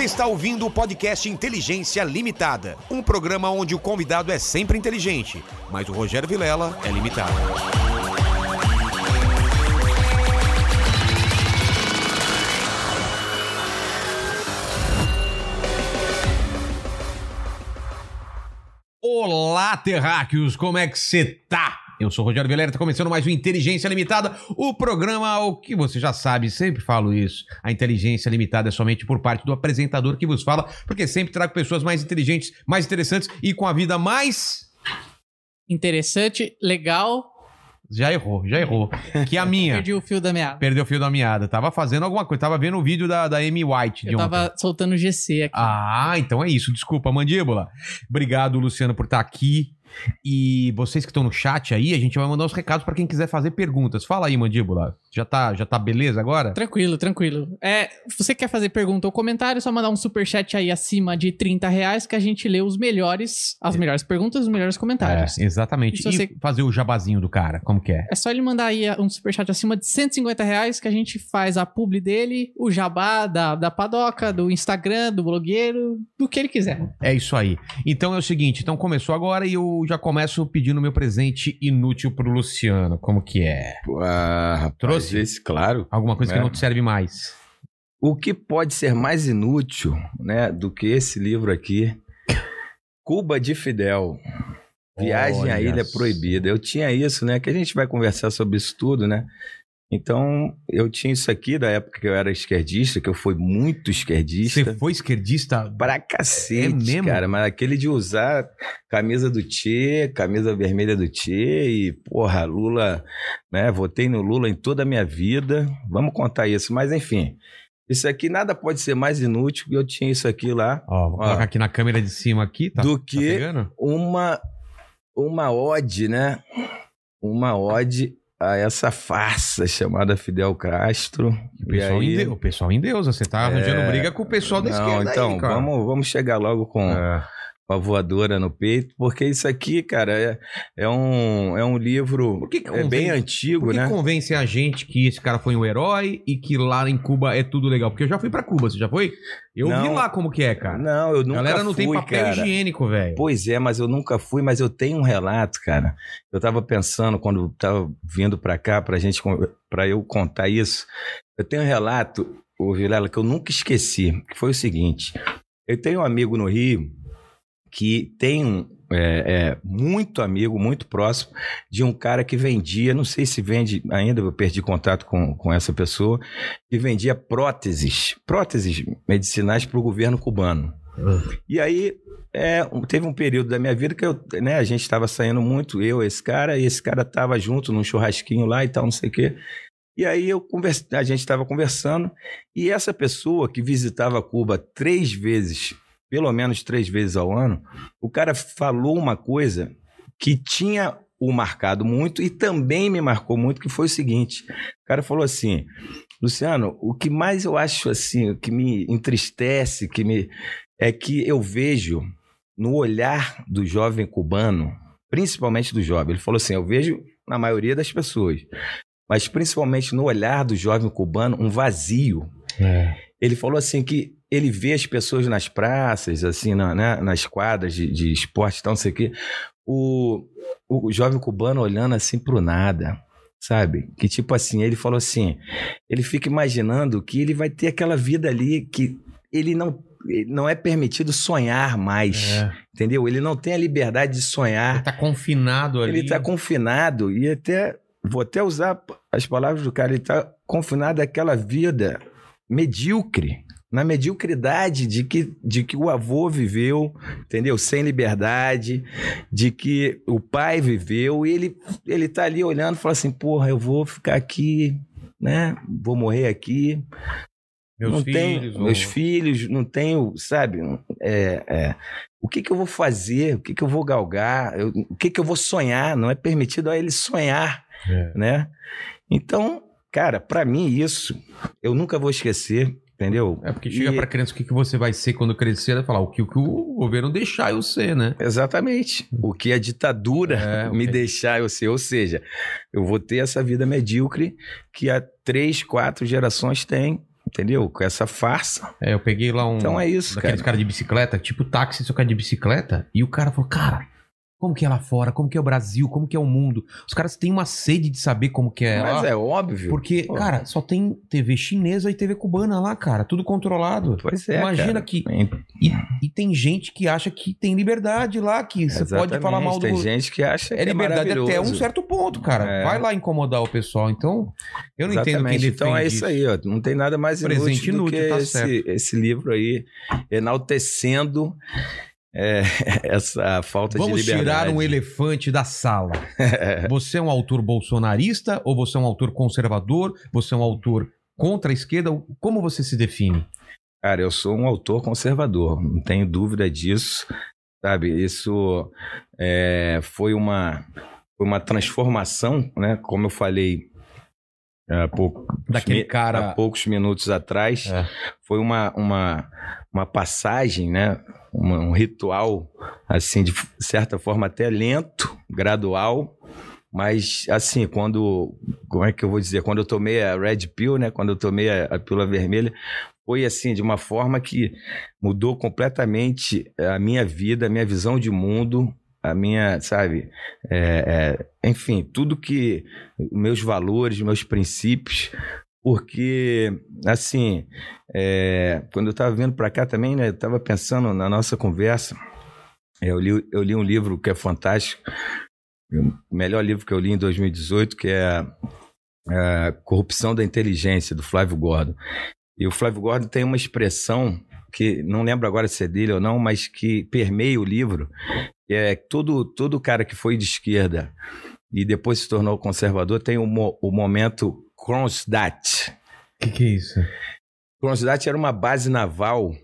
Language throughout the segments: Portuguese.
Você está ouvindo o podcast Inteligência Limitada, um programa onde o convidado é sempre inteligente, mas o Rogério Vilela é limitado. Olá, terráqueos, como é que você tá? Eu sou o Rogério Vilera, tá começando mais um Inteligência Limitada, o programa, o que você já sabe, sempre falo isso. A inteligência limitada é somente por parte do apresentador que vos fala, porque sempre trago pessoas mais inteligentes, mais interessantes e com a vida mais. Interessante, legal. Já errou, já errou. Que a minha. Perdi o fio da meada. Perdeu o fio da meada. Tava fazendo alguma coisa. Tava vendo o vídeo da, da Amy White de Eu ontem. tava soltando GC aqui. Ah, então é isso. Desculpa, mandíbula. Obrigado, Luciano, por estar aqui. E vocês que estão no chat aí, a gente vai mandar os recados para quem quiser fazer perguntas. Fala aí, mandíbula. Já tá, já tá beleza agora? Tranquilo, tranquilo. É, se você quer fazer pergunta ou comentário, é só mandar um superchat aí acima de 30 reais que a gente lê os melhores, as melhores perguntas e os melhores comentários. É, exatamente. E E você- fazer o jabazinho do cara, como que é? É só ele mandar aí um superchat acima de 150 reais que a gente faz a publi dele, o jabá da, da padoca, do Instagram, do blogueiro, do que ele quiser. É isso aí. Então é o seguinte, então começou agora e eu já começo pedindo meu presente inútil pro Luciano. Como que é? Ah, rapaz, Trouxe? Esse, claro. Alguma coisa que É. não te serve mais. O que pode ser mais inútil, né, do que esse livro aqui? Cuba de Fidel. Viagem à Olha Ilha só. Proibida. Eu tinha isso, né? Que a gente vai conversar sobre isso tudo, né? Então, eu tinha isso aqui da época que eu era esquerdista, que eu fui muito esquerdista. Você foi esquerdista? Pra cacete, É mesmo? cara. Mas aquele de usar camisa do Tchê, camisa vermelha do Tchê e, porra, Lula, né? Votei no Lula em toda a minha vida. Vamos contar isso. Mas, enfim, isso aqui nada pode ser mais inútil que eu tinha isso aqui lá Ó, vou Ó. colocar aqui na câmera de cima aqui, tá? do Tá que pegando? uma, uma ode, né? Uma ode a essa farsa chamada Fidel Castro. O pessoal, aí- em Deus, o pessoal em Deus, você tá arranjando É, briga com o pessoal da Não, esquerda então, aí, cara. vamos, vamos chegar logo com É. uma voadora no peito, porque isso aqui, cara, é, é, um, é um livro que é convence- bem antigo, Por que né? convence a gente que esse cara foi um herói e que lá em Cuba é tudo legal? Porque eu já fui pra Cuba, você já foi? Eu vi Não. lá como que é, cara. Não, eu A nunca galera não fui, tem papel cara. higiênico, velho. Pois é, mas eu nunca fui, mas eu tenho um relato, cara. Eu tava pensando quando tava vindo pra cá pra gente para eu contar isso. Eu tenho um relato, o Vilela, que eu nunca esqueci, que foi o seguinte. Eu tenho um amigo no Rio que tem um é, é, muito amigo, muito próximo, de um cara que vendia, não sei se vende ainda, eu perdi contato com, com essa pessoa, que vendia próteses, próteses medicinais para o governo cubano. E aí, é, teve um período da minha vida que eu, né, a gente estava saindo muito, eu, esse cara, e esse cara tava junto num churrasquinho lá e tal, não sei o quê. E aí eu converse, a gente estava conversando, e essa pessoa que visitava Cuba três vezes, pelo menos três vezes ao ano, o cara falou uma coisa que tinha o marcado muito e também me marcou muito, que foi o seguinte: o cara falou assim, Luciano, o que mais eu acho assim, o que me entristece, que me é que eu vejo no olhar do jovem cubano, principalmente do jovem, ele falou assim: eu vejo na maioria das pessoas, mas principalmente no olhar do jovem cubano, um vazio. É. Ele falou assim que ele vê as pessoas nas praças, assim, na, né, nas quadras de, de esporte tal, não sei o quê, o, o jovem cubano olhando assim pro nada. Sabe? Que tipo assim, ele falou assim: ele fica imaginando que ele vai ter aquela vida ali que ele não, não é permitido sonhar mais. É. Entendeu? Ele não tem a liberdade de sonhar. Ele tá confinado ali. Ele está confinado e até vou até usar as palavras do cara, ele está confinado àquela vida medíocre, na mediocridade de que, de que o avô viveu, entendeu? Sem liberdade, de que o pai viveu e ele ele tá ali olhando e fala assim, porra, eu vou ficar aqui, né? Vou morrer aqui, Meus não filhos. tenho meus filhos, não tenho, sabe? É, é, o que, que eu vou fazer? O que, que eu vou galgar? Eu- o que, que eu vou sonhar? Não é permitido a ele sonhar, É. né? Então, cara, pra mim isso eu nunca vou esquecer, entendeu? É porque chega E- pra criança o que, que você vai ser quando crescer, ela falar o que, o que o governo deixar eu ser, né? Exatamente. O que a ditadura É, me deixar eu ser. Ou seja, eu vou ter essa vida medíocre que há três, quatro gerações têm, entendeu? Com essa farsa. É, eu peguei lá um. Então é isso, daqueles cara. caras de bicicleta, tipo táxi, só que é de bicicleta. E o cara falou, cara, como que é lá fora? Como que é o Brasil? Como que é o mundo? Os caras têm uma sede de saber como que é Mas lá. é óbvio. Porque, Pô. cara, só tem TV chinesa e TV cubana lá, cara. Tudo controlado. Pois é, Imagina cara. que. E, e tem gente que acha que tem liberdade lá, que você pode Exatamente, falar mal do. Tem gente que acha que É liberdade até um certo ponto, cara. É. Vai lá incomodar o pessoal. Então, eu não entendo quem Exatamente. defende Então é isso aí, ó. Não tem nada mais inútil, Presente do inútil, que tá esse, esse livro aí, enaltecendo é, essa falta Vamos de liberdade. tirar um elefante da sala. Você é um autor bolsonarista ou você é um autor conservador? Você é um autor contra a esquerda? Como você se define? Cara, eu sou um autor conservador, não tenho dúvida disso, sabe? Isso é, foi uma foi uma transformação, né? Como eu falei há, pouco, Daquele cara- há poucos minutos atrás, É. foi uma, uma, uma passagem, né? Uma- um ritual, assim, de certa forma até lento, gradual, mas assim, quando, como é que eu vou dizer, quando eu tomei a Red Pill, né? Quando eu tomei a, a pílula vermelha, foi assim, de uma forma que mudou completamente a minha vida, a minha visão de mundo, a minha, sabe, é, é, enfim, tudo que, meus valores, meus princípios, porque, assim, é, quando eu estava vindo para cá também, né, eu estava pensando na nossa conversa, eu li, eu li um livro que é fantástico, o melhor livro que eu li em 2018, que é a Corrupção da Inteligência, do Flávio Gordon. E o Flávio Gordon tem uma expressão que não lembro agora se é dele ou não, mas que permeia o livro, é todo, todo cara que foi de esquerda e depois se tornou conservador tem o, mo- o momento Kronstadt. O que, que é isso? Kronstadt era uma base naval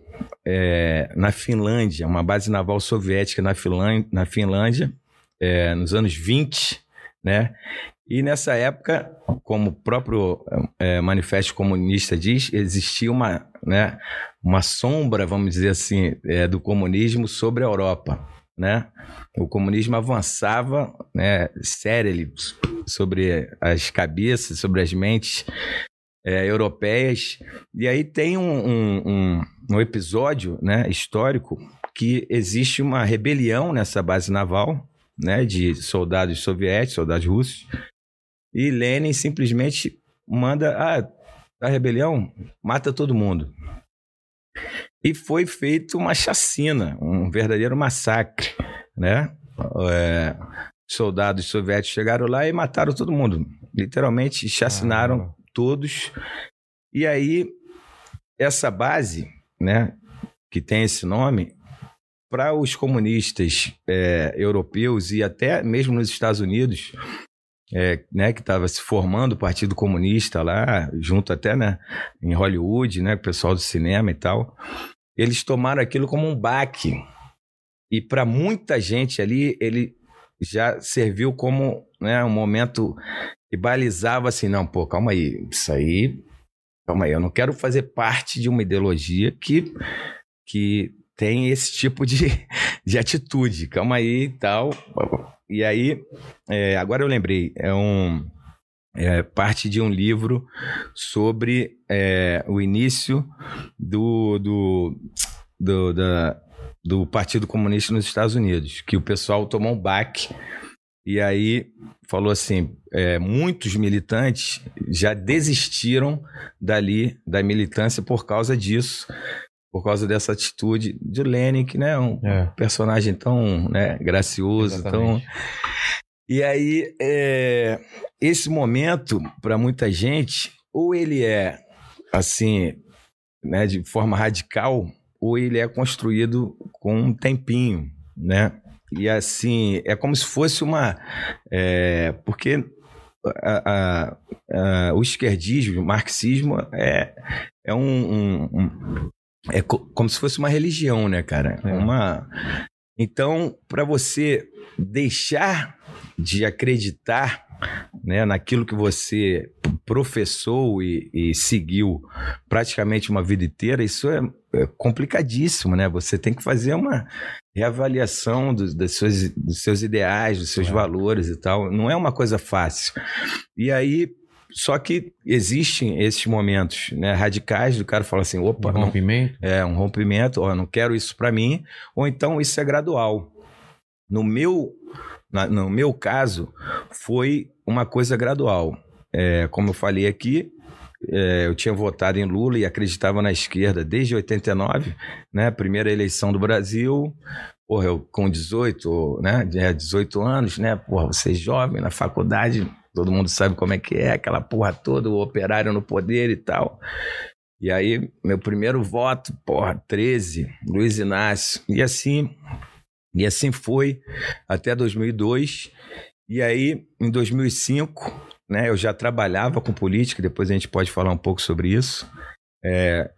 é, na Finlândia, uma base naval soviética na, Finlân- na Finlândia, é, nos anos 20, né? E nessa época, como o próprio é, Manifesto Comunista diz, existia uma, né, uma sombra, vamos dizer assim, é, do comunismo sobre a Europa. Né? O comunismo avançava né, sério sobre as cabeças, sobre as mentes é, europeias. E aí tem um, um, um, um episódio né, histórico que existe uma rebelião nessa base naval né, de soldados soviéticos, soldados russos, e Lenin simplesmente manda ah, a rebelião mata todo mundo. E foi feito uma chacina, um verdadeiro massacre, né? É, soldados soviéticos chegaram lá e mataram todo mundo, literalmente chacinaram Caramba. todos. E aí essa base, né, que tem esse nome, para os comunistas é, europeus e até mesmo nos Estados Unidos, é, né, que estava se formando o Partido Comunista lá, junto até né, em Hollywood, né, o pessoal do cinema e tal, eles tomaram aquilo como um baque. E para muita gente ali, ele já serviu como né, um momento que balizava assim, não, pô, calma aí, isso aí, calma aí, eu não quero fazer parte de uma ideologia que, que tem esse tipo de, de atitude, calma aí e tal. E aí, é, agora eu lembrei, é um é parte de um livro sobre é, o início do, do, do, da, do Partido Comunista nos Estados Unidos, que o pessoal tomou um baque e aí falou assim, é, muitos militantes já desistiram dali da militância por causa disso, por causa dessa atitude de Lenin, que né, é um É. personagem tão né, gracioso, tão. E aí, é, esse momento, para muita gente, ou ele é assim, né, de forma radical, ou ele é construído com um tempinho, né? E assim, é como se fosse uma. é, porque a- a- a- o esquerdismo, o marxismo, é, é um. um- um- é co- como se fosse uma religião, né, cara? É. Uma. Então, para você deixar de acreditar né, naquilo que você professou e, e seguiu praticamente uma vida inteira, isso é, é complicadíssimo, né? Você tem que fazer uma reavaliação dos, suas, dos seus ideais, dos seus É. valores e tal. Não é uma coisa fácil. E aí só que existem esses momentos né, radicais do cara falar assim, opa, Um não, rompimento. é um rompimento, ó, não quero isso para mim, ou então isso é gradual. No meu, na- no meu caso, foi uma coisa gradual. É, como eu falei aqui, é, eu tinha votado em Lula e acreditava na esquerda desde 89, né? Primeira eleição do Brasil. Porra, eu com 18, né? É, 18 anos, né? Porra, você é jovem na faculdade, todo mundo sabe como é que é, aquela porra toda, o operário no poder e tal. E aí, meu primeiro voto, porra, 13, Luiz Inácio. E assim, e assim foi até 2002. E aí, em 2005, né, eu já trabalhava com política, depois a gente pode falar um pouco sobre isso. É,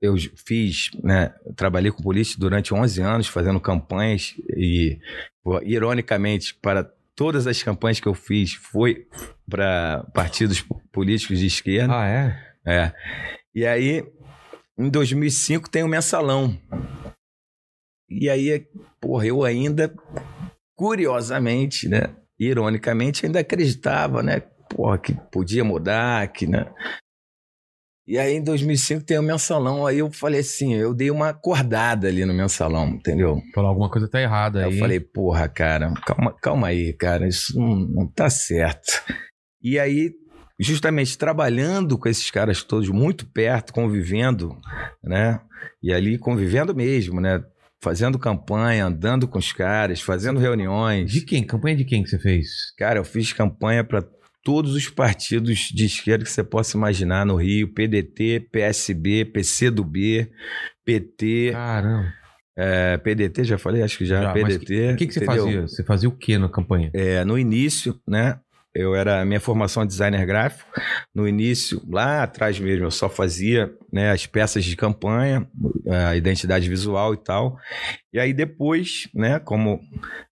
eu fiz, né, trabalhei com política durante 11 anos, fazendo campanhas e, ironicamente, para todas as campanhas que eu fiz, foi para partidos políticos de esquerda. Ah, é? É. E aí, em 2005, tem o mensalão. E aí, porra, eu ainda, curiosamente, né? Ironicamente, ainda acreditava, né? Porra, que podia mudar, que, né? E aí, em 2005, tem o mensalão. Aí eu falei assim, eu dei uma acordada ali no mensalão, entendeu? Falou alguma coisa tá errada Aí aí. eu falei, porra, cara, calma, calma aí, cara, isso não, não tá certo. E aí, justamente trabalhando com esses caras todos muito perto, convivendo, né? E ali convivendo mesmo, né? Fazendo campanha, andando com os caras, fazendo reuniões. De quem? Campanha de quem que você fez? Cara, eu fiz campanha para todos os partidos de esquerda que você possa imaginar no Rio: PDT, PSB, PCdoB, PT, Caramba. é, PDT, já falei, acho que já, Já, PDT. O que, que você entendeu? fazia? Você fazia o que na campanha? É, no início, né? Eu era minha formação é designer gráfico. No início, lá atrás mesmo, eu só fazia né, as peças de campanha, a identidade visual e tal. E aí depois, né? Como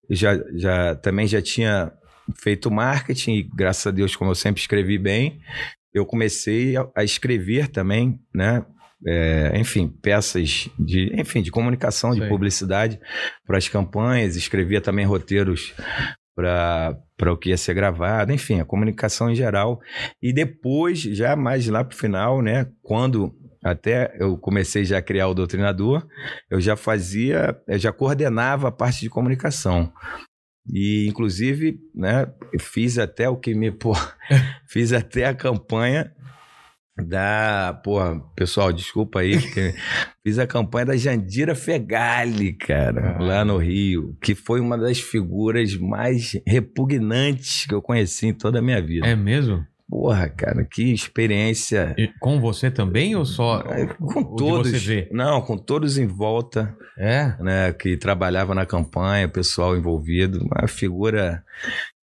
já, já também já tinha feito marketing, e graças a Deus, como eu sempre escrevi bem, eu comecei a, a escrever também, né? é, enfim, peças de, enfim, de comunicação, de Sei. publicidade para as campanhas, escrevia também roteiros para o que ia ser gravado, enfim, a comunicação em geral. E depois, já mais lá para o final, né, quando até eu comecei já a criar o Doutrinador, eu já fazia, eu já coordenava a parte de comunicação. E, inclusive, né, fiz até o que me. Pô, fiz até a campanha da. Porra, pessoal, desculpa aí, porque fiz a campanha da Jandira Fegali, cara, Ah. lá no Rio, que foi uma das figuras mais repugnantes que eu conheci em toda a minha vida. É mesmo? Porra, cara, que experiência. E com você também ou só É, Com todos. Não, com todos em volta. É? né, que trabalhava na campanha, o pessoal envolvido, uma figura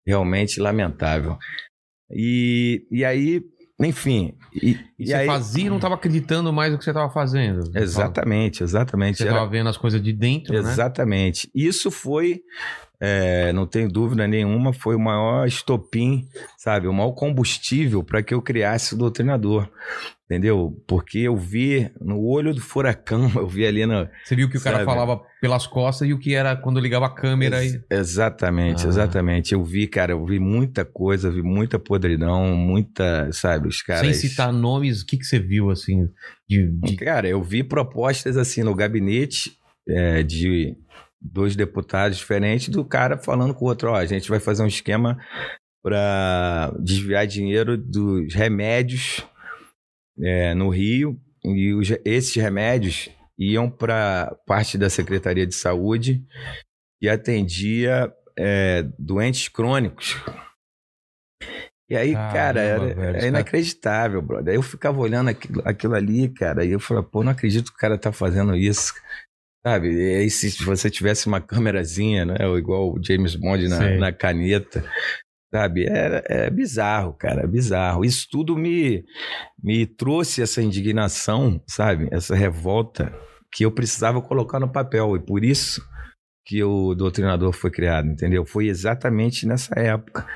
realmente lamentável. E, e aí, enfim, e, E, e você aí, fazia e não estava acreditando mais no que você estava fazendo. exatamente, exatamente, Você era- estava vendo as coisas de dentro, né? exatamente. Isso foi, é, não tenho dúvida nenhuma, foi o maior estopim, sabe, o maior combustível para que eu criasse o doutrinador. Entendeu? Porque eu vi no olho do furacão, eu vi ali no, Você viu que o cara Sabe? falava pelas costas e o que era quando ligava a câmera e... Ex- Exatamente, Ah. exatamente. Eu vi, cara, eu vi muita coisa, vi muita podridão, muita, sabe, os caras. Sem citar nomes, o que, que você viu, assim, de... de- Cara, eu vi propostas assim no gabinete é, de dois deputados diferentes do cara falando com o outro, ó, a gente vai fazer um esquema para desviar dinheiro dos remédios é, no Rio e os- esses remédios iam para parte da Secretaria de Saúde que atendia é, doentes crônicos. E aí, Caramba, cara, era, velho, era inacreditável, brother. Aí eu ficava olhando aquilo, aquilo ali, cara, e eu falava, pô, não acredito que o cara tá fazendo isso. Sabe? E aí, se você tivesse uma câmerazinha, né? Ou igual o James Bond na, na caneta, sabe? Era, é bizarro, cara, é bizarro. Isso tudo me, me trouxe essa indignação, sabe? Essa revolta que eu precisava colocar no papel. E por isso que o doutrinador foi criado, entendeu? Foi exatamente nessa época.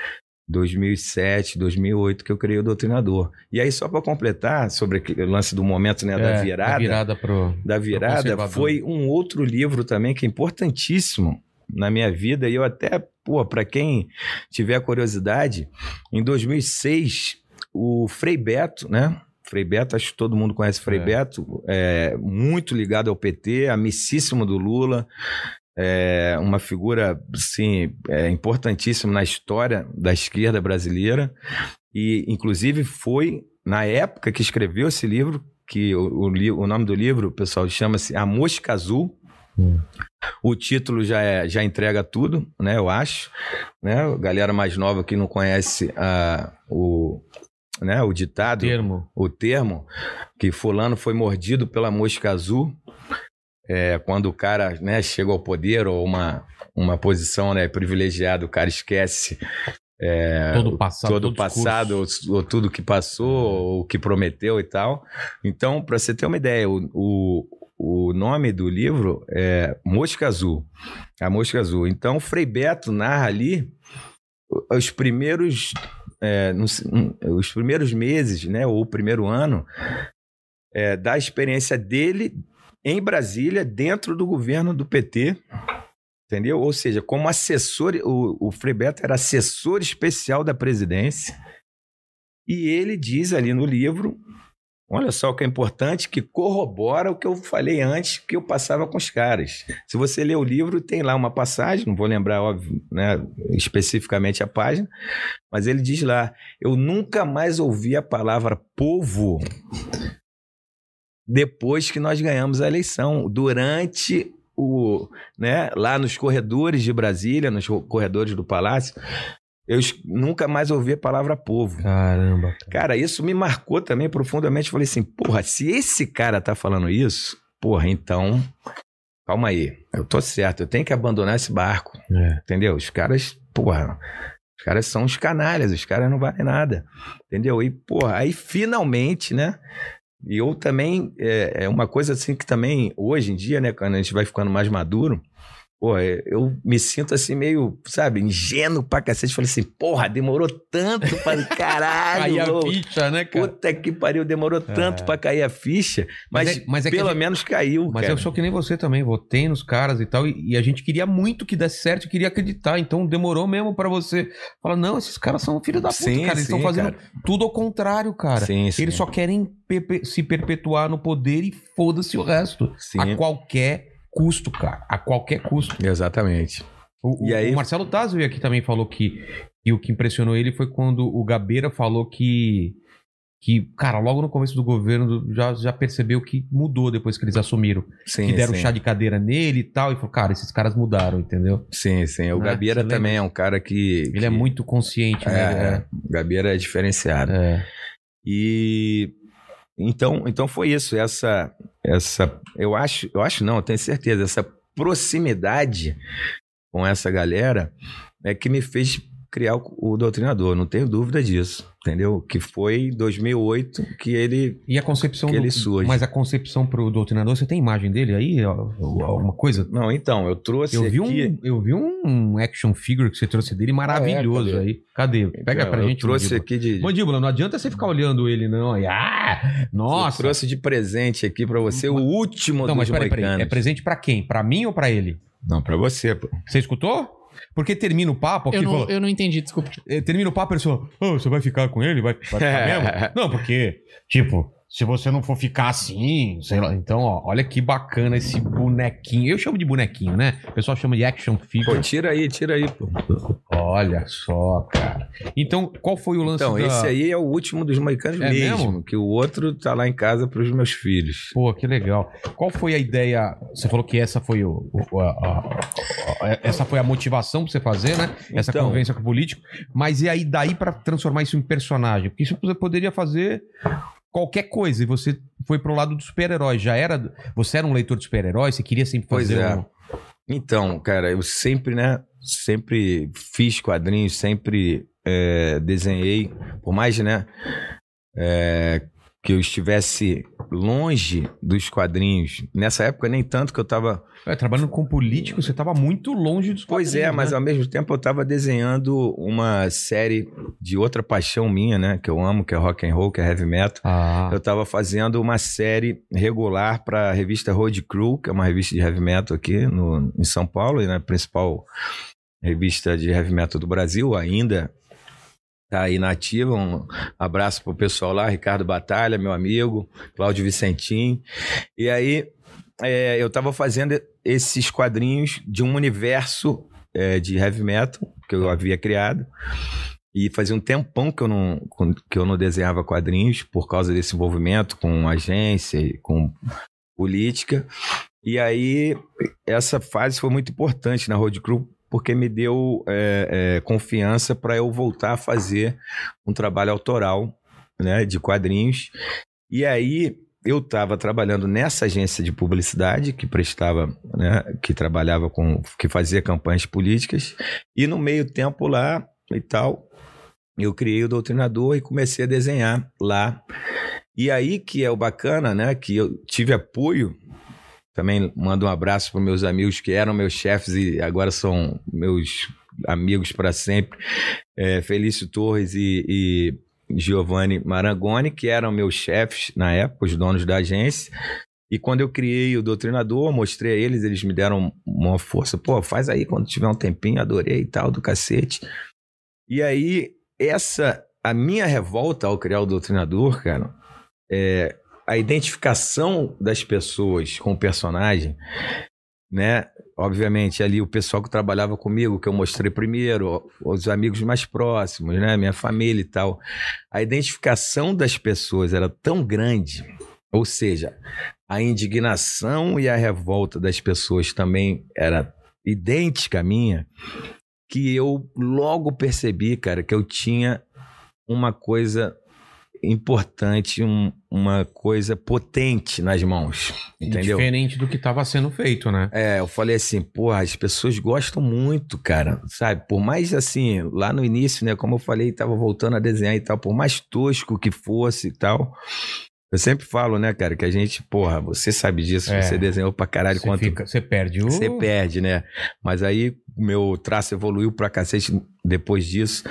2007, 2008 que eu criei o doutrinador. E aí só para completar sobre aquele lance do momento, né, da É, virada, Da virada pro... da virada foi um outro livro também que é importantíssimo na minha vida e eu até, pô, para quem tiver curiosidade, em 2006 o Frei Beto, né? Frei Beto, acho que todo mundo conhece Frei É. Beto, é muito ligado ao PT, amicíssimo do Lula, é uma figura, sim, é, importantíssima na história da esquerda brasileira e, inclusive, foi na época que escreveu esse livro, que o, o, o nome do livro, pessoal, chama-se A Mosca Azul. Hum. O título já, é- já entrega tudo, né? Eu acho. Né? A galera mais nova que não conhece ah, o, né, o ditado, Termo. o termo, que fulano foi mordido pela mosca azul, é, quando o cara né, chega ao poder ou uma, uma posição né, privilegiada, o cara esquece é, todo o passado. todo o discurso. passado, ou, ou tudo que passou, ou o que prometeu e tal. Então, para você ter uma ideia, o, o, o nome do livro é Mosca Azul. A Mosca Azul. Então, Frei Beto narra ali os primeiros, é, os primeiros meses, né, ou o primeiro ano, é, da experiência dele em Brasília, dentro do governo do PT. Entendeu? Ou seja, como assessor, o, o Frei Beto era assessor especial da presidência. E ele diz ali no livro, olha só o que é importante, que corrobora o que eu falei antes, que eu passava com os caras. Se você ler o livro, tem lá uma passagem, não vou lembrar, óbvio, né, especificamente a página, mas ele diz lá: Eu nunca mais ouvi a palavra povo depois que nós ganhamos a eleição. Durante o. Né, lá nos corredores de Brasília, nos corredores do Palácio, eu nunca mais ouvi a palavra povo. Caramba. Cara, isso me marcou também profundamente. Falei assim, porra, se esse cara tá falando isso, porra, então. Calma aí, eu tô certo, eu tenho que abandonar esse barco, É. entendeu? Os caras, porra, os caras são os canalhas, os caras não valem nada, entendeu? E, porra, aí finalmente, né? E eu também, é, é uma coisa assim que também, hoje em dia, né, quando a gente vai ficando mais maduro, Pô, é, eu me sinto assim meio, sabe, ingênuo pra cacete. Falei assim, porra, demorou tanto pra caralho. Aí a louco. ficha, né, cara? Puta que pariu, demorou tanto pra cair a ficha, mas, Mas é- mas é pelo gente- menos caiu. Mas cara. eu sou que nem você também, votei nos caras e tal, e, e a gente queria muito que desse certo, e queria acreditar, então demorou mesmo pra você falar, não, esses caras são filhos da puta, Sim, cara, eles estão fazendo cara. tudo ao contrário, cara. Sim, sim. Eles só querem se perpetuar no poder e foda-se o resto. Sim. A qualquer custo, cara, a qualquer custo. Exatamente. O, E aí- o Marcelo Tazio aqui também falou que, e o que impressionou ele foi quando o Gabeira falou que, que cara, logo no começo do governo já, já percebeu que mudou depois que eles assumiram. Sim, que deram sim. chá de cadeira nele e tal, e falou, cara, esses caras mudaram, entendeu? Sim, sim. O Né? Gabeira também lembra? é um cara que. Ele é muito consciente, É, né? o Gabeira é diferenciado. É. E então, então foi isso, essa essa eu acho, eu acho não, eu tenho certeza, essa proximidade com essa galera é que me fez criar o, o doutrinador, não tenho dúvida disso, entendeu? Que foi em 2008 que ele E a concepção Que do, ele surge. Mas a concepção pro doutrinador, você tem imagem dele aí? Alguma coisa? Não, então, eu trouxe Eu vi, aqui um, eu vi um action figure que você trouxe dele maravilhoso cadê? aí. Cadê? Pega Então, pra eu gente. trouxe Mandíbula. aqui de Mandíbula, não adianta você ficar olhando ele, não. Aí, ah, eu nossa. trouxe de presente aqui pra você o último Não, mas dos peraí, peraí. moicanos. É presente pra quem? Pra mim ou pra ele? Não, pra você, pô. Você escutou? Porque termina o papo aqui Eu não, eu não entendi, desculpa. Eh, termina o papo, ele falou, "Ô, você vai ficar com ele? Vai, vai ficar É. mesmo? Não, porque, tipo, se você não for ficar assim, sei lá. Então, ó, olha que bacana esse bonequinho. Eu chamo de bonequinho, né? O pessoal chama de action Pô, figure. tira aí, tira aí, pô. Olha só, cara. Então, qual foi o lance Então, da... esse aí é o último dos moicanos É mesmo, mesmo? que o outro tá lá em casa pros meus filhos. Pô, que legal. Qual foi a ideia? Você falou que essa foi o, o- a, a- a- essa foi a motivação pra você fazer, né? Essa Então. convivência com o político. Mas e aí daí pra transformar isso em personagem? Porque isso você poderia fazer qualquer coisa e você foi pro lado do super-herói. Já era, você era um leitor de super-herói, você queria sempre Pois fazer é. um... Então, cara, eu sempre, né, sempre fiz quadrinhos, sempre é, desenhei, por mais, né, é, que eu estivesse longe dos quadrinhos. Nessa época, nem tanto que eu tava É, trabalhando com político, você tava muito longe dos Pois é, quadrinhos, mas né? ao mesmo tempo eu estava desenhando uma série de outra paixão minha, né? Que eu amo, que é rock and roll, que é heavy metal. Ah, Eu estava fazendo uma série regular para a revista Road Crew, que é uma revista de heavy metal aqui no, em São Paulo, e na principal revista de heavy metal do Brasil, ainda tá aí na ativa. Um abraço pro pessoal lá, Ricardo Batalha, meu amigo, Cláudio Vicentim. E aí é, eu tava fazendo esses quadrinhos de um universo é, de heavy metal que eu havia criado. E fazia um tempão que eu não, que eu não desenhava quadrinhos por causa desse envolvimento com agência, com política. E aí, essa fase foi muito importante na Road Crew, porque me deu é, é, confiança para eu voltar a fazer um trabalho autoral né, de quadrinhos. E aí, eu estava trabalhando nessa agência de publicidade que prestava, né, que trabalhava com, que fazia campanhas políticas, e no meio tempo lá e tal, eu criei o Doutrinador e comecei a desenhar lá. E aí que é o bacana, né? Que eu tive apoio. Também mando um abraço para meus amigos que eram meus chefes e agora são meus amigos para sempre. É, Felício Torres e, e Giovanni Marangoni, que eram meus chefes na época, os donos da agência. E quando eu criei o Doutrinador, mostrei a eles, eles me deram uma força. Pô, faz aí quando tiver um tempinho, adorei e tal, do cacete. E aí essa, a minha revolta ao criar o doutrinador, cara, é a identificação das pessoas com o personagem, né? Obviamente, ali o pessoal que trabalhava comigo, que eu mostrei primeiro, os amigos mais próximos, né? Minha família e tal. A identificação das pessoas era tão grande, ou seja, a indignação e a revolta das pessoas também era idêntica à minha, que eu logo percebi, cara, que eu tinha uma coisa importante, um, uma coisa potente nas mãos, entendeu? Diferente do que estava sendo feito, né? É, eu falei assim, porra, as pessoas gostam muito, cara, sabe? Por mais assim, lá no início, né, como eu falei, tava voltando a desenhar e tal, por mais tosco que fosse e tal, eu sempre falo, né, cara, que a gente, porra, você sabe disso, é. você desenhou pra caralho você quanto. Fica, você perde o. Você perde, né? Mas aí meu traço evoluiu pra cacete depois disso.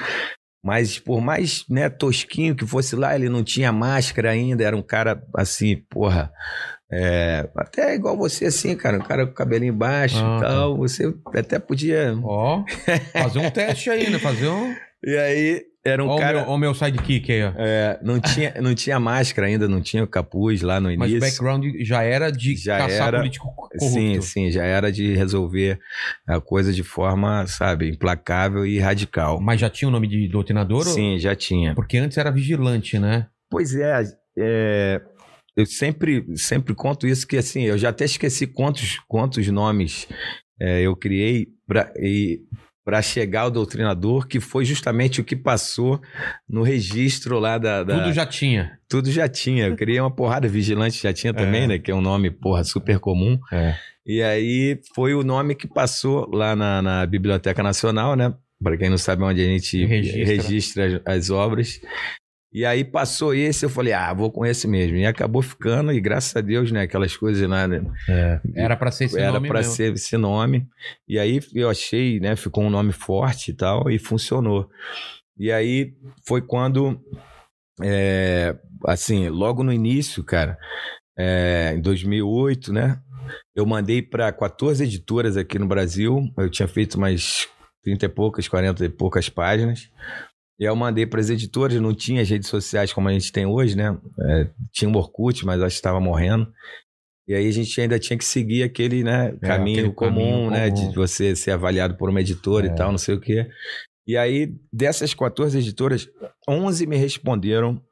Mas por mais né, tosquinho que fosse lá, ele não tinha máscara ainda, era um cara assim, porra. É, até igual você, assim, cara, um cara com cabelinho baixo ah, e tá. tal. Você até podia. Ó, fazer um teste aí, né? Fazer um. E aí, era um cara. O meu, meu sidekick aí, ó. É, não tinha, não tinha máscara ainda, não tinha o capuz lá no início. Mas o background já era de já caçar era, político corrupto. Sim, sim, já era de resolver a coisa de forma, sabe, implacável e radical. Mas já tinha o nome de doutrinador? Sim, ou... já tinha. Porque antes era vigilante, né? Pois é, é eu sempre, sempre conto isso, que assim, eu já até esqueci quantos, quantos nomes é, eu criei pra, e para chegar ao doutrinador, que foi justamente o que passou no registro lá da, da, Tudo já tinha. Tudo já tinha. Eu criei uma porrada, Vigilante já tinha também, é. né? Que é um nome, porra, super comum. É. E aí foi o nome que passou lá na, na Biblioteca Nacional, né? Para quem não sabe onde a gente registra, registra as, as obras. E aí passou esse, eu falei, ah, vou com esse mesmo. E acabou ficando, e graças a Deus, né? Aquelas coisas, né? É, era para ser esse era nome. Era para ser esse nome. E aí eu achei, né? Ficou um nome forte e tal, e funcionou. E aí foi quando, é, assim, logo no início, cara, é, em 2008, né? Eu mandei para 14 editoras aqui no Brasil. Eu tinha feito umas 30 e poucas, 40 e poucas páginas. E aí eu mandei para as editoras, não tinha as redes sociais como a gente tem hoje, né? É, tinha o Orkut, mas acho que estava morrendo. E aí a gente ainda tinha que seguir aquele né, é, caminho aquele comum, caminho né? Comum. De você ser avaliado por uma editora é. e tal, não sei o quê. E aí, dessas 14 editoras, 11 me responderam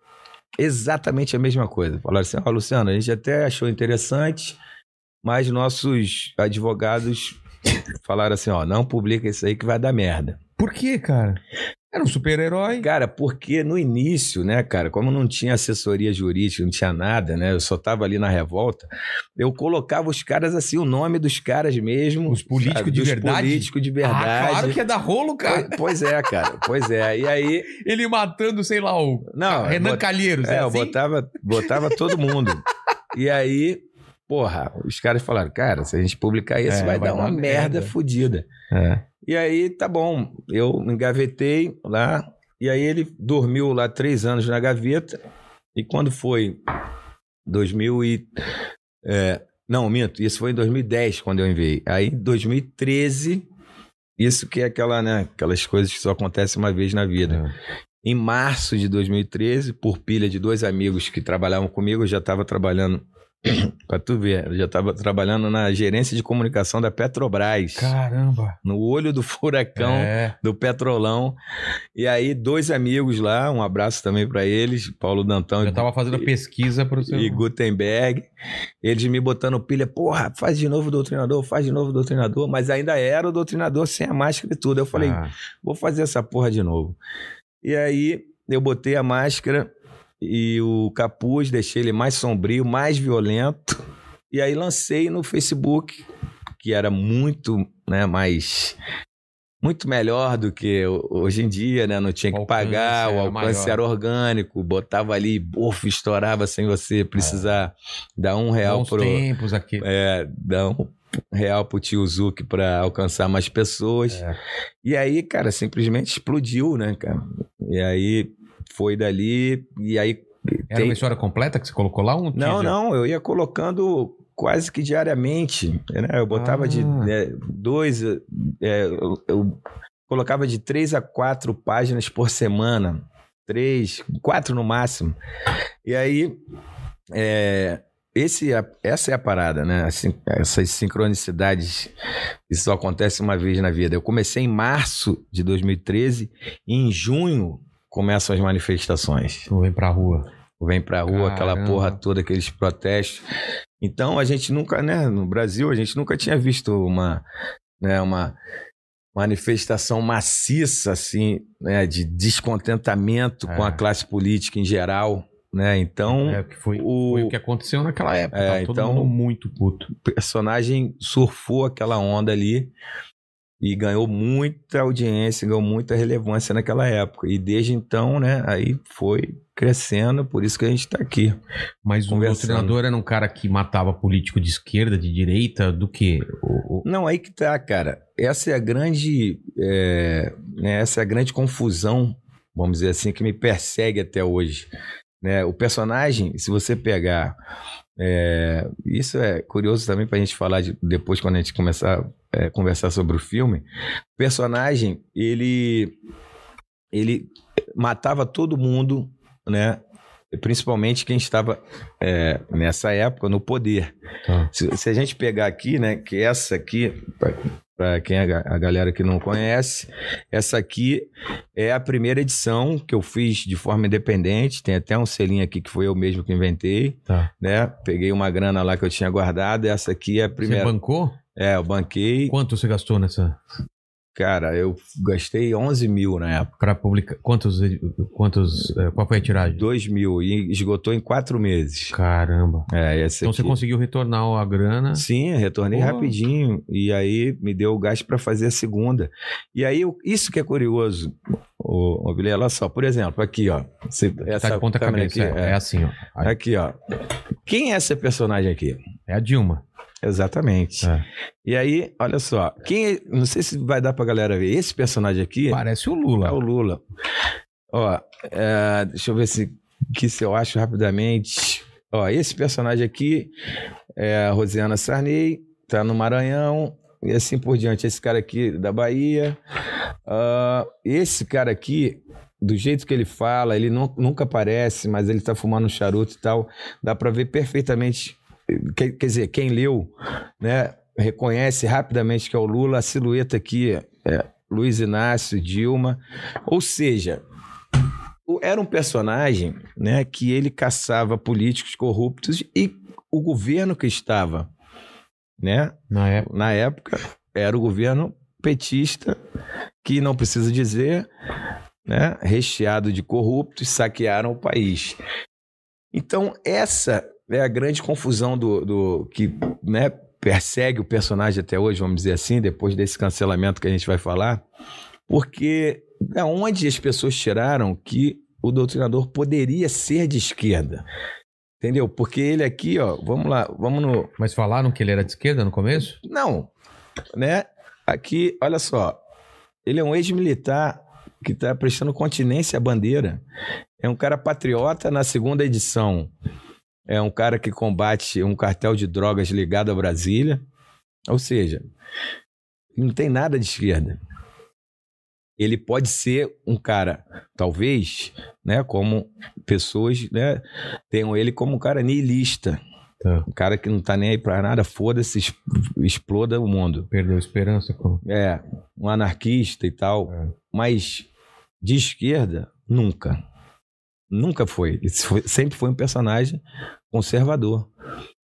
exatamente a mesma coisa. Falaram assim, ó, oh, Luciano, a gente até achou interessante, mas nossos advogados falaram assim, ó, não publica isso aí que vai dar merda. Por quê, cara? Era um super-herói. Cara, porque no início, né, cara, como não tinha assessoria jurídica, não tinha nada, né, eu só tava ali na revolta, eu colocava os caras assim, o nome dos caras mesmo. Os políticos de verdade? políticos de verdade. Ah, claro que é da rolo, cara. Pois, é, cara, pois é. E aí... Ele matando, sei lá, o não, Renan bot... Calheiros, é, é assim? eu botava, botava todo mundo. e aí, porra, os caras falaram, cara, se a gente publicar isso, é, vai, vai, dar uma merda, merda fodida. É. E aí, tá bom, eu engavetei lá, e aí ele dormiu lá três anos na gaveta, e quando foi 2000 e... É, não, minto, isso foi em 2010 quando eu enviei. Aí em 2013, isso que é aquela, né, aquelas coisas que só acontecem uma vez na vida. Em março de 2013, por pilha de dois amigos que trabalhavam comigo, eu já estava trabalhando, para tu ver, eu já estava trabalhando na gerência de comunicação da Petrobras, Caramba. no olho do furacão É. do Petrolão. E aí, dois amigos lá, um abraço também para eles, Paulo Dantão Eu tava fazendo pesquisa pro seu. e Gutenberg. Eles me botando pilha, porra, faz de novo o doutrinador, faz de novo o doutrinador, mas ainda era o doutrinador sem a máscara e tudo. Eu falei, Ah, vou fazer essa porra de novo. E aí eu botei a máscara e o capuz, deixei ele mais sombrio, mais violento. E aí lancei no Facebook, que era muito, né, mais muito melhor do que ho- hoje em dia, né? Não tinha que pagar, o alcance maior. era orgânico, botava ali, bufo, estourava sem você precisar dar um real bons pro, tempos aqui. é, dar um real pro tio Zuki para alcançar mais pessoas. É. E aí, cara, simplesmente explodiu, né, cara? E aí foi dali, e aí. Era tem- uma história completa que você colocou lá? Um Não, teaser? não, eu ia colocando quase que diariamente. Né? Eu botava de Ah. é, dois. é, eu, eu colocava de três a quatro páginas por semana. Três, quatro no máximo. E aí. é, esse, é- essa é a parada, né? Assim, essas sincronicidades, isso só acontece uma vez na vida. Eu comecei em março de 2013 e em junho começam as manifestações Tu vem pra rua. vem pra rua, aquela Caramba. porra toda, aqueles protestos. Então a gente nunca, né, no Brasil, a gente nunca tinha visto uma, né, uma manifestação maciça assim, né, de descontentamento com É. a classe política em geral, né? Então É, que foi, o- foi o que aconteceu naquela época. É, todo então- mundo muito puto. o personagem surfou aquela onda ali e ganhou muita audiência, ganhou muita relevância naquela época. E desde então, né, aí foi crescendo, por isso que a gente tá aqui. Mas o doutrinador era um cara que matava político de esquerda, de direita, do que? O- Não, aí que tá, cara. Essa é a grande, é, né, essa é a grande confusão, vamos dizer assim, que me persegue até hoje. Né? O personagem, se você pegar, é, isso é curioso também para a gente falar de- depois quando a gente começar a conversar sobre o filme. O personagem, ele, ele matava todo mundo, né? Principalmente quem estava é, nessa época no poder. Tá. Se, se a gente pegar aqui, né, que essa aqui, para quem a, ga- a galera que não conhece, essa aqui é a primeira edição que eu fiz de forma independente. Tem até um selinho aqui que foi eu mesmo que inventei, Tá. né? Peguei uma grana lá que eu tinha guardado. Essa aqui é a Você primeira. bancou? É, eu banquei. Quanto você gastou nessa? Cara, eu gastei 11 mil na época. Pra publicar. Quantos. quantos eh, qual foi a tiragem? 2 mil e esgotou em quatro meses. Caramba. É, essa Então aqui. você conseguiu retornar a grana. Sim, retornei Pô. rapidinho e aí me deu o gás para fazer a segunda. E aí eu- isso que é curioso, o Vilela, olha só, por exemplo, aqui ó, você, essa tá de ponta cabeça. aqui, é, é. é assim, ó. Aqui ó, quem é essa personagem aqui? É a Dilma. Exatamente. É. E aí, olha só, quem, é- não sei se vai dar pra galera ver, esse personagem aqui Parece o é Lula. o Lula. Ó, é, deixa eu ver se, que se eu acho rapidamente. Ó, esse personagem aqui é a Rosiana Sarney, tá no Maranhão, e assim por diante. Esse cara aqui da Bahia. Ah, esse cara aqui, do jeito que ele fala, ele nu- nunca aparece, mas ele tá fumando um charuto e tal. Dá pra ver perfeitamente. Quer, quer dizer, quem leu, né, reconhece rapidamente que é o Lula. A silhueta aqui é Luiz Inácio, Dilma. Ou seja, era um personagem né, que ele caçava políticos corruptos e o governo que estava né, Na época. na época era o governo petista, que não precisa dizer, né, recheado de corruptos, saquearam o país. Então, essa é a grande confusão do, do que né, persegue o personagem até hoje, vamos dizer assim, depois desse cancelamento que a gente vai falar, porque da onde as pessoas tiraram que o doutrinador poderia ser de esquerda? Entendeu? Porque ele aqui, ó, vamos lá, vamos no, Mas falaram que ele era de esquerda no começo? não, né? Aqui, olha só, ele é um ex-militar que está prestando continência à bandeira. É um cara patriota na segunda edição. É um cara que combate um cartel de drogas ligado a Brasília. Ou seja, não tem nada de esquerda. ele pode ser um cara, talvez, né, como pessoas, né, tenham ele como um cara niilista. Tá. Um cara que não tá nem aí pra nada, foda-se, exploda o mundo. Perdeu a esperança com. É, um anarquista e tal. É. Mas de esquerda, nunca. Nunca foi. Foi- sempre foi um personagem conservador.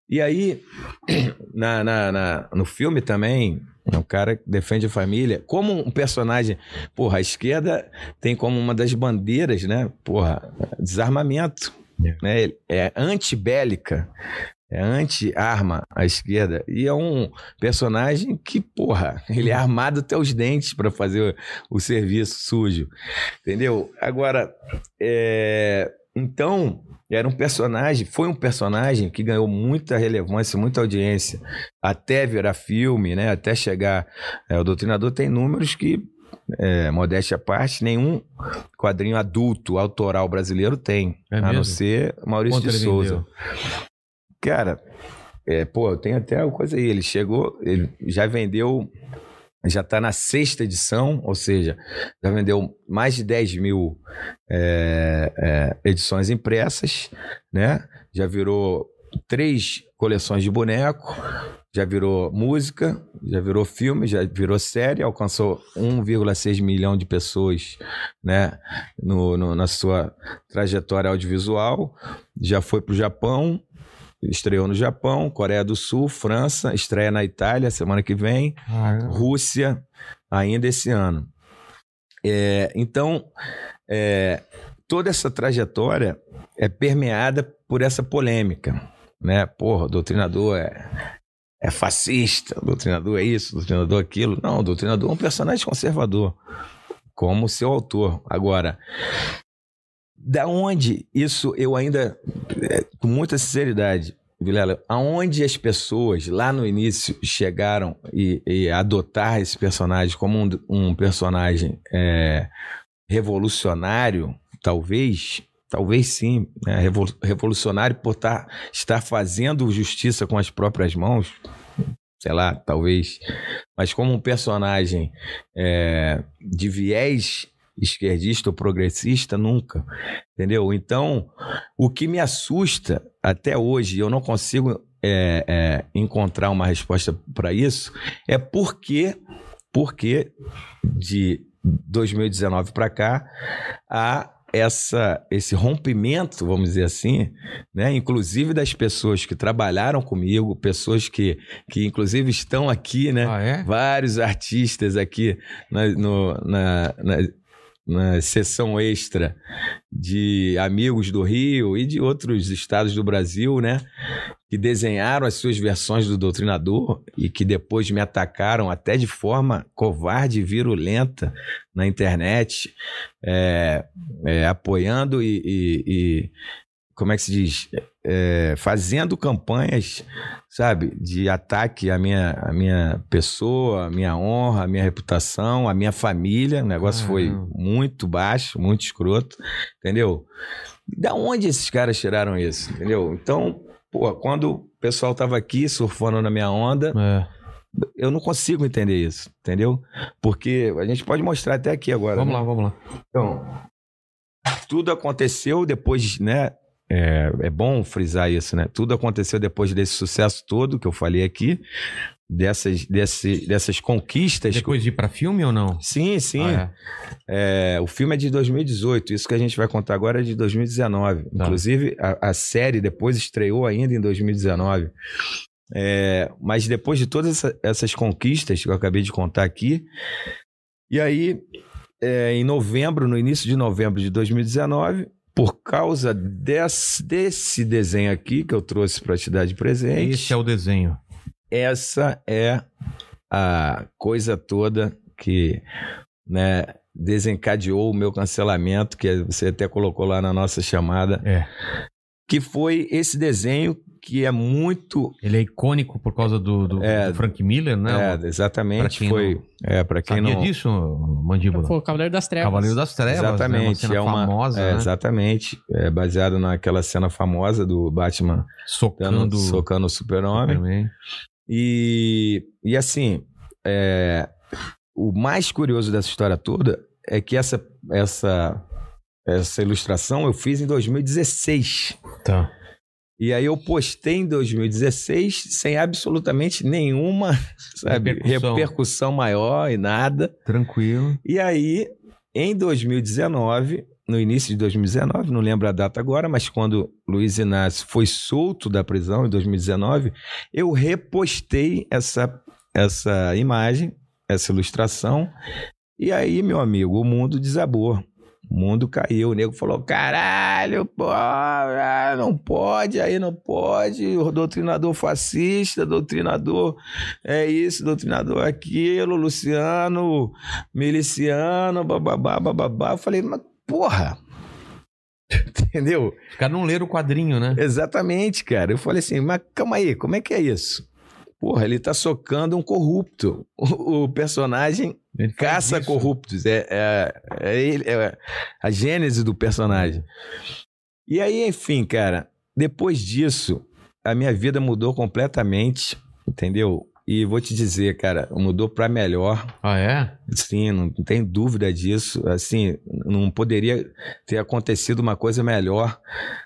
E aí, na, na- na- no filme também, é um cara que defende a família. Como um personagem. Porra, a esquerda tem como uma das bandeiras, né? Porra, desarmamento. É. Né? É antibélica. É anti-arma à esquerda. E é um personagem que, porra, ele é armado até os dentes para fazer o, o serviço sujo. Entendeu? Agora, é, então, era um personagem, foi um personagem que ganhou muita relevância, muita audiência, até virar filme, né? Até chegar. é, o Doutrinador tem números que, é, modéstia à parte, nenhum quadrinho adulto, autoral brasileiro tem. É a mesmo? não ser Maurício Quanto de Souza. vendeu? Cara, é, pô, tenho até uma coisa aí. Ele chegou, ele já vendeu, já tá na sexta edição, ou seja, já vendeu mais de 10 mil é, é, edições impressas, né? Já virou três coleções de boneco, já virou música, já virou filme, já virou série, alcançou 1,6 milhão de pessoas, né? No, no- na sua trajetória audiovisual, já foi pro Japão, estreou no Japão, Coreia do Sul, França, estreia na Itália semana que vem, Rússia ainda esse ano. É, então, é, toda essa trajetória é permeada por essa polêmica, né? Porra, o doutrinador é, é fascista, o doutrinador é isso, o doutrinador é aquilo. Não, o doutrinador é um personagem conservador, como seu autor. Agora, da onde isso eu ainda, é, com muita sinceridade, Vilela, aonde as pessoas lá no início chegaram e, e adotar esse personagem como um, um personagem é, revolucionário, talvez, talvez sim, né? Revol- revolucionário por tá, estar fazendo justiça com as próprias mãos, sei lá, talvez, mas como um personagem é, de viés esquerdista ou progressista, nunca. Entendeu? Então, o que me assusta até hoje, eu não consigo é, é, encontrar uma resposta para isso, é porque, porque de 2019 para cá há essa, esse rompimento, vamos dizer assim, né? inclusive das pessoas que trabalharam comigo, pessoas que, que inclusive estão aqui, né? Ah, é? vários artistas aqui na, no- na, na, na sessão extra de amigos do Rio e de outros estados do Brasil, né? Que desenharam as suas versões do Doutrinador e que depois me atacaram até de forma covarde e virulenta na internet, é, é, apoiando e, e- e- como é que se diz? É, fazendo campanhas sabe, de ataque à minha, à minha pessoa, à minha honra, à minha reputação, à minha família. O negócio foi Caramba. muito baixo, muito escroto, entendeu? Da onde esses caras tiraram isso, entendeu? Então, pô, quando o pessoal tava aqui surfando na minha onda, É. eu não consigo entender isso, entendeu? Porque a gente pode mostrar até aqui agora. Vamos né? lá, vamos lá. Então, tudo aconteceu depois, né? É, é bom frisar isso, né? Tudo aconteceu depois desse sucesso todo que eu falei aqui, dessas, desse, dessas conquistas. Depois de ir pra filme ou não? Sim, sim. Ah, é. É, o filme é de 2018, isso que a gente vai contar agora é de 2019. Tá. Inclusive, a, a série depois estreou ainda em 2019. É, mas depois de todas essa- essas conquistas que eu acabei de contar aqui, e aí, é, em novembro, no início de novembro de 2019, por causa desse, desse desenho aqui que eu trouxe para te dar de presente, Esse é o desenho. essa é a coisa toda que né, desencadeou o meu cancelamento, que você até colocou lá na nossa chamada, É. que foi esse desenho que é muito. Ele é icônico por causa do, do, É. do Frank Miller, né? é, Pra exatamente. quem Foi. não- É, para quem Sabia não. disso, Mandíbula? Foi o Cavaleiro das Trevas. Cavaleiro das Trevas, Exatamente, né? Uma cena é uma famosa, é, né? exatamente, é baseado naquela cena famosa do Batman dando, Socando socando o Super-Homem. E, e assim, é, o mais curioso dessa história toda é que essa, essa, essa ilustração eu fiz em 2016. Tá. E aí eu postei em 2016 sem absolutamente nenhuma, sabe, Repercussão. repercussão maior e nada. Tranquilo. E aí, em 2019, no início de 2019, não lembro a data agora, mas quando Luiz Inácio foi solto da prisão em 2019, eu repostei essa, essa imagem, essa ilustração, e aí, meu amigo, o mundo desabou. O mundo caiu, o nego falou: caralho, pô, ah, não pode, aí não pode, o doutrinador fascista, doutrinador é isso, doutrinador é aquilo, Luciano, miliciano, bababá, bababá. Eu falei, mas porra, entendeu? Os caras não leram o quadrinho, né? Exatamente, cara. Eu falei assim, mas calma aí, como é que é isso? Porra, ele tá socando um corrupto. O, o personagem Ele caça corruptos. É, é, é, ele- é a gênese do personagem. E aí, enfim, cara, depois disso, a minha vida mudou completamente, entendeu? E vou te dizer, cara, mudou pra melhor. Ah, é? Sim, não tem dúvida disso. Assim, não poderia ter acontecido uma coisa melhor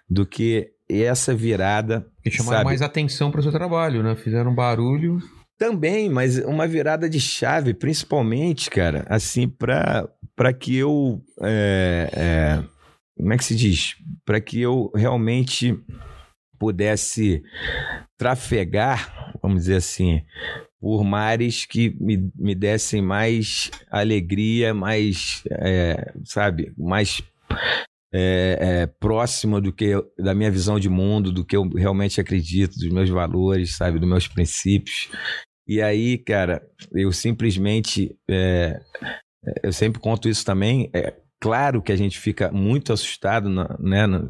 do que essa virada. Porque chamaram sabe? mais atenção pro seu trabalho, né? Fizeram barulho. Também, mas uma virada de chave, principalmente, cara, assim, para que eu. é, é, como é que se diz? Para que eu realmente pudesse trafegar, vamos dizer assim, por mares que me, me dessem mais alegria, mais, é, sabe, mais é, é, próxima do que da minha visão de mundo, do que eu realmente acredito, dos meus valores, sabe, dos meus princípios. E aí, cara, eu simplesmente, é, eu sempre conto isso também. É claro que a gente fica muito assustado, na- né, no-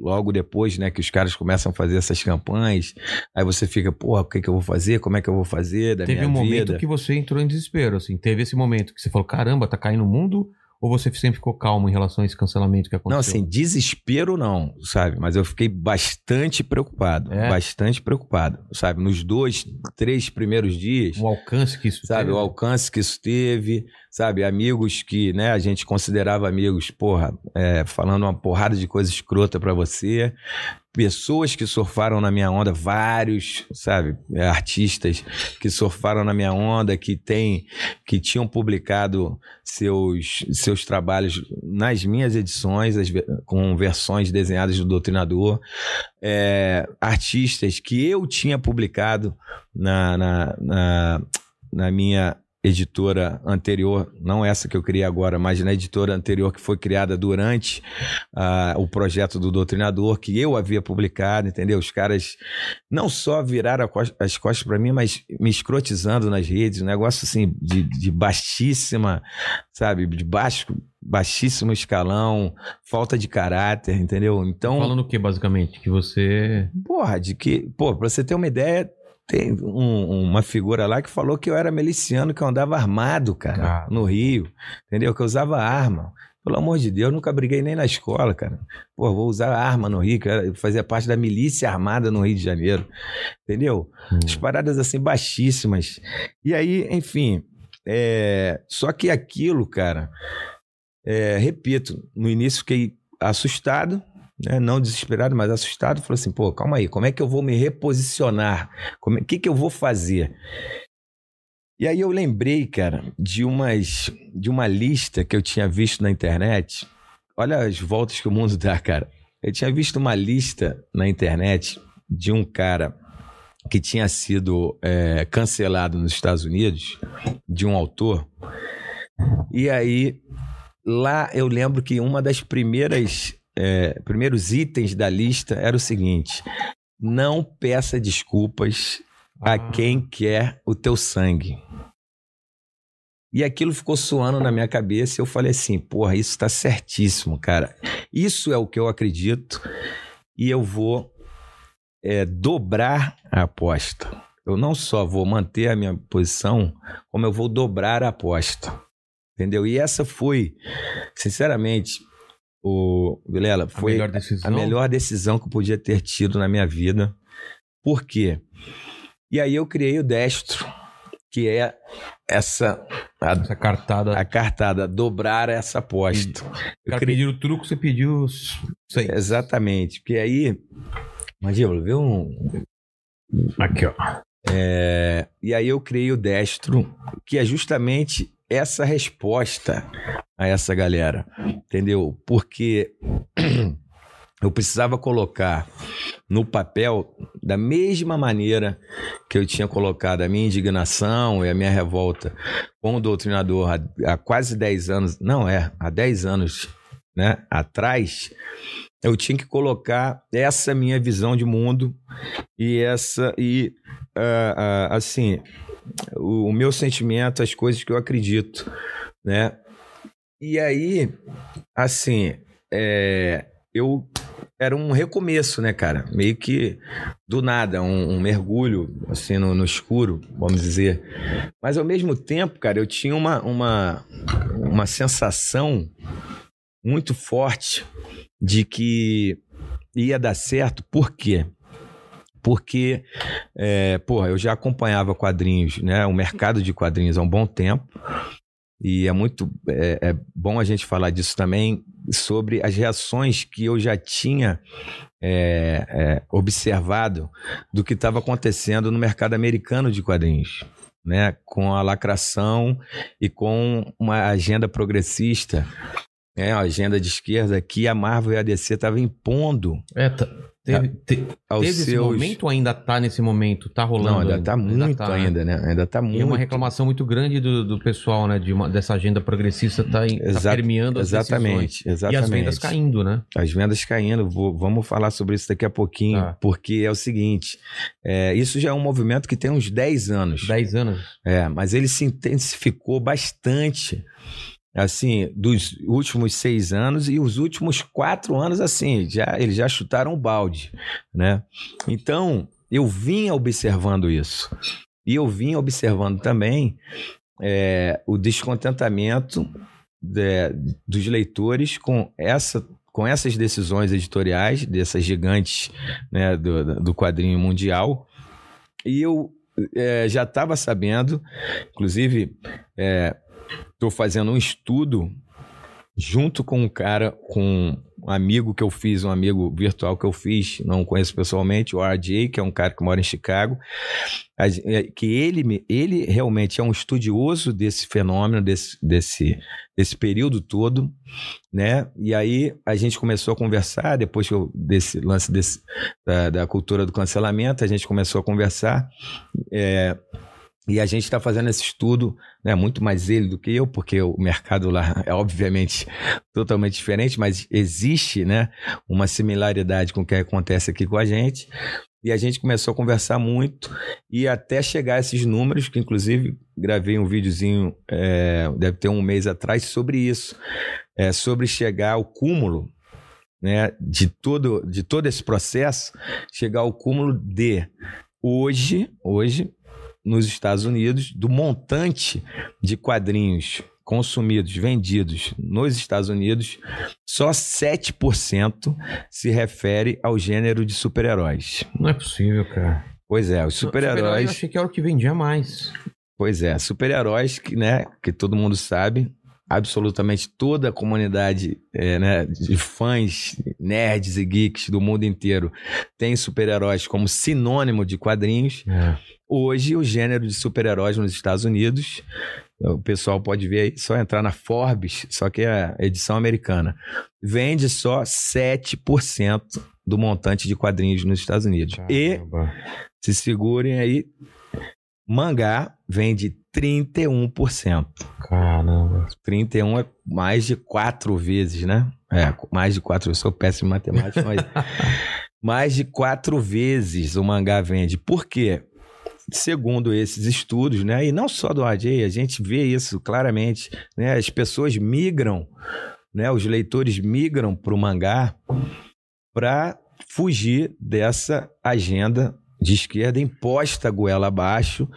logo depois, né, que os caras começam a fazer essas campanhas. Aí você fica, porra, o que, que eu vou fazer? Como é que eu vou fazer da Teve um momento vida? que você entrou em desespero, assim. Teve esse momento que você falou, caramba, tá caindo o mundo? Ou você sempre ficou calmo em relação a esse cancelamento que aconteceu? Não, assim, desespero não, sabe? Mas eu fiquei bastante preocupado. É? Bastante preocupado, sabe? Nos dois, três primeiros dias, O alcance que isso sabe? teve. O alcance que isso teve, sabe? Amigos que, né, a gente considerava amigos, porra, é, falando uma porrada de coisa escrota pra você. Pessoas que surfaram na minha onda, vários, sabe? É, artistas que surfaram na minha onda, que tem, que tinham publicado seus, seus trabalhos nas minhas edições, as com versões desenhadas do Doutrinador. É, artistas que eu tinha publicado na, na, na, na minha editora anterior, não essa que eu criei agora, mas na editora anterior que foi criada durante ah, o projeto do Doutrinador, que eu havia publicado, entendeu? Os caras não só viraram a cos- as costas para mim, mas me escrotizando nas redes, um negócio assim de, de baixíssima, sabe, de baixo, baixíssimo escalão, falta de caráter, entendeu? Então, Falando o que, basicamente? Que você... Porra, de que. Pô, pra você ter uma ideia, tem um- uma figura lá que falou que eu era miliciano, que eu andava armado, cara, Cara. no Rio. Entendeu? Que eu usava arma. Pelo amor de Deus, nunca briguei nem na escola, cara. Pô, vou usar arma no Rio, era- fazia parte da milícia armada no Rio de Janeiro. Entendeu? As paradas assim baixíssimas. E aí, enfim. é, Só que aquilo, cara, é, repito, no início fiquei assustado, né, não desesperado, mas assustado. Falei assim, pô, calma aí, como é que eu vou me reposicionar? Como é- O que, que eu vou fazer? E aí eu lembrei, cara, de umas de uma lista que eu tinha visto na internet. Olha as voltas que o mundo dá, cara. Eu tinha visto uma lista na internet de um cara que tinha sido é, cancelado nos Estados Unidos, de um autor. E aí, lá eu lembro que uma das primeiras é, primeiros itens da lista era o seguinte: não peça desculpas a Ah. quem quer o teu sangue. E aquilo ficou soando na minha cabeça e eu falei assim: porra, isso tá certíssimo, cara. Isso é o que eu acredito e eu vou é, dobrar a aposta. Eu não só vou manter a minha posição, como eu vou dobrar a aposta. Entendeu? E essa foi, sinceramente, o Vilela, A foi melhor decisão? a melhor decisão que eu podia ter tido na minha vida. Por quê? E aí eu criei o Destro, que é essa a, Essa cartada. a cartada, dobrar essa aposta. O Eu cara pediu o truco, você pediu os. Exatamente, porque aí, Mandíbula, viu um, Aqui, ó. É, e aí eu criei o Destro, que é justamente essa resposta a essa galera, entendeu? Porque eu precisava colocar no papel da mesma maneira que eu tinha colocado a minha indignação e a minha revolta com o doutrinador há, há quase 10 anos, não é, há 10 anos né, atrás, eu tinha que colocar essa minha visão de mundo e essa e ah, ah, assim o, o meu sentimento, as coisas que eu acredito, né? E aí, assim, é, eu era um recomeço, né, cara? Meio que do nada, um, um mergulho assim no, no escuro, vamos dizer. Mas ao mesmo tempo, cara, eu tinha uma, uma, uma sensação muito forte de que ia dar certo. Por quê? Porque, é, porra, eu já acompanhava quadrinhos, né? O mercado de quadrinhos há um bom tempo. E é muito é, é bom a gente falar disso também, sobre as reações que eu já tinha é, é, observado do que estava acontecendo no mercado americano de quadrinhos. Né, com a lacração e com uma agenda progressista, né, agenda de esquerda que a Marvel e a DC estavam impondo É, tá- teve, te- teve esse seus. momento ou ainda tá nesse momento? Tá rolando? Não, ainda tá muito tá, né? ainda, né? Ainda tá muito. uma reclamação muito grande do, do pessoal, né? De uma- dessa agenda progressista tá, em, tá Exa- permeando as decisões. Exatamente, exatamente. E as vendas caindo, né? As vendas caindo, vou- vamos falar sobre isso daqui a pouquinho, Tá. porque é o seguinte: é, isso já é um movimento que tem uns 10 anos. 10 anos. É, mas ele se intensificou bastante, assim, dos últimos seis anos e os últimos quatro anos, assim, já, eles já chutaram o balde, né? Então, eu vinha observando isso. E eu vinha observando também é, o descontentamento de- dos leitores com essa com essas decisões editoriais dessas gigantes né, do, do quadrinho mundial e eu é, já estava sabendo, inclusive estou fazendo um estudo junto com um cara, com um amigo que eu fiz, um amigo virtual que eu fiz, não conheço pessoalmente, o RJ, que é um cara que mora em Chicago, é, que ele, ele realmente é um estudioso desse fenômeno, desse, desse, desse período todo, né? E aí a gente começou a conversar, depois que eu, desse lance desse, da, da cultura do cancelamento, a gente começou a conversar, é, e a gente está fazendo esse estudo, né, muito mais ele do que eu, porque o mercado lá é obviamente totalmente diferente, mas existe né, uma similaridade com o que acontece aqui com a gente. E a gente começou a conversar muito e até chegar a esses números, que inclusive gravei um videozinho, é, deve ter um mês atrás, sobre isso. É, sobre chegar ao cúmulo né, de, todo, de todo esse processo, chegar ao cúmulo de hoje, hoje, nos Estados Unidos, do montante de quadrinhos consumidos, vendidos nos Estados Unidos, só 7% se refere ao gênero de super-heróis. Não é possível, cara. Pois é, os Eu super-heróis. achei que era o que vendia mais. Pois é, super-heróis que, né, que todo mundo sabe, absolutamente toda a comunidade é, né, de fãs, nerds e geeks do mundo inteiro tem super-heróis como sinônimo de quadrinhos. É. Hoje, o gênero de super-heróis nos Estados Unidos, o pessoal pode ver aí, só entrar na Forbes, só que é a edição americana, vende só 7% do montante de quadrinhos nos Estados Unidos. E Caramba. se segurem aí, mangá vende 31%. Caramba. 31 é mais de quatro vezes, né? É, mais de quatro. Eu sou péssimo em matemática, mas mais de quatro vezes o mangá vende. Por quê? Segundo esses estudos, né? E não só do AJ, a gente vê isso claramente, né? As pessoas migram, né? Os leitores migram para o mangá para fugir dessa agenda de esquerda imposta goela abaixo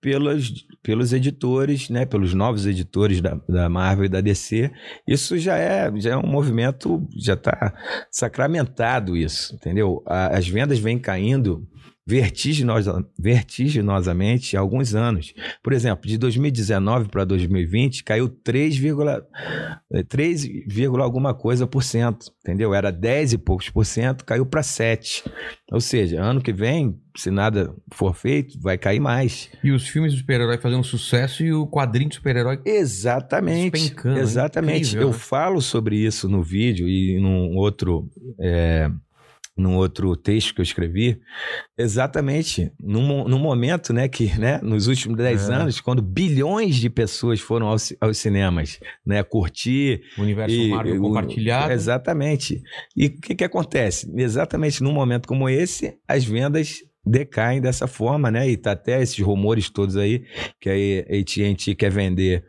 pelos, pelos editores, né, pelos novos editores da, da Marvel e da DC. Isso já é, já é um movimento, já está sacramentado isso, entendeu? A- as vendas vêm caindo vertiginosa, vertiginosamente há alguns anos. Por exemplo, de 2019 para 2020 caiu 3, 3, alguma coisa por cento, entendeu? Era 10 e poucos por cento, caiu para 7. Ou seja, ano que vem, se nada for feito, vai cair mais. E os filmes de super-herói fazendo sucesso e o quadrinho de super-herói Exatamente. Exatamente. Incrível, Eu né? falo sobre isso no vídeo e num outro. É, num outro texto que eu escrevi, exatamente num, num momento, né, que, né, nos últimos 10 é. anos, quando bilhões de pessoas foram aos, aos cinemas, né, curtir... O universo e, Marvel compartilhado. Exatamente. E o que que acontece? Exatamente num momento como esse, as vendas decaem dessa forma, né? E tá até esses rumores todos aí que a AT&T quer vender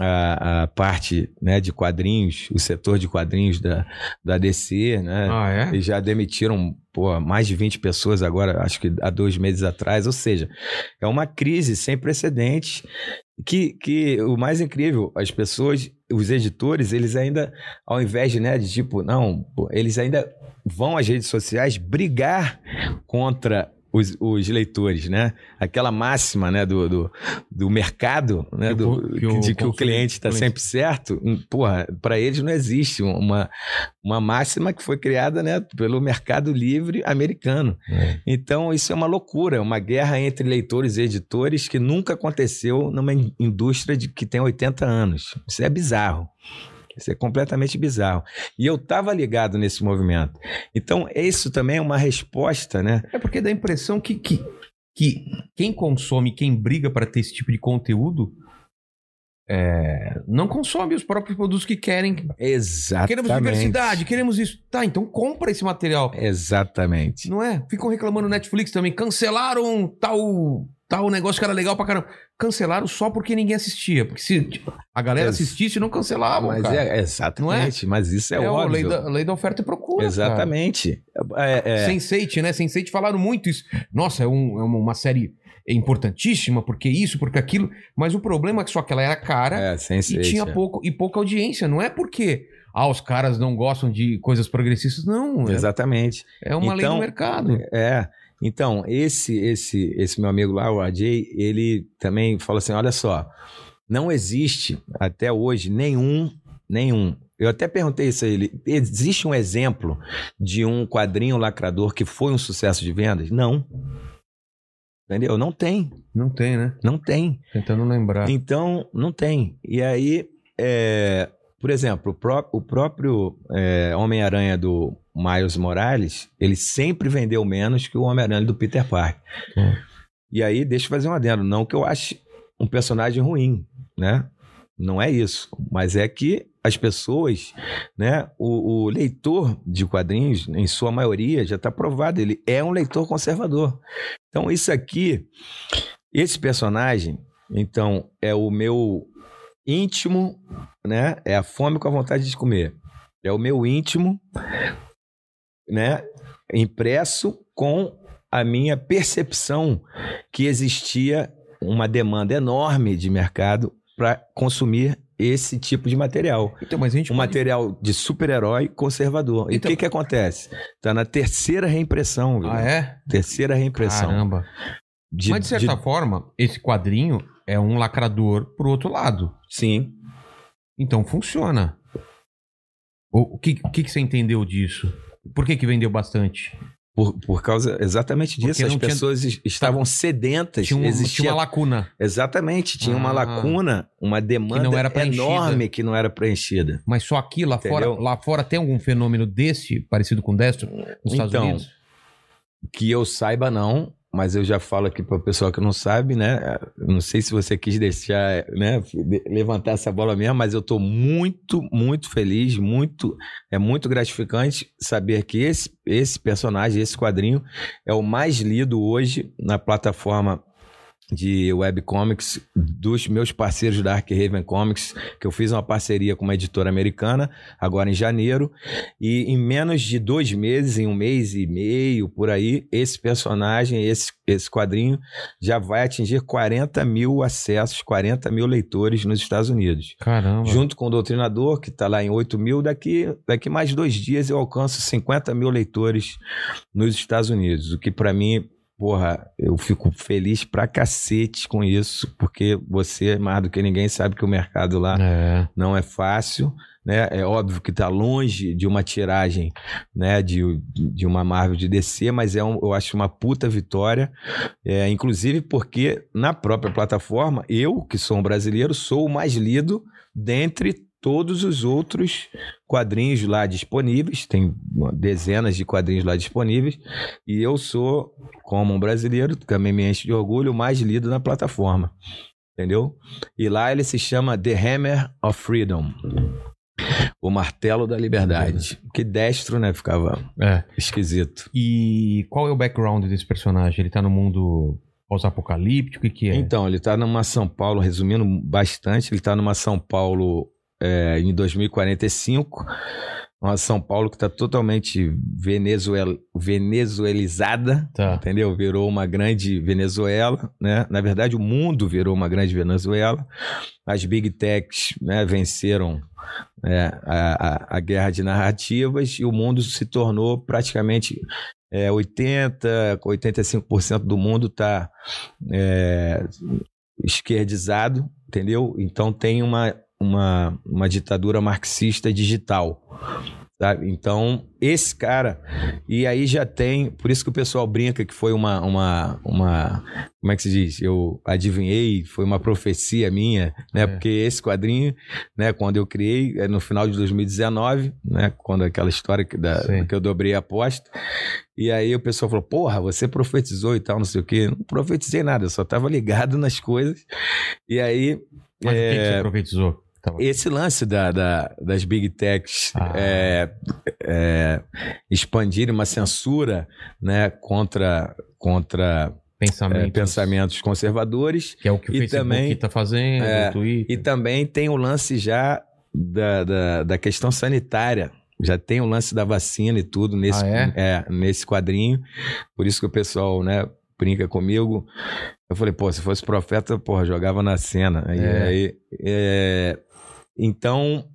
a, a, parte né, de quadrinhos, o setor de quadrinhos da, da DC, né? Ah, é? E já demitiram pô, mais de 20 pessoas agora, acho que há dois meses atrás. Ou seja, é uma crise sem precedentes que, que o mais incrível, as pessoas, os editores, eles ainda, ao invés de, né, de tipo, não, eles ainda vão às redes sociais brigar contra os, os leitores, né? Aquela máxima né, do, do, do mercado, né? Do, que o, de que o cliente está sempre certo, hum, porra, para eles não existe uma, uma máxima que foi criada né, pelo mercado livre americano. É. Então, isso é uma loucura, uma guerra entre leitores e editores que nunca aconteceu numa indústria de, que tem 80 anos. Isso é bizarro. Isso é completamente bizarro. E eu estava ligado nesse movimento. Então, isso também é uma resposta, né? É porque dá a impressão que, que, que quem consome, quem briga para ter esse tipo de conteúdo, é, não consome os próprios produtos que querem. Exatamente. Queremos diversidade, queremos isso. Tá, então compra esse material. Exatamente. Não é? Ficam reclamando no Netflix também. Cancelaram tal tal negócio que era legal pra caramba. Cancelaram só porque ninguém assistia. Porque se tipo, a galera assistisse, não cancelavam. Mas cara. é, exatamente, não é? mas isso é, é óbvio. A lei da, lei da oferta e procura. Exatamente. É, é... Sense8, né? Sense8 falaram muito isso. Nossa, é, um, é uma série importantíssima, porque isso, porque aquilo. Mas o problema é que só que ela era cara é, e tinha é. pouco, e pouca audiência. Não é porque ah, os caras não gostam de coisas progressistas. Não. É Exatamente. É, uma então, lei do então, mercado. É. Então, esse esse esse meu amigo lá, o AJ, ele também falou assim: olha só, não existe até hoje nenhum, nenhum. Eu até perguntei isso a ele: existe um exemplo de um quadrinho lacrador que foi um sucesso de vendas? Não. Entendeu? Não tem. Não tem, né? Não tem. Tentando lembrar. Então, não tem. E aí, é, por exemplo, o, pró o próprio é, Homem-Aranha do Miles Morales, ele sempre vendeu menos que o Homem-Aranha do Peter Parker. Hum. E aí, deixa eu fazer um adendo. Não que eu ache um personagem ruim, né? Não é isso. Mas é que as pessoas, né? O, o leitor de quadrinhos, em sua maioria, já está provado, ele é um leitor conservador. Então, isso aqui, esse personagem, então, é o meu íntimo, né? É a fome com a vontade de comer. É o meu íntimo né, impresso com a minha percepção que existia uma demanda enorme de mercado para consumir esse tipo de material. Então, mas a gente um pode... material de super-herói conservador. E o então... que, que acontece? Está na terceira reimpressão. Viu? Ah, é? Terceira reimpressão. Caramba. De, mas, de certa de... forma, esse quadrinho é um lacrador pro outro lado. Sim. Então funciona. O, o que, que, que você entendeu disso? Por que, que vendeu bastante? Por, por causa exatamente disso, as pessoas tinha... estavam sedentas. Tinha, um, existia... tinha uma lacuna. Exatamente, tinha ah, uma lacuna, uma demanda que enorme que não era preenchida. Mas só aqui, lá fora, lá fora tem algum fenômeno desse, parecido com o Destro, nos Estados então, Unidos? Que eu saiba, não mas eu já falo aqui para o pessoal que não sabe, né? Não sei se você quis deixar, né, levantar essa bola mesmo, mas eu estou muito, muito feliz, muito, é muito gratificante saber que esse, esse personagem, esse quadrinho, é o mais lido hoje na plataforma de webcomics dos meus parceiros da Ark Raven Comics, que eu fiz uma parceria com uma editora americana, agora em janeiro, e em menos de dois meses, em um mês e meio, por aí, esse personagem, esse, esse quadrinho, já vai atingir 40 mil acessos, 40 mil leitores nos Estados Unidos. Caramba! Junto com o Doutrinador, que está lá em 8 mil, daqui, daqui mais dois dias eu alcanço 50 mil leitores nos Estados Unidos, o que para mim porra, eu fico feliz pra cacete com isso, porque você, mais do que ninguém, sabe que o mercado lá É. não é fácil, né? É óbvio que está longe de uma tiragem, né? De, de uma Marvel de DC, mas é um, eu acho uma puta vitória, é, inclusive porque na própria plataforma eu, que sou um brasileiro, sou o mais lido dentre todos os outros quadrinhos lá disponíveis, tem dezenas de quadrinhos lá disponíveis, e eu sou, como um brasileiro, também me enche de orgulho, o mais lido na plataforma. Entendeu? E lá ele se chama The Hammer of Freedom. O martelo da liberdade. Que destro, né? Ficava É. esquisito. E qual é o background desse personagem? Ele tá no mundo pós-apocalíptico? O que, que é? Então, ele tá numa São Paulo, resumindo bastante, ele tá numa São Paulo é, em 2045. Uma São Paulo que está totalmente venezuel, venezuelizada, Tá. entendeu? Virou uma grande Venezuela, né? Na verdade, o mundo virou uma grande Venezuela. As big techs né, venceram é, a, a, guerra de narrativas e o mundo se tornou praticamente é, 80, 85% do mundo está esquerdizado, entendeu? Então tem uma, uma, uma ditadura marxista digital. Sabe? Então, esse cara, e aí já tem, por isso que o pessoal brinca que foi uma, uma, uma como é que se diz? Eu adivinhei, foi uma profecia minha, né? É. Porque esse quadrinho, né, quando eu criei, é no final de 2019, né, quando aquela história que, da, Sim. que eu dobrei a aposta, e aí o pessoal falou, porra, você profetizou e tal, não sei o quê. Não profetizei nada, eu só tava ligado nas coisas, e aí... Mas o que, que é, você profetizou? Tava- esse lance da, da- das big techs Ah. é, é, expandirem uma censura né, contra, contra é, Pensamentos. pensamentos conservadores. Que é o que o E Facebook também- tá fazendo, É, o Twitter. E também tem o lance já da, da, da questão sanitária. Já tem o lance da vacina e tudo nesse, Ah, é? nesse quadrinho. Por isso que o pessoal né, brinca comigo. Eu falei, pô, se fosse profeta, porra, jogava na cena. Aí, É. aí, é, então,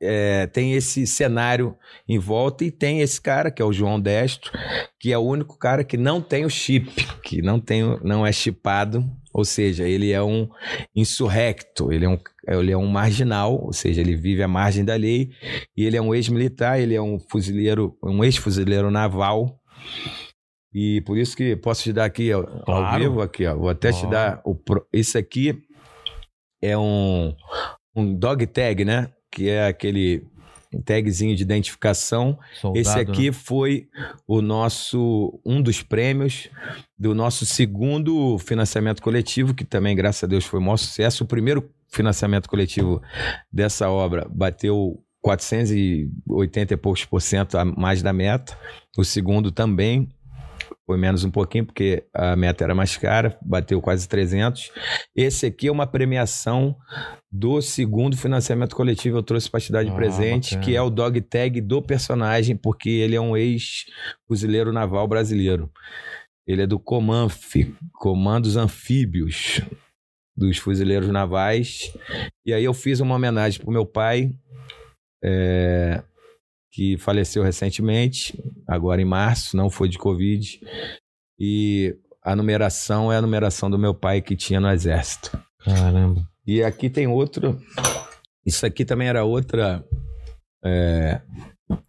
é, tem esse cenário em volta e tem esse cara, que é o João Destro, que é o único cara que não tem o chip, que não, tem, não é chipado, ou seja, ele é um insurrecto, ele é um, ele é um marginal, ou seja, ele vive à margem da lei, e ele é um ex-militar, ele é um fuzileiro, um ex-fuzileiro naval, e por isso que posso te dar aqui ao Claro. vivo, aqui, ó, vou até te dar o esse aqui é um um dog tag, né? Que é aquele tagzinho de identificação. Soldado, Esse aqui né? foi o nosso um dos prêmios do nosso segundo financiamento coletivo, que também, graças a Deus, foi um maior sucesso. O primeiro financiamento coletivo dessa obra bateu 480 e poucos por cento a mais da meta. O segundo também foi menos um pouquinho, porque a meta era mais cara, bateu quase 300. Esse aqui é uma premiação do segundo financiamento coletivo. Eu trouxe para te dar de Ah, presente, bacana. que é o dog tag do personagem, porque ele é um ex-fuzileiro naval brasileiro. Ele é do Comanf, Comandos Anfíbios, dos fuzileiros navais. E aí eu fiz uma homenagem pro meu pai, é, que faleceu recentemente, agora em março, não foi de Covid. E a numeração é a numeração do meu pai que tinha no exército. Caramba. E aqui tem outro. Isso aqui também era outra. é,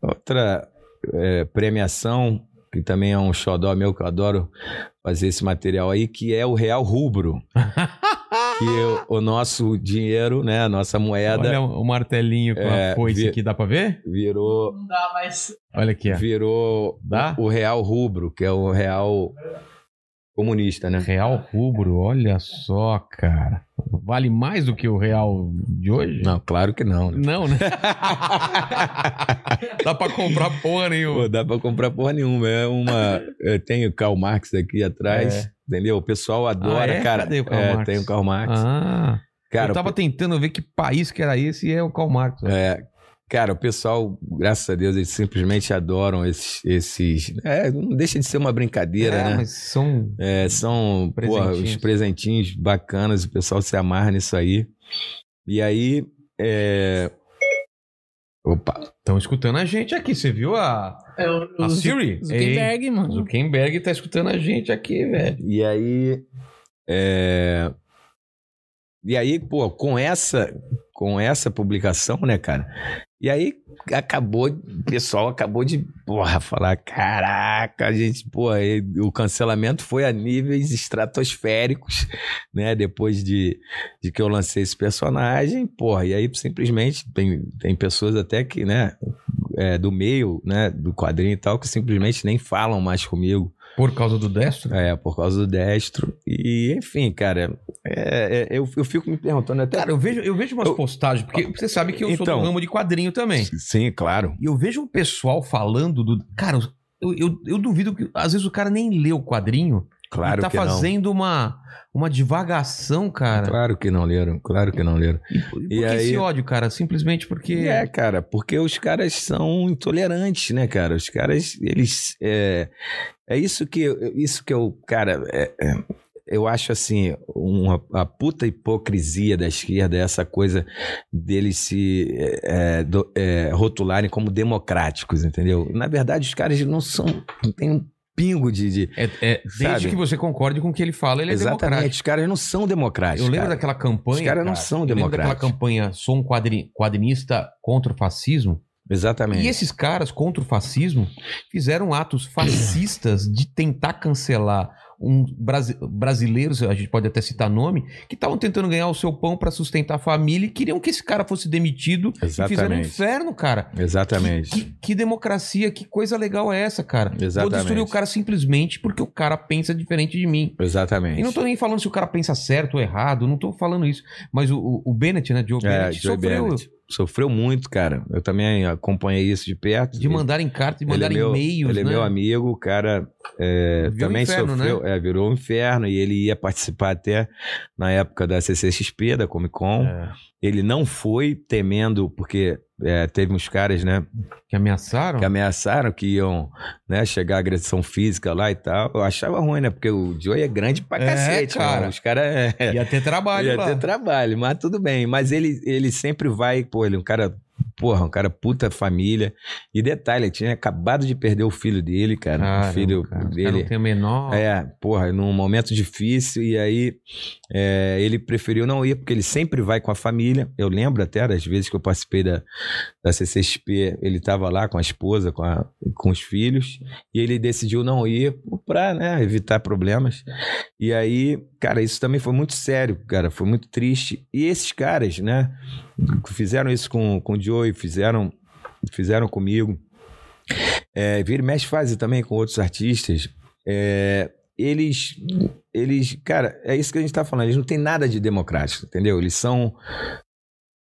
outra é, premiação, que também é um xodó meu, que eu adoro fazer esse material aí, que é o Real Rubro. que o, o nosso dinheiro, né, a nossa moeda, Olha o martelinho com É, a foice vi- aqui, dá pra ver? virou, Não dá mais. Olha aqui, ó. virou Dá? o Real Rubro, que é o Real comunista, né? Real rubro, olha só, cara. Vale mais do que o real de hoje? Não, claro que não. né? Não, né? Dá pra comprar porra nenhuma. Pô, dá pra comprar porra nenhuma. É uma. Eu tenho Karl Marx aqui atrás. Entendeu? O pessoal adora, Ah, é? cara. Cadê o Karl é, Marx? tem o Karl Marx. Ah, cara, eu tava tentando ver que país que era esse e é o Karl Marx. o, é, cara, o pessoal, graças a Deus, eles simplesmente adoram esses. esses é, não deixa de ser uma brincadeira, É, né? mas são... É, são porra, Presentinhos. os presentinhos bacanas, o pessoal se amarra nisso aí. E aí, é, Opa. Estão escutando a gente aqui, você viu a, É o, a o Siri? Zuckerberg, Ei, mano. Zuckerberg tá escutando a gente aqui, velho. E aí. é, E aí, pô, com essa, com essa publicação, né, cara? E aí acabou, o pessoal acabou de, porra, falar: caraca, a gente, e o cancelamento foi a níveis estratosféricos, né? Depois de, de que eu lancei esse personagem, porra, e aí simplesmente tem, tem pessoas até que, né, é, do meio, né, do quadrinho e tal, que simplesmente nem falam mais comigo. Por causa do destro? É, por causa do destro. E, enfim, cara, é, é, eu, eu fico me perguntando até. Cara, eu vejo, eu vejo umas Eu- postagens, porque você sabe que eu sou Então. do ramo de quadrinho também. Sim, claro. E eu vejo um pessoal falando do. Cara, eu, eu, eu duvido que. Às vezes o cara nem lê o quadrinho Claro tá que fazendo uma, uma divagação, não. cara. Claro que não leram, claro que não leram. E, por E que aí- esse ódio, cara? Simplesmente porque. É, cara, porque os caras são intolerantes, né, cara? Os caras, eles. É, é isso que, isso que eu, cara, é- é, eu acho assim, uma, a puta hipocrisia da esquerda é essa coisa deles se é, é, do- é, rotularem como democráticos, entendeu? Na verdade, os caras não são. não pingo de. de- É, é, desde Sabe? que você concorde com o que ele fala, ele é Exatamente, democrático. os caras não são democráticos. Eu lembro cara. daquela campanha. Os caras não são eu lembro daquela democráticos. campanha Sou um quadri- quadrinista contra o fascismo. Exatamente. E esses caras contra o fascismo fizeram atos fascistas de tentar cancelar um brasi- brasileiros, a gente pode até citar nome, que estavam tentando ganhar o seu pão para sustentar a família e queriam que esse cara fosse demitido e fizeram um Exatamente. inferno, cara. Exatamente. Que, que democracia, que coisa legal é essa, cara? Vou Exatamente. destruir o cara simplesmente porque o cara pensa diferente de mim. Exatamente. E não tô nem falando se o cara pensa certo ou errado, não tô falando isso. Mas o, o- Bennett, né, Joe É, Bennett, Joey sofreu Bennett. Sofreu muito, cara. Eu também acompanhei isso de perto. de mandarem carta, de Ele é mandarem meu- e-mails, Ele é né? meu amigo, o cara é, também inferno, né? sofreu, é, virou um inferno e ele ia participar até na época da CCXP, da Comic Con. É, Ele não foi temendo, porque é, teve uns caras, né, que ameaçaram? que ameaçaram que iam né, chegar a agressão física lá e tal. Eu achava ruim, né, porque o Joey é grande pra É, cacete, cara. cara. Os caras é, Ia ter trabalho Ia lá. ter trabalho, mas tudo bem. Mas ele, ele sempre vai, pô, ele é um cara, porra, um cara puta família. E detalhe, ele tinha acabado de perder o filho dele, cara. Caramba, o filho cara, dele. não tem a menor... É, porra, num momento difícil, e aí é, ele preferiu não ir, porque ele sempre vai com a família. Eu lembro até das vezes que eu participei da, da CCXP, ele estava lá com a esposa, com, a- com os filhos, e ele decidiu não ir pra né, evitar problemas. E aí, cara, isso também foi muito sério, cara, foi muito triste. E esses caras, né, que fizeram isso com, com o Joey, fizeram, fizeram comigo. É, vira e mexe fazem também com outros artistas. É, eles, eles, cara, é isso que a gente tá falando. Eles não têm nada de democrático, entendeu? Eles são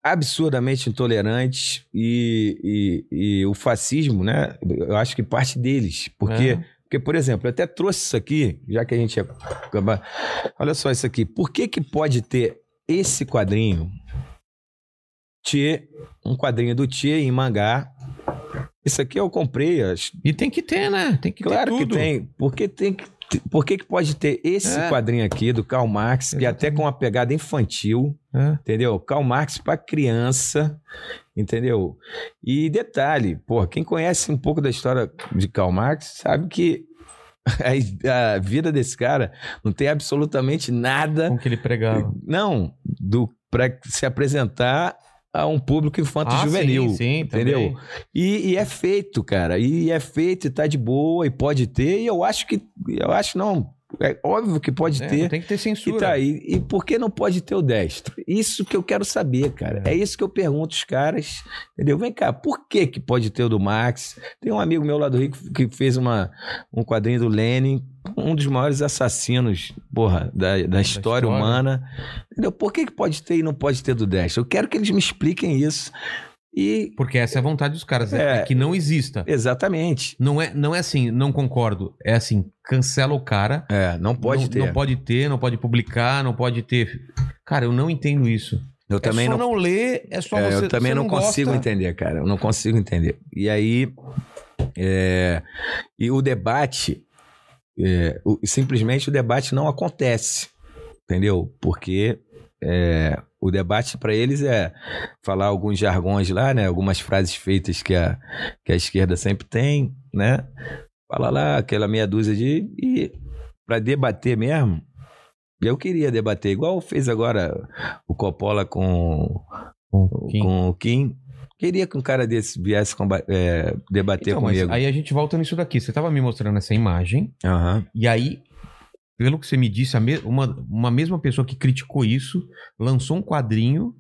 absurdamente intolerantes e, e, e o fascismo, né? Eu acho que parte deles, porque É. porque, por exemplo, eu até trouxe isso aqui, já que a gente ia acabar. Olha só isso aqui. Por que, que pode ter esse quadrinho? Tchê, um quadrinho do Tchê em mangá. Isso aqui eu comprei. acho- E tem que ter, né? Tem que Claro ter que tudo. tem. Por que tem que. Por que, que pode ter esse É. quadrinho aqui do Karl Marx, que é até com uma pegada infantil, É. entendeu? Karl Marx para criança, entendeu? E detalhe, pô, quem conhece um pouco da história de Karl Marx sabe que a, a vida desse cara não tem absolutamente nada, Com que ele pregava. não, do para se apresentar a um público infanto-juvenil. Ah, sim, sim, entendeu? E, e é feito, cara. E é feito e tá de boa e pode ter. E eu acho que. Eu acho não. É óbvio que pode É, ter. tem que ter E censura. tá aí. E por que não pode ter o destro? Isso que eu quero saber, cara. É, isso que eu pergunto os caras. Entendeu? Vem cá, por que que pode ter o do Max? Tem um amigo meu lá do Rio que fez uma, um quadrinho do Lenin, um dos maiores assassinos, porra, da, da história história. humana. Entendeu? Por que que pode ter e não pode ter do destro? Eu quero que eles me expliquem isso. E. Porque essa é a vontade dos caras, é, É. que não exista. Exatamente. Não é, não é assim, não concordo. É assim, cancela o cara. É, não pode não, ter. Não pode ter, não pode publicar, não pode ter. Cara, eu não entendo isso. eu também é só não não, ler, é só É, você. eu também você não, consigo gosta. entender, cara. Eu não consigo entender. E aí. é, e o debate. é, o- simplesmente o debate não acontece. Entendeu? Porque é, o debate para eles é falar alguns jargões lá, né? Algumas frases feitas que a, que a esquerda sempre tem, né? Fala lá aquela meia dúzia de. E para debater mesmo, eu queria debater, igual fez agora o Coppola com, Com Kim. com o Kim. Queria que um cara desse viesse é, debater Então, comigo. aí a gente volta nisso daqui. Você tava me mostrando essa imagem, Aham. e aí, pelo que você me disse, me- uma, uma mesma pessoa que criticou isso lançou um quadrinho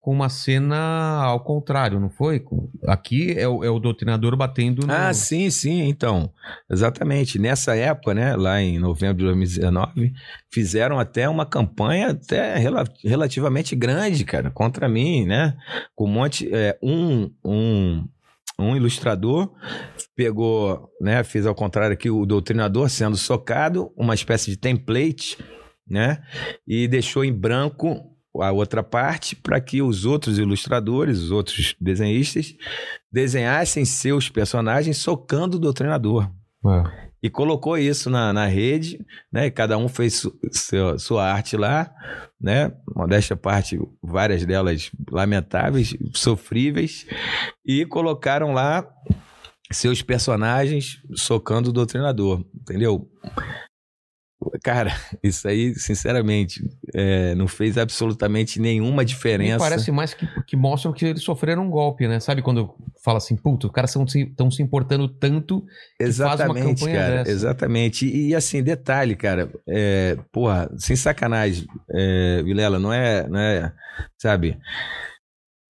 com uma cena ao contrário, não foi? Aqui é o, é o doutrinador batendo no. Ah, sim, sim, então. Exatamente. Nessa época, né, lá em novembro de 2019, fizeram até uma campanha até rela- relativamente grande, cara, contra mim, né? Com um monte. é, um, um, um ilustrador pegou, né? Fez ao contrário aqui o doutrinador sendo socado, uma espécie de template, né? E deixou em branco a outra parte para que os outros ilustradores, os outros desenhistas, desenhassem seus personagens socando o doutrinador. É. E colocou isso na, na rede, né? E cada um fez su- seu- sua arte lá, né? Modéstia parte, várias delas lamentáveis, sofríveis, e colocaram lá seus personagens socando o doutrinador, entendeu? Cara, isso aí, sinceramente, é, não fez absolutamente nenhuma Me diferença. parece mais que, que mostram que eles sofreram um golpe, né? Sabe quando fala assim, puta, os caras estão se, tão se importando tanto faz uma Exatamente, campanha cara. dessa. Exatamente. E, e, assim, detalhe, cara. É, porra, sem sacanagem, é, Vilela, não é, não é. Sabe?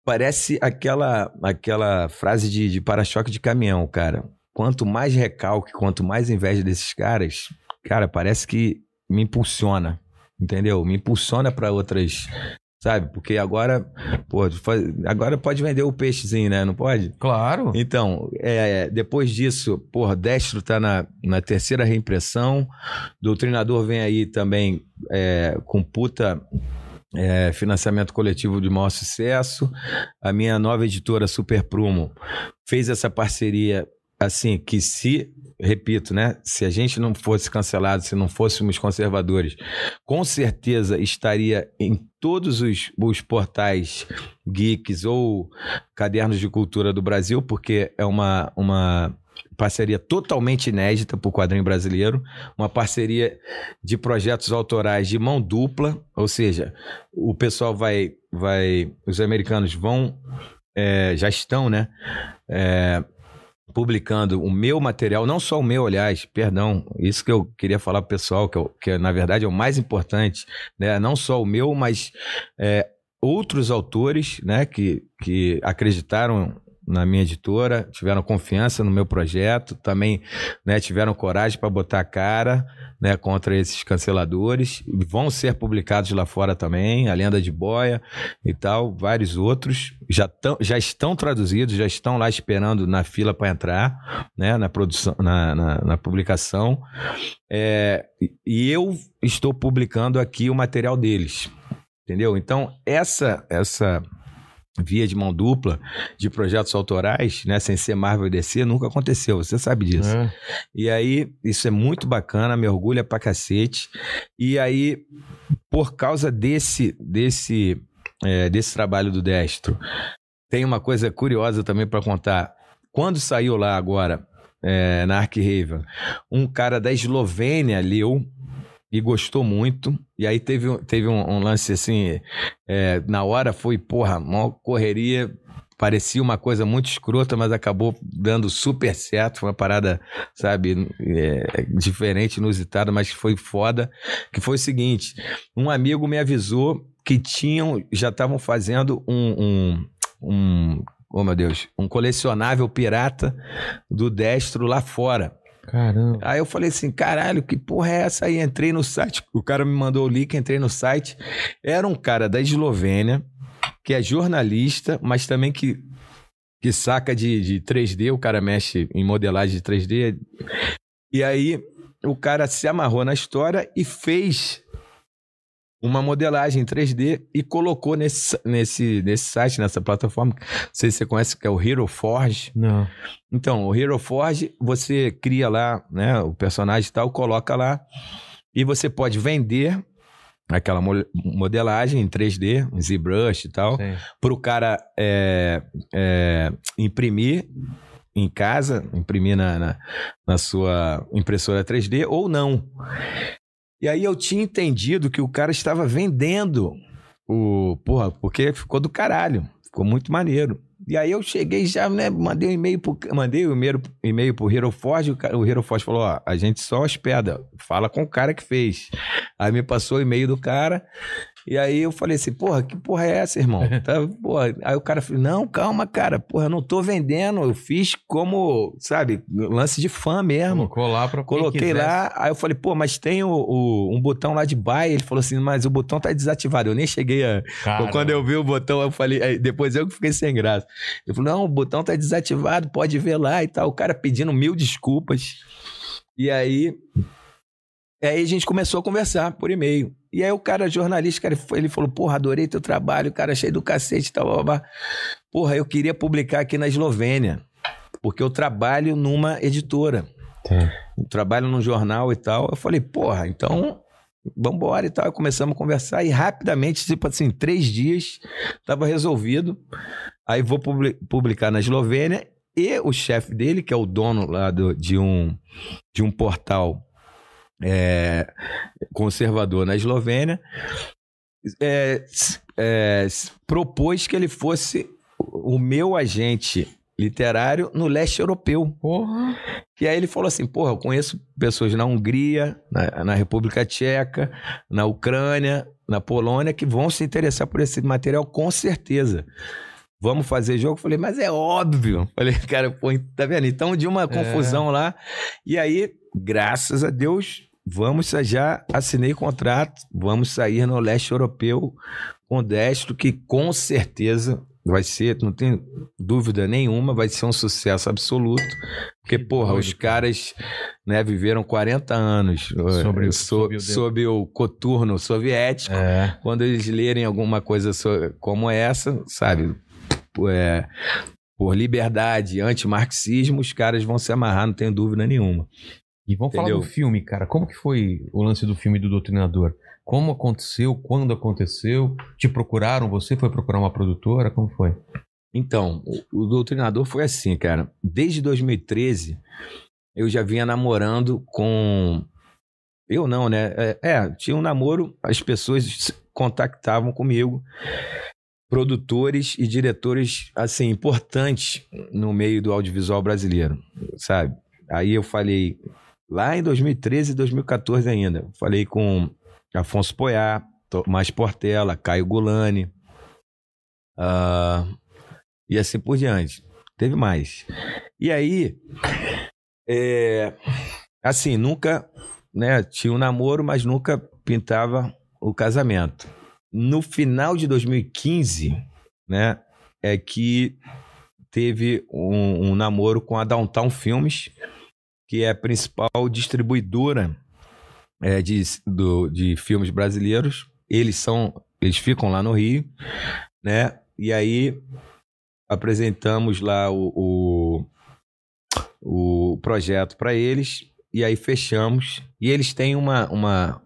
Parece aquela, aquela frase de, de para-choque de caminhão, cara. Quanto mais recalque, quanto mais inveja desses caras, cara, parece que me impulsiona. Entendeu? Me impulsiona para outras. Sabe? Porque agora, pô, agora pode vender o peixezinho, né? Não pode? Claro. Então, é, depois disso, porra, Destro tá na, na terceira reimpressão. Doutrinador vem aí também é, com puta é, financiamento coletivo de maior sucesso. A minha nova editora Super Prumo fez essa parceria assim que se repito, né? Se a gente não fosse cancelado, se não fôssemos conservadores, com certeza estaria em todos os, os portais geeks ou cadernos de cultura do Brasil, porque é uma, uma parceria totalmente inédita para o quadrinho brasileiro, uma parceria de projetos autorais de mão dupla, ou seja, o pessoal vai, vai os americanos vão, é, já estão, né? É, publicando o meu material, não só o meu, aliás, perdão, isso que eu queria falar pro pessoal, que, eu, que na verdade é o mais importante, né? Não só o meu, mas é, outros autores, né, que, que acreditaram na minha editora, tiveram confiança no meu projeto, também né, tiveram coragem para botar a cara né, contra esses canceladores. Vão ser publicados lá fora também, A Lenda de Boia e tal, vários outros. Já, tão, já estão traduzidos, já estão lá esperando na fila para entrar né, na, produção, na, na, na publicação. É, e eu estou publicando aqui o material deles. Entendeu? Então, essa essa via de mão dupla de projetos autorais, né, sem ser Marvel e DC, nunca aconteceu, você sabe disso. É. E aí, isso é muito bacana, me orgulha pra cacete. E aí, por causa desse, desse, é, desse trabalho do Destro, tem uma coisa curiosa também pra contar. Quando saiu lá agora, é, na Arkheiva, um cara da Eslovênia leu e gostou muito. E aí teve, teve um, um lance assim, é, na hora foi, porra, uma correria. Parecia uma coisa muito escrota, mas acabou dando super certo. Foi uma parada, sabe, é, diferente, inusitada, mas foi foda. Que foi o seguinte: um amigo me avisou que tinham, já estavam fazendo um, um, um, oh meu Deus, um colecionável pirata do Destro lá fora. Caramba. Aí eu falei assim, caralho, que porra é essa aí? Entrei no site, o cara me mandou o link, entrei no site. Era um cara da Eslovênia, que é jornalista, mas também que, que saca de, de 3D, o cara mexe em modelagem de 3D. E aí o cara se amarrou na história e fez uma modelagem em 3D e colocou nesse, nesse, nesse site, nessa plataforma. Não sei se você conhece, que é o Hero Forge. Não. Então, o Hero Forge, você cria lá, né, o personagem e tal, coloca lá e você pode vender aquela mo- modelagem em 3D, em ZBrush e tal, para o cara é, é, imprimir em casa, imprimir na, na, na sua impressora 3D ou não. E aí eu tinha entendido que o cara estava vendendo o. Porra, porque ficou do caralho. Ficou muito maneiro. E aí eu cheguei já, né? Mandei um e-mail pro, mandei o e-mail, e-mail pro Hero Forge, o, cara- o Hero Forge falou: ó, a gente só hospeda, fala com o cara que fez. Aí me passou o e-mail do cara. E aí eu falei assim, porra, que porra é essa, irmão? Tá, porra. Aí o cara falou, não, calma, cara, porra, eu não tô vendendo, eu fiz como, sabe, lance de fã mesmo. Colocou lá pra Coloquei lá, aí eu falei, pô, mas tem o, o- um botão lá de buy. Ele falou assim, mas o botão tá desativado. Eu nem cheguei a. Cara, Quando eu vi o botão, eu falei, aí depois eu que fiquei sem graça. Ele falou, não, o botão tá desativado, pode ver lá e tal. O cara pedindo mil desculpas. E aí. Aí a gente começou a conversar por e-mail. E aí o cara, jornalista, cara, ele falou, porra, adorei teu trabalho, cara, cheio do cacete e tal, blá, blá. Porra, eu queria publicar aqui na Eslovênia, porque eu trabalho numa editora. Tá. Eu trabalho num jornal e tal. Eu falei, porra, então vambora e tal. Começamos a conversar e rapidamente, tipo assim, três dias, tava resolvido. Aí vou publi- publicar na Eslovênia e o chefe dele, que é o dono lá do- de, um, de um portal é, conservador na Eslovênia, é, é, propôs que ele fosse o meu agente literário no leste europeu. Porra. E aí ele falou assim: porra, eu conheço pessoas na Hungria, na, na República Tcheca, na Ucrânia, na Polônia, que vão se interessar por esse material com certeza. Vamos fazer jogo? Eu Falei, mas é óbvio. Falei, cara, pô, tá vendo? Então, de uma confusão lá. E aí, graças a Deus, vamos já assinei contrato, vamos sair no leste europeu com destro, que com certeza vai ser, não tem dúvida nenhuma, vai ser um sucesso absoluto. Porque, Que porra, os caras né, viveram 40 anos eh, Sobre o- so- sob o o coturno soviético. É. Quando eles lerem alguma coisa como essa, sabe, é, por liberdade, antimarxismo, os caras vão se amarrar, não tenho dúvida nenhuma. E vamos falar Entendeu? do filme, cara. Como que foi o lance do filme do Doutrinador? Como aconteceu? Quando aconteceu? Te procuraram? Você foi procurar uma produtora? Como foi? Então, o, Doutrinador foi assim, cara. Desde 2013, eu já vinha namorando com. Eu não, né? É, é, tinha um namoro, as pessoas se contactavam comigo, produtores e diretores, assim, importantes no meio do audiovisual brasileiro, sabe? Aí eu falei, lá em 2013 e 2014 ainda, falei com Afonso Poiá, Tomás Portela, Caio Gulani, ah, e assim por diante. Teve mais. E aí, é, assim, nunca, né, tinha um namoro, mas nunca pintava o casamento. No final de 2015, né, é que teve um, um namoro com a Downtown Filmes, que é a principal distribuidora é, de, do- de filmes brasileiros. Eles são, eles ficam lá no Rio, né? E aí apresentamos lá o, o, o projeto para eles e aí fechamos. E eles têm uma, uma,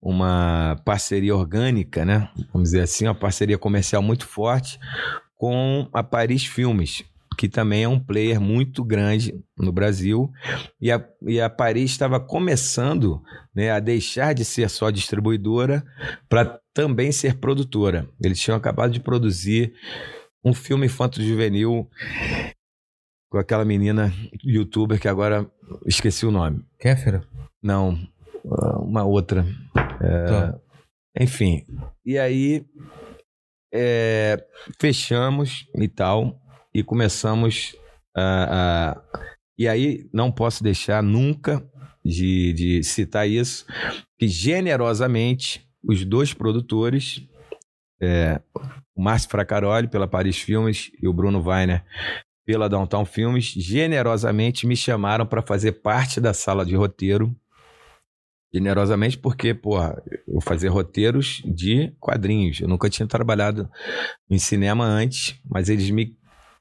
uma parceria orgânica, né? Vamos dizer assim, uma parceria comercial muito forte com a Paris Filmes, que também é um player muito grande no Brasil. E a, e a Paris estava começando né, a deixar de ser só distribuidora para também ser produtora. Eles tinham acabado de produzir um filme infanto-juvenil com aquela menina youtuber que agora esqueci o nome. Kéfera? Não, uma outra. É, Tá. Enfim. E aí é, fechamos e tal, e começamos a, E aí não posso deixar nunca de, de citar isso, que generosamente os dois produtores, é, o Márcio Fracaroli pela Paris Filmes e o Bruno Weiner pela Downtown Filmes, generosamente me chamaram para fazer parte da sala de roteiro. Generosamente porque, porra, eu fazia roteiros de quadrinhos. Eu nunca tinha trabalhado em cinema antes, mas eles me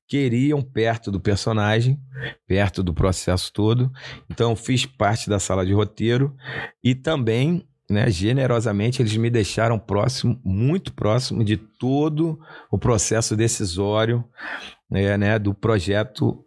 queriam perto do personagem, perto do processo todo. Então fiz parte da sala de roteiro e também né, generosamente, eles me deixaram próximo, muito próximo de todo o processo decisório é, né, do projeto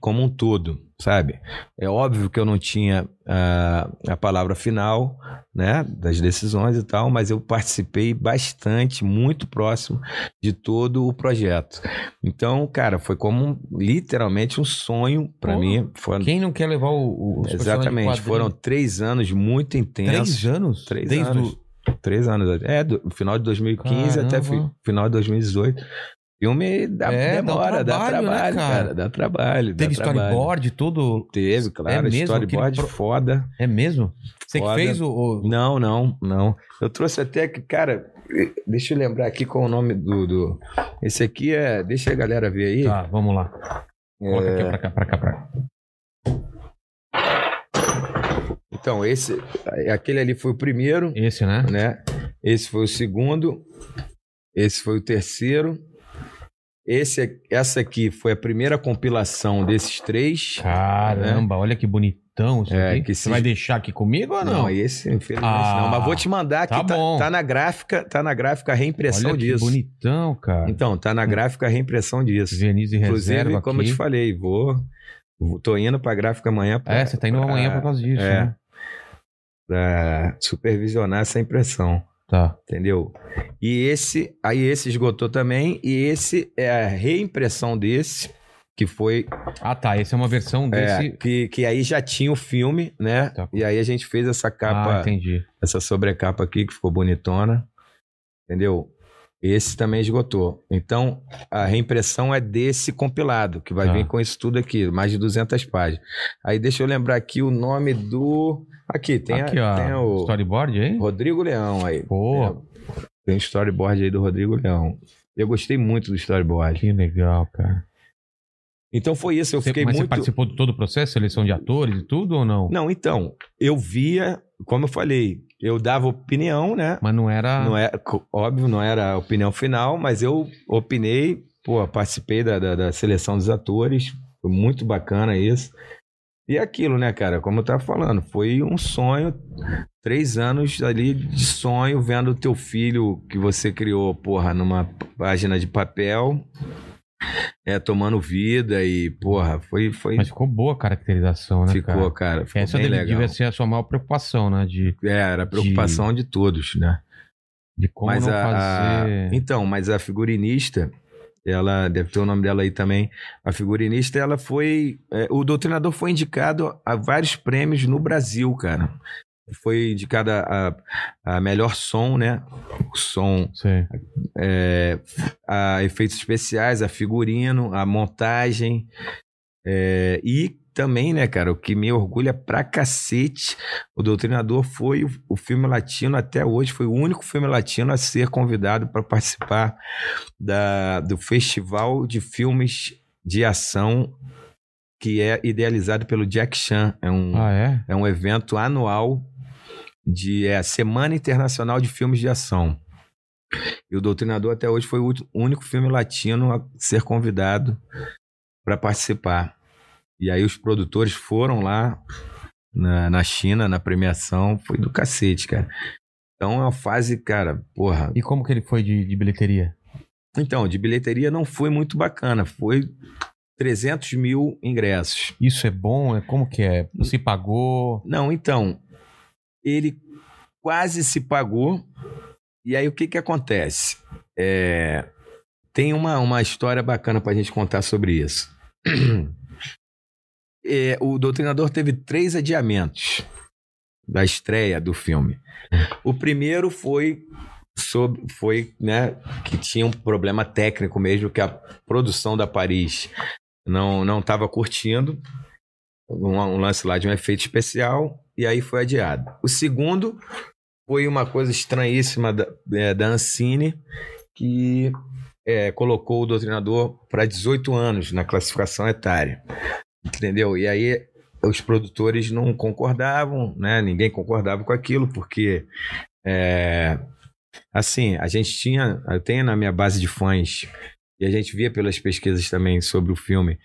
como um todo, sabe? É óbvio que eu não tinha ah, a palavra final, né, das decisões e tal, mas eu participei bastante, muito próximo de todo o projeto. Então, cara, foi como um- literalmente um sonho para mim. Foi, Quem não quer levar o, de exatamente, foram três anos muito intensos. três anos? Três Desde anos. o- Três anos. É, do final de 2015 até fi- Caramba. final de 2018. Filme dá, É, dá um demora, dá trabalho, né, trabalho, cara? cara? Dá trabalho. dá Teve trabalho. storyboard, tudo. Teve, claro. É mesmo? storyboard pro- foda. É mesmo? Você que Foda. fez o. Não, não, não. Eu trouxe até que, cara, deixa eu lembrar aqui qual o nome do. do... Esse aqui é. Deixa a galera ver aí. Tá, vamos lá. Coloca É. aqui pra cá, pra cá, pra cá. Então, esse. Aquele ali foi o primeiro. Esse, né? né? Esse foi o segundo, esse foi o terceiro. Esse, essa aqui foi a primeira compilação desses três. Caramba, olha que bonitão isso É, aqui. que Você se- vai deixar aqui comigo ou não? esse, infelizmente, Ah, não. Mas vou te mandar aqui. tá Tá, bom. tá na gráfica, tá na gráfica a reimpressão olha que disso. bonitão, cara. Então, tá na gráfica a reimpressão disso. Verniz e Inclusive, reserva como eu te falei, vou, vou- tô indo pra gráfica amanhã pra, É, você tá indo amanhã por causa disso, é. né? pra supervisionar essa impressão. Tá. Entendeu? E esse, aí esse esgotou também, e esse é a reimpressão desse, que foi, Ah, tá. Essa é uma versão é, desse. que, que aí já tinha o filme, né? Tá. E aí a gente fez essa ah, capa, entendi. essa sobrecapa aqui, que ficou bonitona, entendeu? Esse também esgotou. Então, a reimpressão é desse compilado, que vai Tá. vir com isso tudo aqui, mais de 200 páginas. Aí deixa eu lembrar aqui o nome do... Aqui, tem, a- aqui, ó. tem o Storyboard aí? Rodrigo Leão aí. Pô, Tem o storyboard aí do Rodrigo Leão. Eu gostei muito do storyboard. que legal, cara. Então foi isso, eu Você- fiquei mas você muito. participou de todo o processo, seleção de atores e tudo ou não? Não, então, eu via, como eu falei, eu dava opinião, né? Mas não era. Não é, co- óbvio, não era a opinião final, mas eu opinei, pô, participei da, da, da seleção dos atores, foi muito bacana isso. E é aquilo, né, cara, como eu tava falando, foi um sonho, três anos ali de sonho, vendo o teu filho que você criou, porra, numa página de papel, é, tomando vida e, porra, foi, foi, Mas ficou boa a caracterização, né? ficou, cara? cara, ficou Essa bem deve, legal. devia ser a sua maior preocupação, né? De, É, era a preocupação de todos, né? de como mas não a, a- fazer. então, mas a figurinista, ela deve ter o nome dela aí também. A figurinista, ela foi, é, o doutrinador foi indicado a vários prêmios no Brasil, cara. Foi indicada a, a melhor som, né? O som, é, a efeitos especiais, a figurino, a montagem. é, e também, né, cara, o que me orgulha pra cacete, o Doutrinador foi o, o filme latino até hoje, foi o único filme latino a ser convidado para participar da, do Festival de Filmes de Ação que é idealizado pelo Jack Chan. É um, Ah, é? é um evento anual de é, a Semana Internacional de Filmes de Ação. E o Doutrinador até hoje foi o único filme latino a ser convidado para participar. E aí os produtores foram lá na, na China, na premiação, foi do cacete, cara. Então é uma fase, cara, porra. E como que ele foi de, de bilheteria? Então, de bilheteria não foi muito bacana, foi 300 mil ingressos. Isso é bom? É como que é? Você pagou? Não, então, ele quase se pagou. E aí o que que acontece? É, tem uma, uma história bacana pra gente contar sobre isso. É, o Doutrinador teve três adiamentos da estreia do filme. O primeiro foi sobre foi né que tinha um problema técnico mesmo que a produção da Paris não não estava curtindo um, um lance lá de um efeito especial e aí foi adiado. O segundo foi uma coisa estranhíssima da, é, da Ancine que é, colocou o doutrinador para 18 anos na classificação etária, entendeu? E aí os produtores não concordavam, né? Ninguém concordava com aquilo porque é, assim a gente tinha, eu tenho na minha base de fãs e a gente via pelas pesquisas também sobre o filme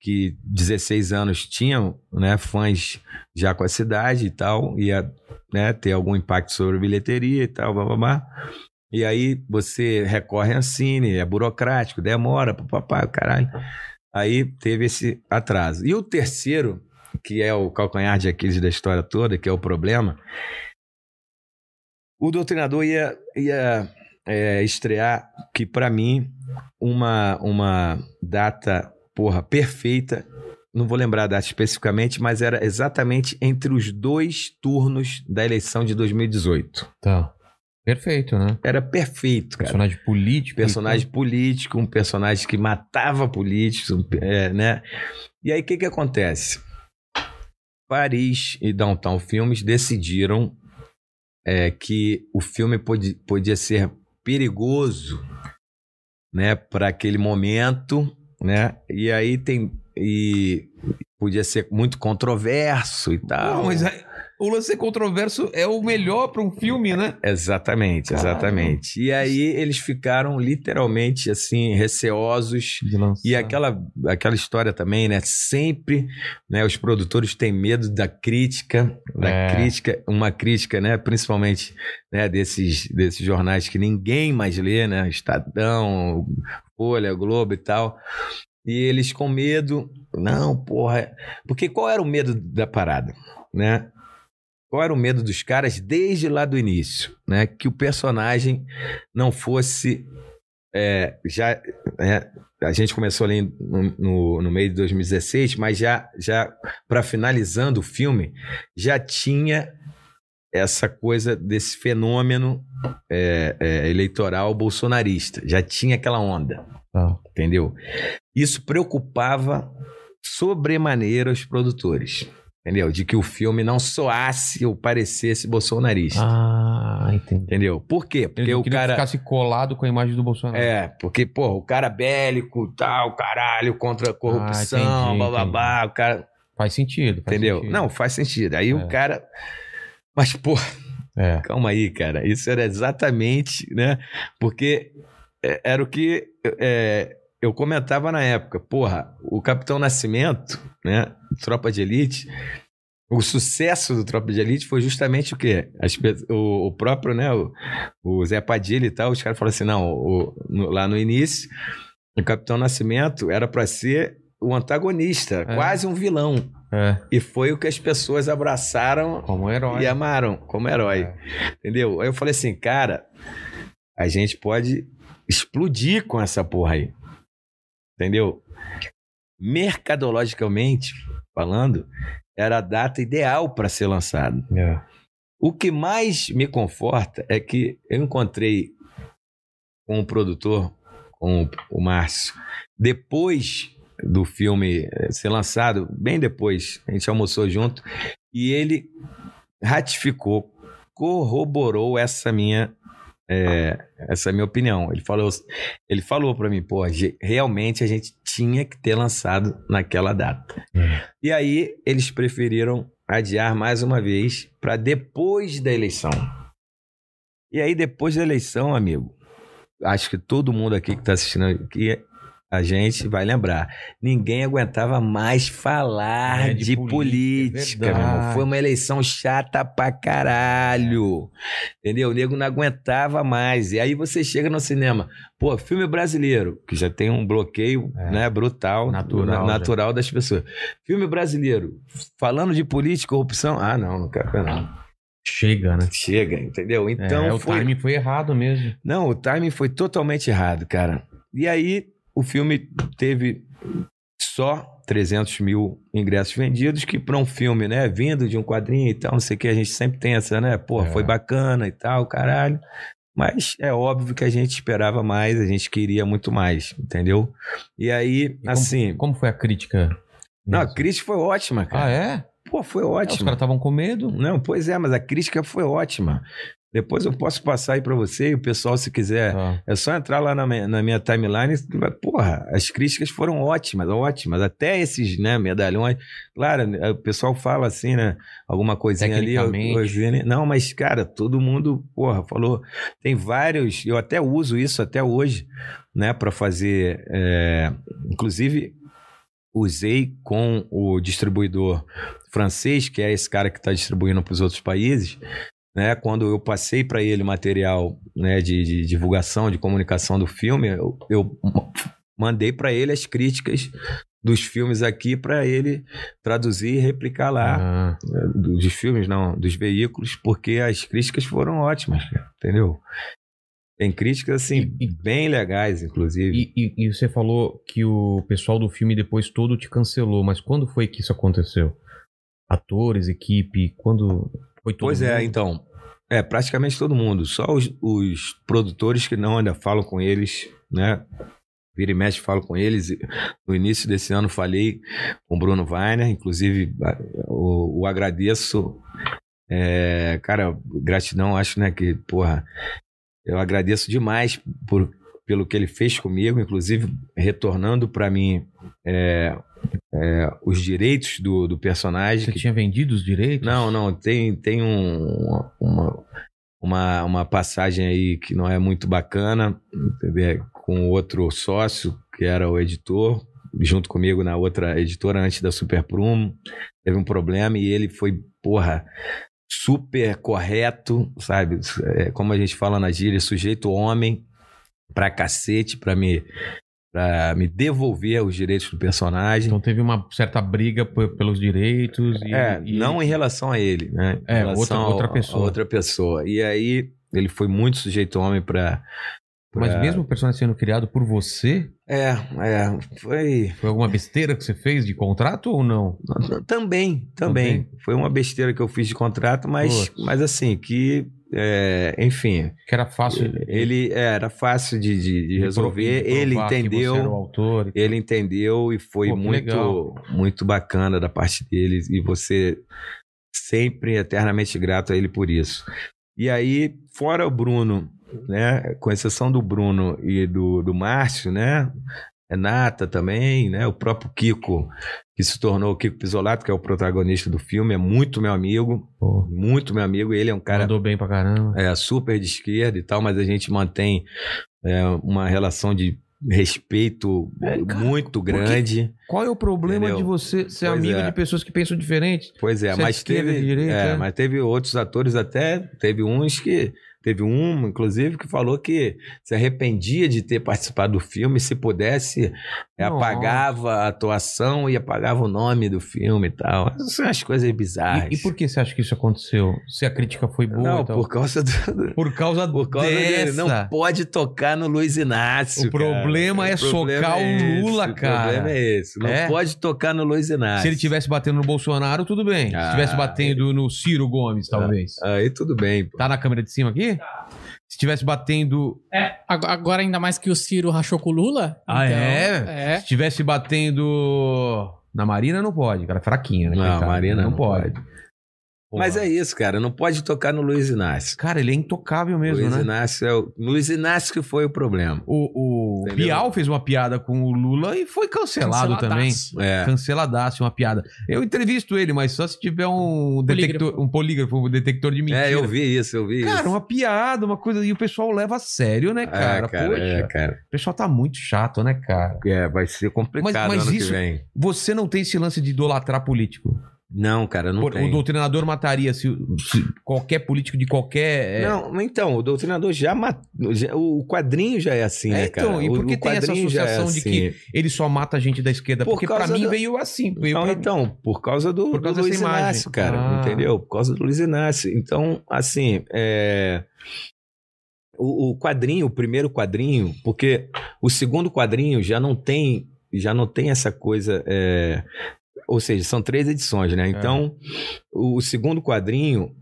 que 16 anos tinham né, fãs já com a cidade e tal, ia né, ter algum impacto sobre a bilheteria e tal, blá, blá, blá. E aí você recorre a cine, é burocrático, demora, papapá, caralho. Aí teve esse atraso. E o terceiro, que é o calcanhar de Aquiles da história toda, que é o problema, o doutrinador ia, ia é, estrear, que para mim, uma, uma data, porra, perfeita. Não vou lembrar a data especificamente, mas era exatamente entre os dois turnos da eleição de 2018. Tá. Perfeito, né? Era perfeito, cara. Personagem político. Personagem político, um personagem que matava políticos, um, é, né? E aí, o que que acontece? Paris e Downtown Filmes decidiram é, que o filme podi- podia ser perigoso, né, para aquele momento, né? E aí tem e podia ser muito controverso e tal. Não, mas é- o lance controverso é o melhor pra um filme, né? Exatamente, exatamente. E aí eles ficaram literalmente assim receosos. E aquela, aquela história também, né? Sempre, né? Os produtores têm medo da crítica, da É. crítica, uma crítica, né? Principalmente, né? Desses, desses jornais que ninguém mais lê, né? Estadão, Folha, Globo e tal. E eles com medo, não, porra. Porque qual era o medo da parada, né? Qual era o medo dos caras desde lá do início, né? Que o personagem não fosse é, já é, a gente começou ali no, no, no meio de 2016, mas já, já para finalizando o filme, já tinha essa coisa desse fenômeno é, é, eleitoral bolsonarista. Já tinha aquela onda, Tá. entendeu? Isso preocupava sobremaneira os produtores, entendeu? De que o filme não soasse ou parecesse bolsonarista. Ah, entendi. Entendeu? Por quê? Porque o cara. que ficasse colado com a imagem do Bolsonaro. É, porque, pô, o cara bélico, tal, caralho, contra a corrupção, Ah, entendi, bababá, o cara. Faz sentido. faz entendeu? sentido. Não, faz sentido. Aí É. o cara. Mas, pô, É. calma aí, cara. Isso era exatamente, né? Porque é, era o que é, eu comentava na época. Porra, o Capitão Nascimento, né? Tropa de Elite. O sucesso do Tropa de Elite foi justamente o quê? As o, o próprio, né? O, o Zé Padilha e tal, os caras falaram assim: não, o- no- lá no início, o Capitão Nascimento era pra ser o antagonista, É. quase um vilão. É. E foi o que as pessoas abraçaram Como herói. e amaram como herói. É. Entendeu? Aí eu falei assim, cara, a gente pode explodir com essa porra aí. Entendeu? Mercadologicamente falando, era a data ideal para ser lançado. É. O que mais me conforta é que eu encontrei com o produtor, com o Márcio, depois do filme eh, ser lançado, bem depois, a gente almoçou junto, e ele ratificou, corroborou essa minha eh, essa minha opinião. Ele falou, ele falou para mim, pô, realmente a gente tinha que ter lançado naquela data. E aí eles preferiram adiar mais uma vez para depois da eleição. E aí depois da eleição, amigo, acho que todo mundo aqui que está assistindo aqui a gente vai lembrar. Ninguém aguentava mais falar É, de, de política, política, é meu irmão. Foi uma eleição chata pra caralho. Entendeu? O nego não aguentava mais. E aí você chega no cinema, pô, filme brasileiro, que já tem um bloqueio É. né, brutal, Natural, na- já. natural das pessoas. Filme brasileiro, falando de política, corrupção, ah, não, não quero ver, não. Chega, né? Chega, entendeu? Então é, o foi. timing foi errado mesmo. Não, o timing foi totalmente errado, cara. E aí, o filme teve só 300 mil ingressos vendidos, que para um filme, né, vindo de um quadrinho e tal, não sei o que, a gente sempre tem essa, né, pô, É. foi bacana e tal, caralho. Mas é óbvio que a gente esperava mais, a gente queria muito mais, entendeu? E aí, E assim. Como foi a crítica? Não, a crítica foi ótima, cara. Ah, é? Pô, foi É, Os caras estavam com medo. Não, pois é, mas a crítica foi ótima. Depois eu posso passar aí pra você e o pessoal, se quiser. Tá. É só entrar lá na minha, na minha timeline. e- Porra, as críticas foram ótimas, ótimas. Até esses né, medalhões. Claro, o pessoal fala assim, né? Alguma coisinha ali. né? Não, mas, cara, todo mundo, porra, falou. Tem vários. Eu até uso isso até hoje, né? Pra fazer. é, inclusive, usei com o distribuidor francês, que é esse cara que está distribuindo para os outros países, né? Quando eu passei para ele material né, de, de, divulgação, de comunicação do filme, eu, eu mandei para ele as críticas dos filmes aqui para ele traduzir e replicar lá. Ah. Né, dos filmes, não, dos veículos, porque as críticas foram ótimas, entendeu? Tem críticas, assim, e, bem legais, inclusive. E, e, e, você falou que o pessoal do filme depois todo te cancelou, mas quando foi que isso aconteceu? Atores, equipe, quando foi todo Pois é, mundo? é, então. É, praticamente todo mundo. Só os, os produtores que não ainda falam com eles, né? Vira e mexe, falo com eles. No início desse ano falei com o Bruno Weiner, inclusive o, o agradeço. É, cara, gratidão, acho, né, que, porra, eu agradeço demais por, pelo que ele fez comigo, inclusive retornando para mim é, é, os direitos do, do personagem. Você que... tinha vendido os direitos? Não, não. Tem, tem um, uma, uma, uma passagem aí que não é muito bacana, entendeu? com outro sócio, que era o editor, junto comigo na outra editora antes da Super Prumo. Teve um problema e ele foi, porra, super correto, sabe? É, como a gente fala na gíria, sujeito homem pra cacete, pra me, pra me devolver os direitos do personagem. Então teve uma certa briga pelos direitos. E, é, e... não em relação a ele, né? Em é, outra, outra pessoa. outra pessoa. E aí ele foi muito sujeito homem pra, mas é. mesmo o personagem sendo criado por você? É, é. Foi. Foi alguma besteira que você fez de contrato ou não? Também, também. também. Foi uma besteira que eu fiz de contrato, mas, mas assim, que. É, enfim. Que era fácil. Ele é, era fácil de, de, de resolver. De ele entendeu. Autor, ele entendeu e foi Pô, muito, muito bacana da parte dele. E você sempre eternamente grato a ele por isso. E aí, fora o Bruno né? Com exceção do Bruno e do, do Márcio, né? Renata também, né? O próprio Kiko, que se tornou o Kiko Pisolato, que é o protagonista do filme, é muito meu amigo, Pô. muito meu amigo. Ele é um cara. Mandou bem pra caramba. É, super de esquerda e tal, mas a gente mantém é, uma relação de respeito é, cara, muito grande. Qual é o problema entendeu? de você ser pois amigo é. de pessoas que pensam diferente? Pois é, mas teve, direita, é, é, mas teve outros atores até, teve uns que Teve um, inclusive, que falou que se arrependia de ter participado do filme, se pudesse, apagava a atuação e apagava o nome do filme e tal. Essas são as coisas bizarras. E, e, por que você acha que isso aconteceu? Se a crítica foi boa? Não, por causa do. Por causa, por causa dessa. Dele. Não pode tocar no Luiz Inácio. O problema cara. é o problema socar é o Lula, cara. O problema é esse. Não é? pode tocar no Luiz Inácio. Se ele tivesse batendo no Bolsonaro, tudo bem. Ah, Se tivesse batendo no Ciro Gomes, talvez. Ah, aí tudo bem. Pô. Tá na câmera de cima aqui? Se estivesse batendo. É, agora ainda mais que o Ciro rachou com o Lula. Ah, então, é? é? Se estivesse batendo. Na Marina não pode, cara. É fraquinho, né? Não, Marina não, não pode. pode. Mas é isso, cara. Não pode tocar no Luiz Inácio. Cara, ele é intocável mesmo, Luiz né? Inácio é o... Luiz Inácio que foi o problema. O, o Bial fez uma piada com o Lula e foi cancelado também. É. Canceladaço uma piada. Eu entrevisto ele, mas só se tiver um detector, polígrafo. um polígrafo, um detector de mentira. É, eu vi isso, eu vi cara, isso. Cara, uma piada, uma coisa. E o pessoal leva a sério, né, cara? É, cara, Poxa, é, cara. O pessoal tá muito chato, né, cara? É, vai ser complicado mas, mas ano isso, que vem. Você não tem esse lance de idolatrar político? Não, cara, não Por, tem. O doutrinador mataria se, se, qualquer político de qualquer. É... Não, então, o doutrinador já matou. O quadrinho já é assim, né, é, então, cara? E por que o, tem essa é associação é assim. de que assim. ele só mata gente da esquerda? Por Porque pra mim do... veio assim. Veio não, então, por causa do, por causa do Luiz Inácio, cara. Ah. Entendeu? Por causa do Luiz Inácio. Então, assim, é. O, o quadrinho, o primeiro quadrinho, porque o segundo quadrinho já não tem já não tem essa coisa é, ou seja, são três edições, né? Então, é. o, segundo quadrinho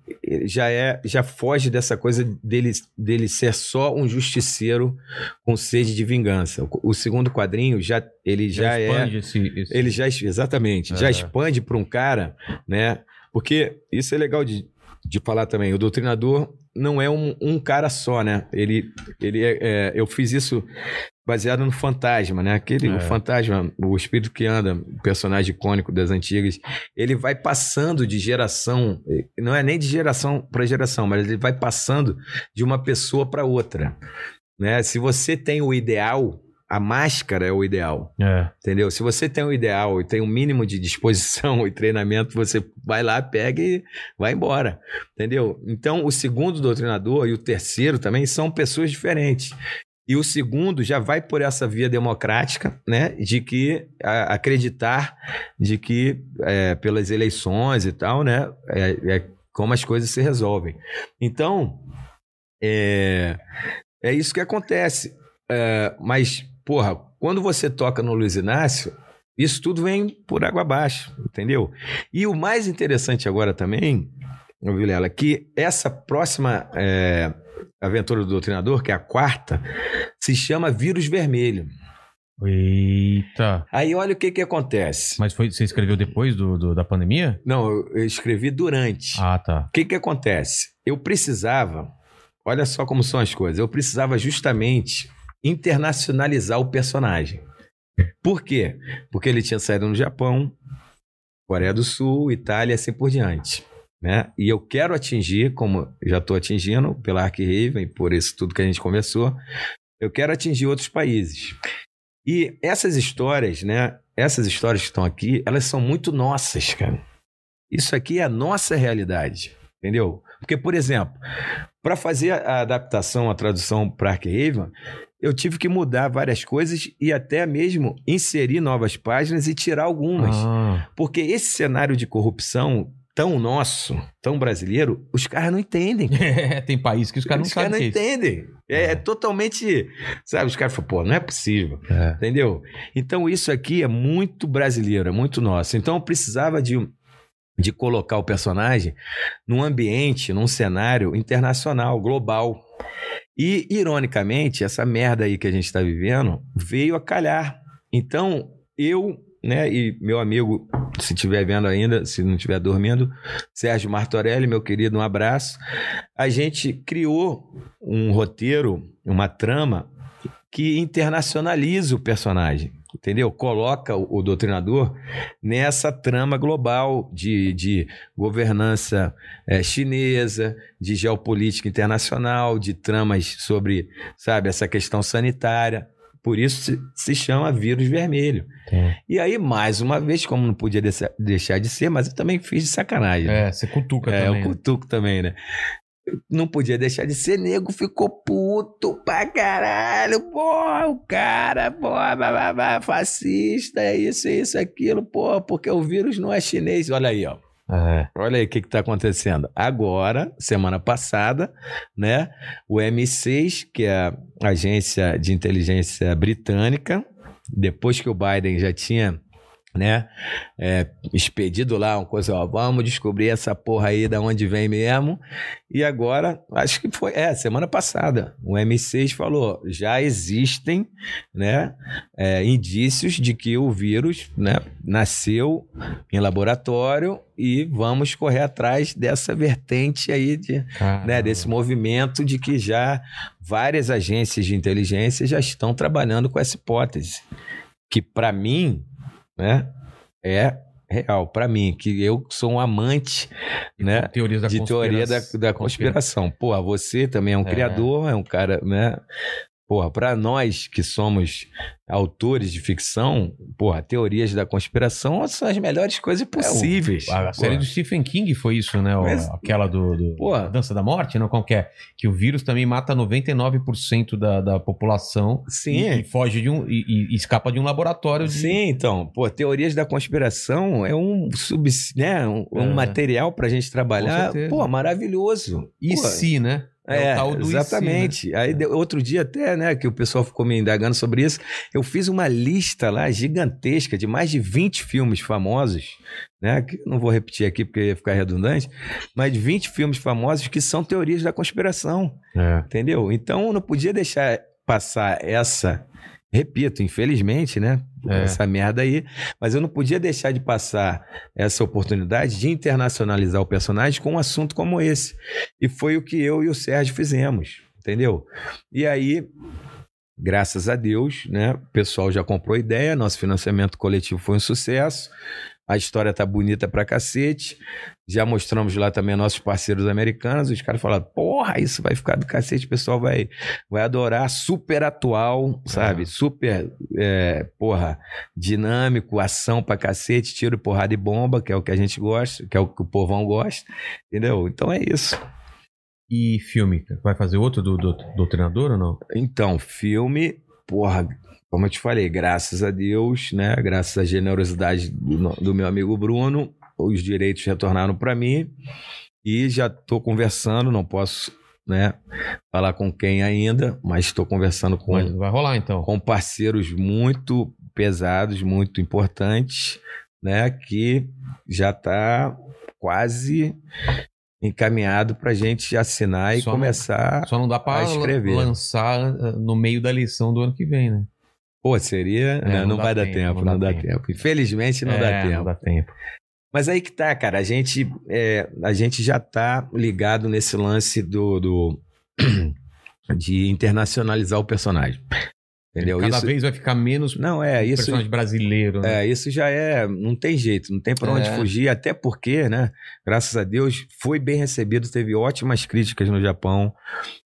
já é já foge dessa coisa dele, dele ser só um justiceiro com sede de vingança. O, o segundo quadrinho já ele já, já é esse, esse... ele já exatamente é. já expande para um cara, né? Porque isso é legal de, de falar também. O doutrinador não é um, um cara só, né? Ele, ele é, é, eu fiz isso baseado no fantasma, né? Aquele é. o fantasma, o espírito que anda, o personagem icônico das antigas, ele vai passando de geração, não é nem de geração para geração, mas ele vai passando de uma pessoa para outra, né? Se você tem o ideal, a máscara é o ideal. É. Entendeu? Se você tem um ideal e tem um mínimo de disposição e treinamento, você vai lá, pega e vai embora. Entendeu? Então, o segundo doutrinador e o terceiro também são pessoas diferentes. E o segundo já vai por essa via democrática, né? De que a- acreditar de que é, pelas eleições e tal, né? É, é como as coisas se resolvem. Então, é, é isso que acontece. É, mas, porra, quando você toca no Luiz Inácio, isso tudo vem por água abaixo, entendeu? E o mais interessante agora também, Vilela, que essa próxima é, aventura do doutrinador, que é a quarta, se chama Vírus Vermelho. Eita. Aí olha o que que acontece. Mas foi, você escreveu depois do, do- da pandemia? Não, eu escrevi durante. Ah, tá. O que que acontece? Eu precisava, olha só como são as coisas, eu precisava justamente internacionalizar o personagem. Por quê? Porque ele tinha saído no Japão, Coreia do Sul, Itália e assim por diante. Né? E eu quero atingir, como já estou atingindo pela Raven, por isso tudo que a gente conversou, eu quero atingir outros países. E essas histórias, né? Essas histórias que estão aqui, elas são muito nossas, cara. Isso aqui é a nossa realidade, entendeu? Porque, por exemplo, para fazer a adaptação, a tradução para Arkham, eu tive que mudar várias coisas e até mesmo inserir novas páginas e tirar algumas. Ah, Porque esse cenário de corrupção tão nosso, tão brasileiro, os caras não entendem. É, tem país que os caras não os caras sabem não que é entendem. É, é totalmente. Sabe, os caras falam, pô, não é possível. É. Entendeu? Então isso aqui é muito brasileiro, é muito nosso. Então eu precisava de, de colocar o personagem num ambiente, num cenário internacional, global. E, ironicamente, essa merda aí que a gente está vivendo veio a calhar. Então, eu, né, e meu amigo, se estiver vendo ainda, se não estiver dormindo, Sérgio Martorelli, meu querido, um abraço. A gente criou um roteiro, uma trama que internacionaliza o personagem, entendeu? Coloca o, doutrinador nessa trama global de, de governança eh, chinesa, de geopolítica internacional, de tramas sobre, sabe, essa questão sanitária. Por isso se, chama vírus vermelho. Tem. E aí, mais uma vez, como não podia deixar- de ser, mas eu também fiz de sacanagem. né? É, você cutuca É, também. o né? cutuco também, né? Não podia deixar de ser nego, ficou puto pra caralho. Pô, o cara, pô, blá, blá, blá, fascista, é isso, é isso, aquilo, pô, porque o vírus não é chinês. Olha aí, ó. É. Olha aí o que está acontecendo. Agora, semana passada, né? O M6, que é a agência de inteligência britânica, depois que o Biden já tinha, né, é, expedido lá uma coisa, ó, vamos descobrir essa porra aí da onde vem mesmo. E agora, acho que foi, é, semana passada, o M6 falou, já existem, né, é, indícios de que o vírus, né, nasceu em laboratório e vamos correr atrás dessa vertente aí de, né, desse movimento de que já várias agências de inteligência já estão trabalhando com essa hipótese, que para mim, né, é real para mim, que eu sou um amante, né, Teorias da de teoria da, conspiração. da conspiração. Porra, você também é um É. criador, é um cara, né? Porra, para nós que somos autores de ficção, porra, teorias da conspiração são as melhores coisas possíveis. A série Porra. do Stephen King foi isso, né? O- Mas- aquela do, do Porra. a Dança da Morte, não? Que é? Que o vírus também mata 99% da, da população Sim. e, e foge de um. E, e escapa de um laboratório. De... Sim, então, pô, teorias da conspiração é um sub, né, um, um É. material pra gente trabalhar, pô, maravilhoso. E Pô, se, né? É, o tal do e se, né? exatamente. Aí de- outro dia até, né, que o pessoal ficou me indagando sobre isso, eu fiz uma lista lá gigantesca de mais de 20 filmes famosos, né, que não vou repetir aqui porque ia ficar redundante, mas de 20 filmes famosos que são teorias da conspiração, É. entendeu? Então eu não podia deixar passar essa, repito, infelizmente, né, É. essa merda aí, mas eu não podia deixar de passar essa oportunidade de internacionalizar o personagem com um assunto como esse. E foi o que eu e o Sérgio fizemos, entendeu? E aí, graças a Deus, né, o pessoal já comprou a ideia, nosso financiamento coletivo foi um sucesso. A história tá bonita pra cacete. Já mostramos lá também nossos parceiros americanos. Os caras falaram, porra, isso vai ficar do cacete. O pessoal vai, vai adorar. Super atual, sabe? Super, é, porra, dinâmico, ação pra cacete, tiro, porrada e bomba, que é o que a gente gosta, que é o que o povão gosta. Entendeu? Então é isso. E filme? Vai fazer outro do, do, do treinador ou não? Então, filme, porra, como eu te falei, graças a Deus, né? Graças à generosidade do, do meu amigo Bruno, os direitos retornaram para mim e já estou conversando, não posso, né, falar com quem ainda, mas estou conversando com, Vai, vai rolar então. com parceiros muito pesados, muito importantes, né, que já está quase encaminhado para a gente assinar e Só não- começar. Só não dá pra a escrever. lançar eh, no meio da eleição do ano que vem, né? Pô, seria. É, né, não não, dá vai dar tempo, tempo, não não, dá dá tempo. tempo. Infelizmente não É, dá tempo. Não dá tempo. Mas aí que tá, cara. A gente, é, a gente já tá ligado nesse lance do, do- de internacionalizar o personagem. Entendeu? Cada isso, vez vai ficar menos não, é, isso, personagem brasileiro, né? é, isso já é. Não tem jeito, não tem pra onde É. fugir, até porque, né? Graças a Deus, foi bem recebido, teve ótimas críticas no Japão,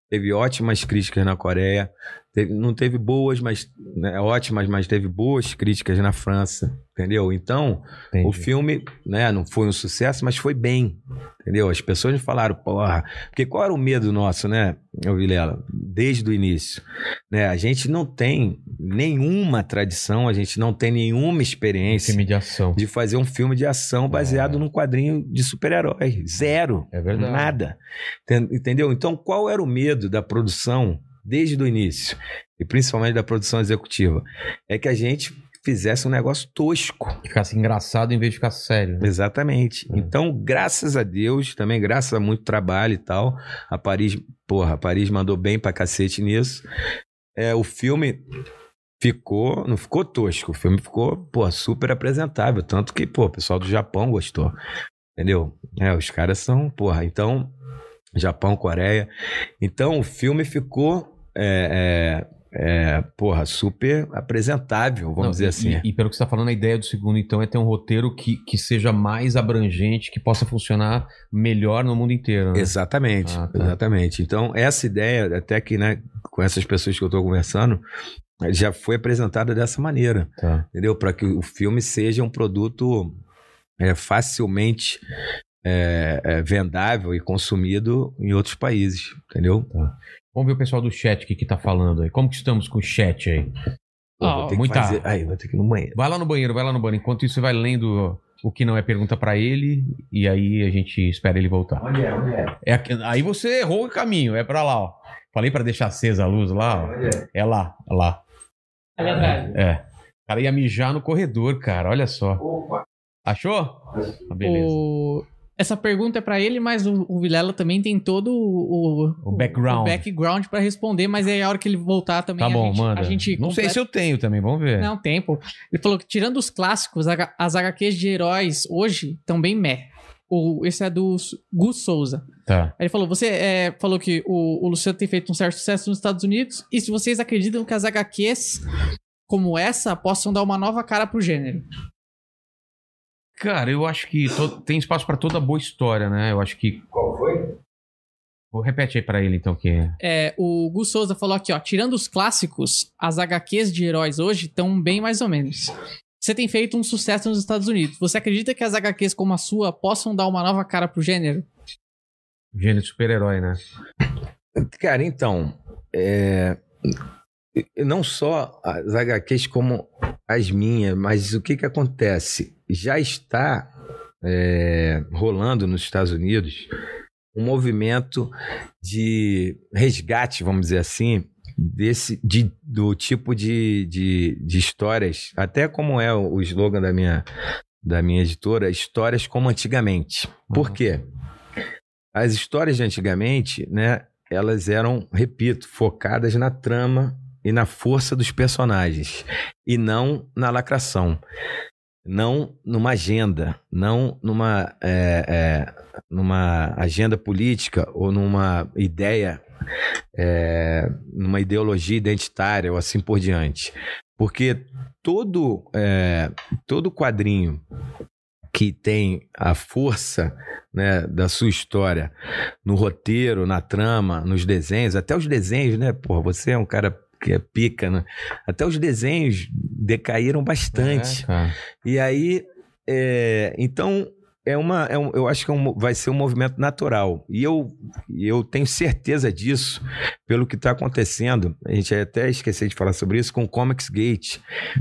teve ótimas críticas na Coreia. Teve- não teve boas, mas né, ótimas, mas teve boas críticas na França, entendeu? Então, Entendi. o filme, né, não foi um sucesso, mas foi bem, entendeu? As pessoas me falaram, porra, porque qual era o medo nosso, né, Vilela, desde o início, né? A gente não tem nenhuma tradição, a gente não tem nenhuma experiência Filme de ação. de fazer um filme de ação baseado É. num quadrinho de super-herói, zero, É verdade. nada, Enten- entendeu? Então, qual era o medo da produção desde o início, e principalmente da produção executiva? É que a gente fizesse um negócio tosco. Ficasse engraçado em vez de ficar sério. né? Exatamente. É. Então, graças a Deus, também graças a muito trabalho e tal, a Paris, porra, a Paris mandou bem pra cacete nisso. É, o filme ficou, não ficou tosco, o filme ficou, pô, super apresentável, tanto que, pô, o pessoal do Japão gostou. Entendeu? É, os caras são, porra, então, Japão, Coreia. Então, o filme ficou é, é, é, porra, super apresentável, vamos Não, dizer e- assim. E, e pelo que você está falando, a ideia do segundo, então, é ter um roteiro que, que seja mais abrangente, que possa funcionar melhor no mundo inteiro. Né? Exatamente, Ah, tá. exatamente. Então, essa ideia, até que, né, com essas pessoas que eu estou conversando, já foi apresentada dessa maneira, Tá. entendeu? Para que o filme seja um produto é, facilmente é, é, vendável e consumido em outros países, entendeu? Vamos ver o pessoal do chat o que, que tá falando aí. Como que estamos com o chat aí? Pô, Ó, vou ter que muita- fazer... Aí, vou ter que ir no banheiro. Vai lá no banheiro, vai lá no banheiro. Enquanto isso, você vai lendo o que não é pergunta pra ele e aí a gente espera ele voltar. Onde é? Onde é? É aqui- aí você errou o caminho, é pra lá, ó. Falei pra deixar acesa a luz lá, ó. Onde é? É lá, é lá. Ali atrás. É. O cara ia mijar no corredor, cara, olha só. Opa. Achou? Ah, beleza. O- Essa pergunta é pra ele, mas o, o Vilela também tem todo o, O background. o background pra responder, mas aí a hora que ele voltar também Tá a bom, gente, manda. a gente Não sei completa- se eu tenho também, vamos ver. Não, tempo. Ele falou que tirando os clássicos, as HQs de heróis hoje estão bem meh. O, esse é do Gus Souza. Tá. Ele falou: você é, falou que o, o Luciano tem feito um certo sucesso nos Estados Unidos, e se vocês acreditam que as HQs como essa possam dar uma nova cara pro gênero. Cara, eu acho que to- tem espaço pra toda boa história, né? Eu acho que. Qual foi? Vou repete aí pra ele, então, que. É, o Gus Souza falou aqui, ó, tirando os clássicos, as HQs de heróis hoje estão bem mais ou menos. Você tem feito um sucesso nos Estados Unidos. Você acredita que as HQs como a sua possam dar uma nova cara pro gênero? Gênero de super-herói, né? Cara, então, é, não só as HQs como as minhas, mas o que que acontece? Já está é, rolando nos Estados Unidos um movimento de resgate, vamos dizer assim, desse, de, do tipo de, de, de histórias, até como é o slogan da minha, da minha editora, histórias como antigamente. Por Uhum. quê? As histórias de antigamente, né, elas eram, repito, focadas na trama e na força dos personagens e não na lacração, não numa agenda, não numa, é, é, numa agenda política ou numa ideia, é, numa ideologia identitária ou assim por diante, porque todo é, todo quadrinho que tem a força né, da sua história no roteiro, na trama, nos desenhos, até os desenhos, né? Porra, você é um cara que é pica, né? Até os desenhos decaíram bastante. É. E aí, é, então, é uma, é um- eu acho que é um- vai ser um movimento natural. E eu, eu tenho certeza disso pelo que está acontecendo. A gente até esqueceu de falar sobre isso com o Comics Gate,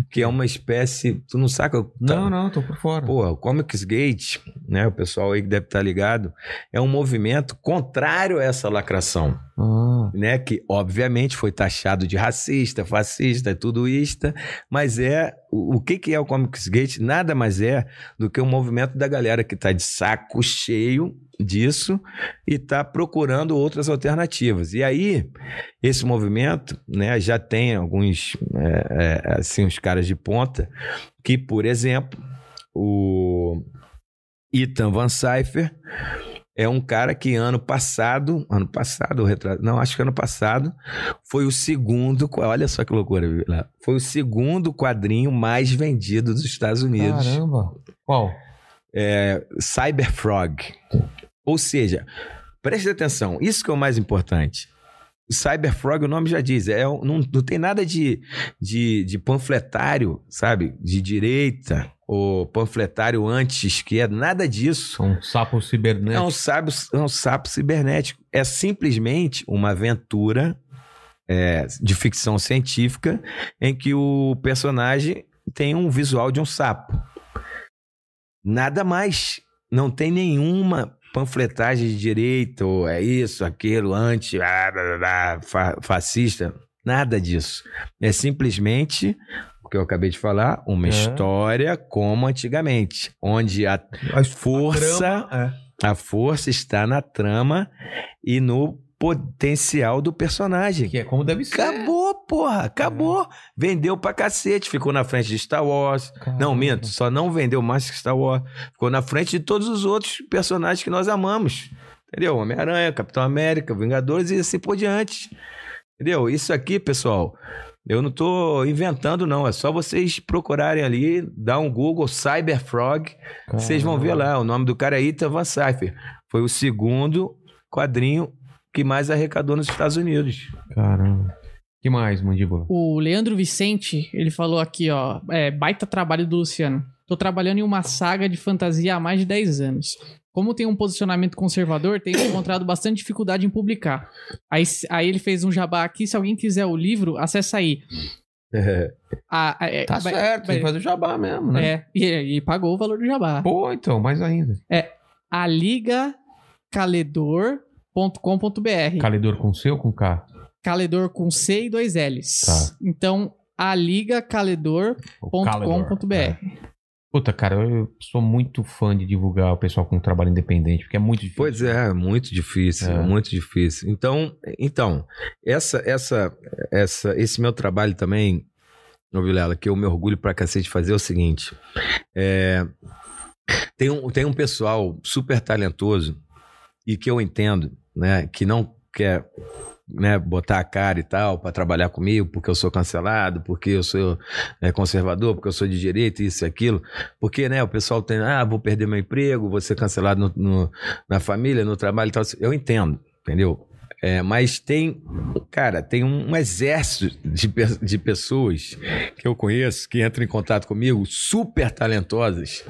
que é uma espécie. Tu não saca? Não, não, tô por fora. Pô, o Comics Gate, né? O pessoal aí que deve estar ligado, é um movimento contrário a essa lacração Ah, né, que obviamente foi taxado de racista, fascista, tudoísta, mas é o, o que que é o Comics Gate? Nada mais é do que um movimento da galera que está de saco cheio disso e está procurando outras alternativas. E aí esse movimento, né, já tem alguns é, é, assim os caras de ponta que, por exemplo, o Ethan Van Cypher é um cara que ano passado, ano passado, não, acho que ano passado, foi o segundo, olha só que loucura, foi o segundo quadrinho mais vendido dos Estados Unidos. caramba. Qual? É, Cyberfrog. Ou seja, preste atenção, isso que é o mais importante. O Cyberfrog, o nome já diz, é, não, não tem nada de, de, de panfletário, sabe? De direita ou panfletário anti-esquerda, nada disso. Um sapo É cibernético. um, sapo, é um sapo cibernético. É simplesmente uma aventura é, de ficção científica em que o personagem tem um visual de um sapo. Nada mais. Não tem nenhuma panfletagem de direita, ou é isso, aquilo, anti, blá, blá, blá, blá, fa- fascista. Nada disso. É simplesmente o que eu acabei de falar, uma É. história como antigamente, onde a A força trama, a força está na trama e no potencial do é, personagem. que é como deve ser. Acabou, porra, acabou. Vendeu pra cacete, ficou na frente de Star Wars. Caramba. Não, minto, só não vendeu mais que Star Wars. Ficou na frente de todos os outros personagens que nós amamos. Entendeu? Homem-Aranha, Capitão América, Vingadores e assim por diante. Entendeu? Isso aqui, pessoal, eu não tô inventando, não. É só vocês procurarem ali, dar um Google Cyberfrog. Vocês vão ver lá, o nome do cara é Ethan Van Cypher. Foi o segundo quadrinho que mais arrecadou nos Estados Unidos. Caramba. que mais, mandíbula? O Leandro Vicente, ele falou aqui, ó, é, baita trabalho do Luciano. Tô trabalhando em uma saga de fantasia há mais de 10 anos. Como tem um posicionamento conservador, tenho encontrado bastante dificuldade em publicar. Aí, aí ele fez um jabá aqui, se alguém quiser o livro, acessa aí. A- a- é, Tá vai- certo, tem vai- que fazer o jabá mesmo, né? É, e, e pagou o valor do jabá. Pô, então, mais ainda. A ligacaledor.com.br. Caledor com C ou com K? Caledor com C e dois L's. Tá. Então, a Puta, cara, eu sou muito fã de divulgar o pessoal com trabalho independente, porque é muito difícil. Pois é, muito difícil, É. muito difícil. Então, então essa, essa, essa, esse meu trabalho também, Vilela, que eu me orgulho pra cacete de fazer é o seguinte: é, tem, um, tem um pessoal super talentoso e que eu entendo, né, que não quer né, botar a cara e tal pra trabalhar comigo, porque eu sou cancelado, porque eu sou é, conservador, porque eu sou de direita, isso e aquilo. Porque, né, o pessoal tem, ah, vou perder meu emprego, vou ser cancelado no- no, na família, no trabalho e tal. Eu entendo, entendeu? É, mas tem, cara, tem um, um exército de, de pessoas que eu conheço, que entram em contato comigo, super talentosas,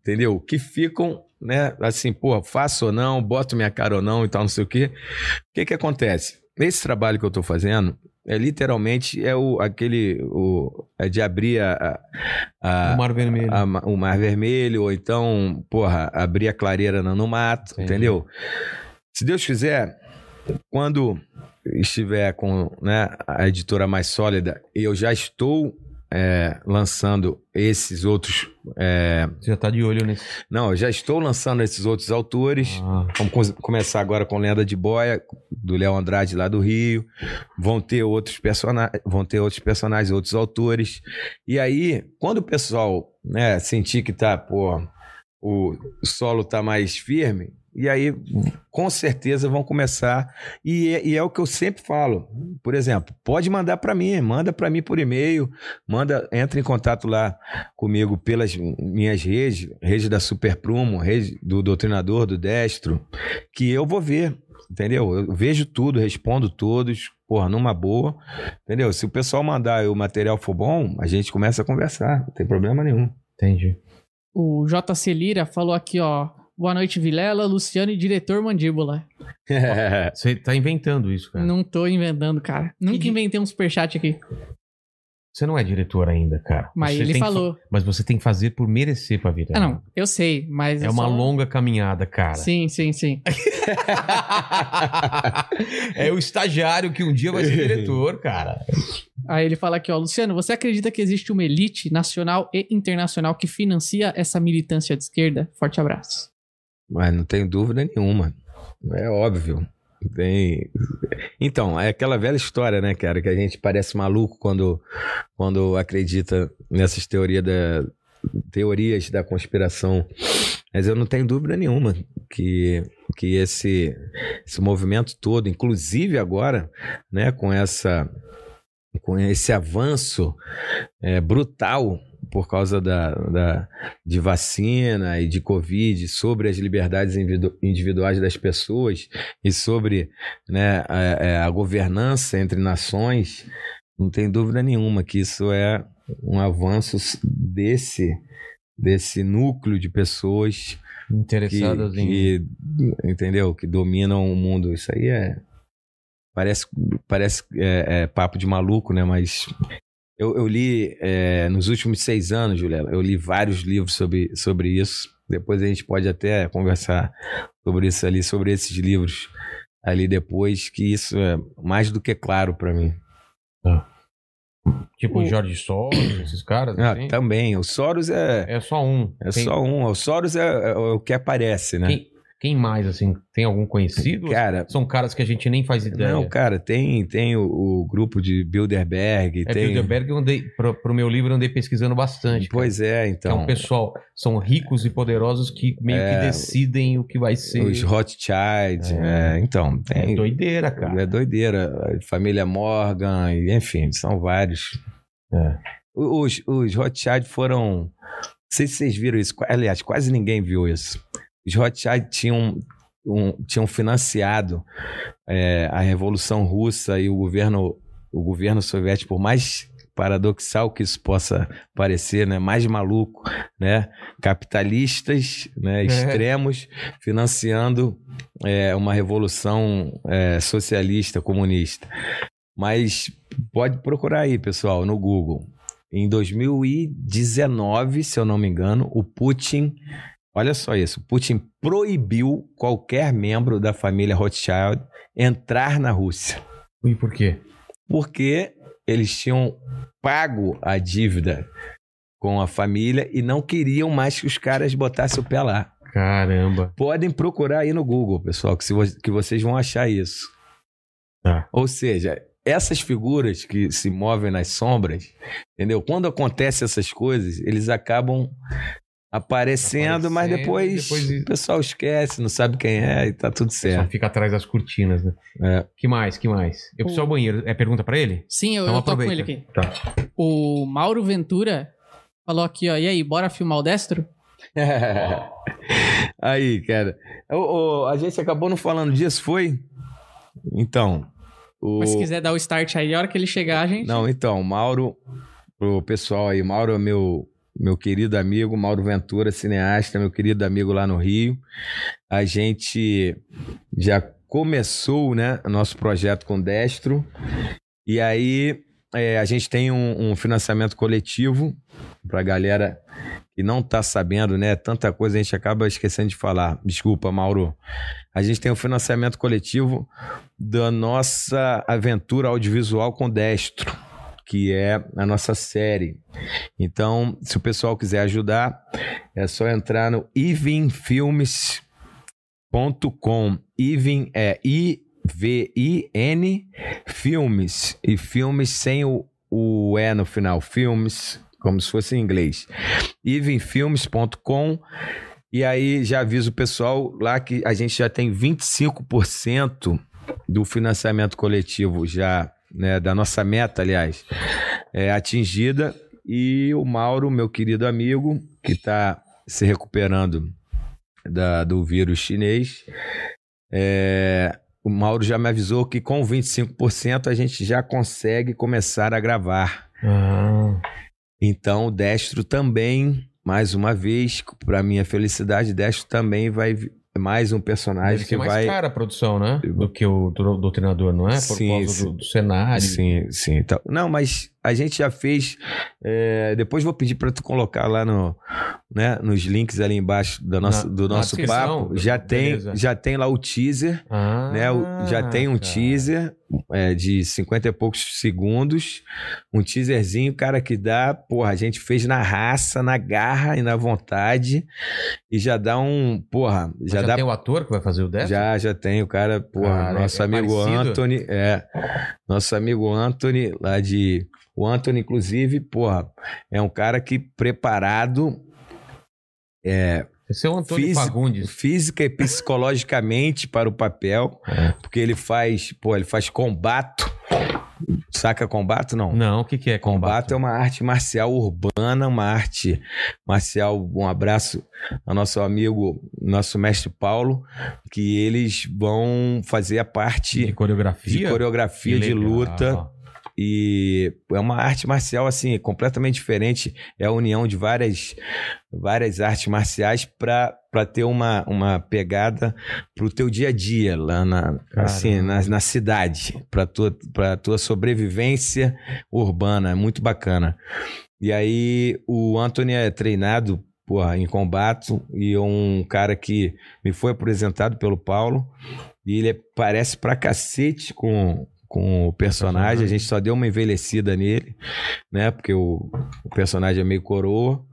entendeu? Que ficam, né, assim, pô, faço ou não, boto minha cara ou não e tal, não sei o quê. O que que acontece? Esse trabalho que eu tô fazendo é literalmente é o, aquele, o, é de abrir a- a, a, O Mar Vermelho. a ma- o mar vermelho, ou então, porra, abrir a clareira no, no mato, Entendi. entendeu? Se Deus quiser, quando estiver com né, a editora mais sólida, e eu já estou é, lançando esses outros. é, Você já tá de olho nesse. não, eu já estou lançando esses outros autores. Ah, Vamos co- começar agora com Lenda de Boia, do Léo Andrade lá do Rio. Vão ter outros personagens, vão ter outros personagens, outros autores. E aí, quando o pessoal, né, sentir que tá, pô, o solo tá mais firme, e aí com certeza vão começar. E, é- e é o que eu sempre falo. Por exemplo, pode mandar para mim, manda para mim por e-mail, manda, entra em contato lá comigo pelas minhas redes, rede da Super Prumo, rede do Doutrinador, do Destro, que eu vou ver. Entendeu? Eu vejo tudo, respondo todos, porra, numa boa. Entendeu? Se o pessoal mandar e o material for bom, a gente começa a conversar, não tem problema nenhum. Entendi. O JC Lira falou aqui, ó. Boa noite, Vilela, Luciano e diretor Mandíbula. Você tá inventando isso, cara. Não tô inventando, cara. Nunca di- inventei um superchat aqui. Você não é diretor ainda, cara. Mas Você ele que falou. fa- Mas você tem que fazer por merecer pra vida. Ah, não. Eu sei, mas. É uma só- longa caminhada, cara. Sim, sim, sim. é o estagiário que um dia vai ser diretor, cara. Aí ele fala aqui, ó. Luciano, você acredita que existe uma elite nacional e internacional que financia essa militância de esquerda? Forte abraço. Mas não tem dúvida nenhuma. É óbvio. Tem... Então, é aquela velha história, né, cara? Que a gente parece maluco quando, quando acredita nessas teoria da, teorias da conspiração. Mas eu não tenho dúvida nenhuma que, que esse, esse movimento todo, inclusive agora, né, com essa com esse avanço é, brutal por causa da, da, de vacina e de Covid, sobre as liberdades individu- individuais das pessoas e sobre né, a, a governança entre nações, não tem dúvida nenhuma que isso é um avanço desse, desse núcleo de pessoas que, Interessadas em. que, entendeu? Que dominam o mundo. Isso aí é. Parece, parece é, é papo de maluco, né? Mas eu, eu li é, nos últimos seis anos, Juliana, eu li vários livros sobre, sobre isso. Depois a gente pode até conversar sobre isso ali, sobre esses livros ali depois, que isso é mais do que claro para mim. Tipo o O- Jorge Soros, esses caras. Ah, assim. também, o Soros é, É só um. é Tem- só um. O Soros é, é o que aparece, né? Quem, quem mais, assim? Tem algum conhecido? Cara, São caras que a gente nem faz ideia. Não, cara, tem, tem o, o grupo de Bilderberg, É tem... Bilderberg, eu andei, pro, pro meu livro, eu andei pesquisando bastante. cara. Pois é, Que é então. um pessoal, são ricos e poderosos que meio É, que decidem o que vai ser. Os Rothschild, É. é, então, É tem... doideira, cara. É doideira. Família Morgan, enfim, são vários. É. Os, os Rothschild foram... Não sei se vocês viram isso. Aliás, quase ninguém viu isso. Os Rothschild tinham, um- tinham financiado é, a Revolução Russa e o governo, o governo soviético, por mais paradoxal que isso possa parecer, né? mais maluco, né? capitalistas né? extremos financiando é, uma revolução é, socialista, comunista. Mas pode procurar aí, pessoal, no Google. Em 2019, se eu não me engano, o Putin, olha só isso, o Putin proibiu qualquer membro da família Rothschild entrar na Rússia, E por quê? porque eles tinham pago a dívida com a família e não queriam mais que os caras botassem o pé lá. Caramba. Podem procurar aí no Google, pessoal, que, vo- que vocês vão achar isso. Tá. Ou seja, essas figuras que se movem nas sombras, entendeu? Quando acontecem essas coisas, eles acabam aparecendo, mas Aparecendo, depois, depois- o pessoal esquece, não sabe quem é e tá tudo Só certo. fica atrás das cortinas, né? É. Que mais? Que mais? Eu preciso ir ao banheiro. É pergunta pra ele? Sim, eu, Então eu tô com ele aqui. Tá. O Mauro Ventura falou aqui, ó. E aí, bora filmar o Destro? aí, cara. Ô, ô, a gente acabou não falando disso, foi? Então. O... Mas se quiser dar o start aí, a hora que ele chegar, a gente. Não, então, Mauro, pro pessoal aí, Mauro é meu, meu querido amigo, Mauro Ventura, cineasta, meu querido amigo lá no Rio. A gente já começou, né, o nosso projeto com Destro. E aí é, a gente tem um, um financiamento coletivo pra galera que não tá sabendo, né? Tanta coisa a gente acaba esquecendo de falar. Desculpa, Mauro. A gente tem um financiamento coletivo da nossa aventura audiovisual com Destro, que é a nossa série. Então, se o pessoal quiser ajudar, é só entrar no evenfilmes.com. Even é I-V-I-N Filmes. E filmes sem o, o E no final. Filmes, como se fosse em inglês. evenfilmes.com E aí já aviso o pessoal lá que a gente já tem 25% do financiamento coletivo já, né, da nossa meta, aliás, é, atingida. E o Mauro, meu querido amigo, que está se recuperando da, do vírus chinês, é, o Mauro já me avisou que com 25% a gente já consegue começar a gravar. Ah, Então, o Destro também, mais uma vez, para minha felicidade, Destro também vai mais um personagem deve que ser mais vai. cara a produção, né? Do que o do, do treinador, não é? Por Sim, causa sim. do, do cenário. Sim, sim. Então, não, mas a gente já fez. é, depois vou pedir para tu colocar lá no, né, nos links ali embaixo do nosso, Na- do nosso papo. Já tem, beleza. já tem lá o teaser. Ah, né? O- Já tem um cara. teaser é, de 50 e poucos segundos. Um teaserzinho, cara, que dá. Porra, a gente fez na raça, na garra e na vontade. E já dá um. Porra, já, Já, dá. tem o ator que vai fazer o Death? Já, já tem o cara, porra, Cara, nosso é amigo parecido? Anthony, é, nosso amigo Anthony, lá de, o Anthony, inclusive, porra, é um cara que preparado, é, Esse é o Antônio Físico. Fagundes. física e psicologicamente para o papel, É. porque ele faz, pô, ele faz combate, saca combate não? Não, o que, que é Combate é uma arte marcial urbana, uma arte marcial. Um abraço ao nosso amigo, nosso mestre Paulo, que eles vão fazer a De parte coreografia? de coreografia de luta. E é uma arte marcial assim, completamente diferente. É a união de várias, várias artes marciais para ter uma, uma pegada pro teu dia a dia lá na, assim, na, na cidade, para tua, pra tua sobrevivência urbana. É muito bacana. E aí o Anthony é treinado porra, em combate e é um cara que me foi apresentado pelo Paulo e ele parece pra cacete com, com o personagem. personagem. A gente só deu uma envelhecida nele, né? Porque o, o personagem é meio coroa.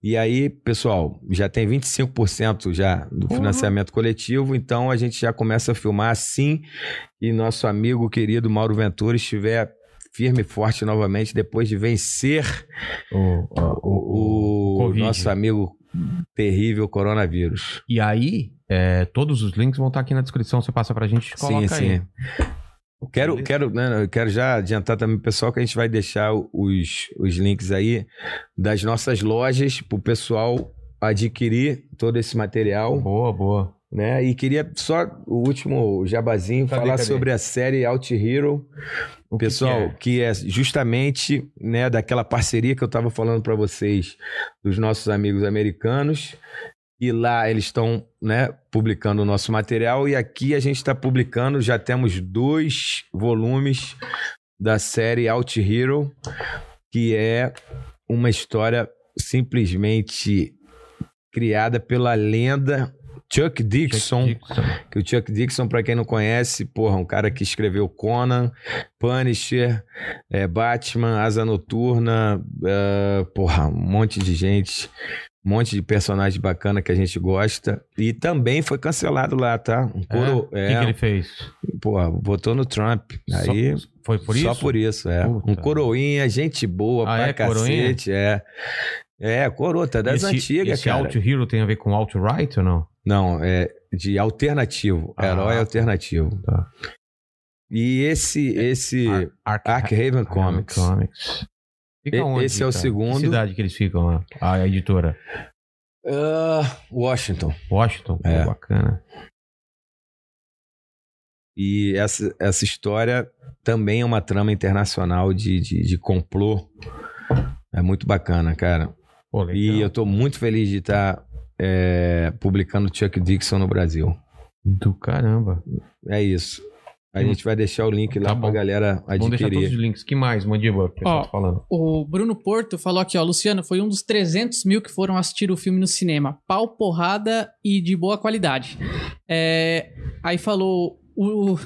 E aí, pessoal, já tem 25% já do Porra. financiamento coletivo, então a gente já começa a filmar assim e nosso amigo querido Mauro Ventura estiver firme e forte novamente depois de vencer O, o, o, o, nosso amigo terrível coronavírus. E aí, é, todos os links vão estar aqui na descrição. Você passa pra gente e coloca sim, aí. sim. Eu Quero, quero, né, eu quero já adiantar também pessoal que a gente vai deixar os, os links aí das nossas lojas pro pessoal adquirir todo esse material, Boa, boa. né? E queria só o último jabazinho Cadê, falar cadê? sobre a série Out Hero, O pessoal, que que é? justamente, né, daquela parceria que eu tava falando para vocês dos nossos amigos americanos. E lá eles estão, né, publicando o nosso material e aqui a gente está publicando, já temos dois volumes da série Out Hero, que é uma história simplesmente criada pela lenda Chuck? Dixon, Dixon. que o Chuck Dixon, pra quem não conhece, porra, um cara que escreveu Conan, Punisher, é, Batman, Asa Noturna, é, porra, um monte de gente, um monte de personagem bacana que a gente gosta. E também foi cancelado lá, tá? Um É? coro, O que, é, que ele fez? porra, votou no Trump. Só- Aí, foi por isso? só por isso, é. Puta. Um coroinha, gente boa Ah, pra é? Coroinha? cacete, é. É, coroa, tá das esse, antigas, esse cara. Out Hero tem a ver com Alt-Right ou não? Não, é de alternativo, Ah, herói tá. alternativo. Tá. E esse, esse Ark Arkhaven Comics. Comics. Fica onde, esse é o cara? segundo. Que cidade que eles ficam lá? A editora? Ah, Washington. Washington? Pô, É. bacana. E essa, essa história também é uma trama internacional de, de, de complô. É muito bacana, cara. Pô. E eu tô muito feliz de estar publicando Chuck Dixon no Brasil. Do caramba. É isso. A Hum. gente vai deixar o link lá Tá pra bom. galera Vamos deixar todos os adquirir. links. que mais, Mandíbula? Que Ó, tá falando? O Bruno Porto falou aqui, ó, Luciano, foi um dos 300 mil que foram assistir o filme no cinema. Pau, porrada e de boa qualidade. É, aí falou... O,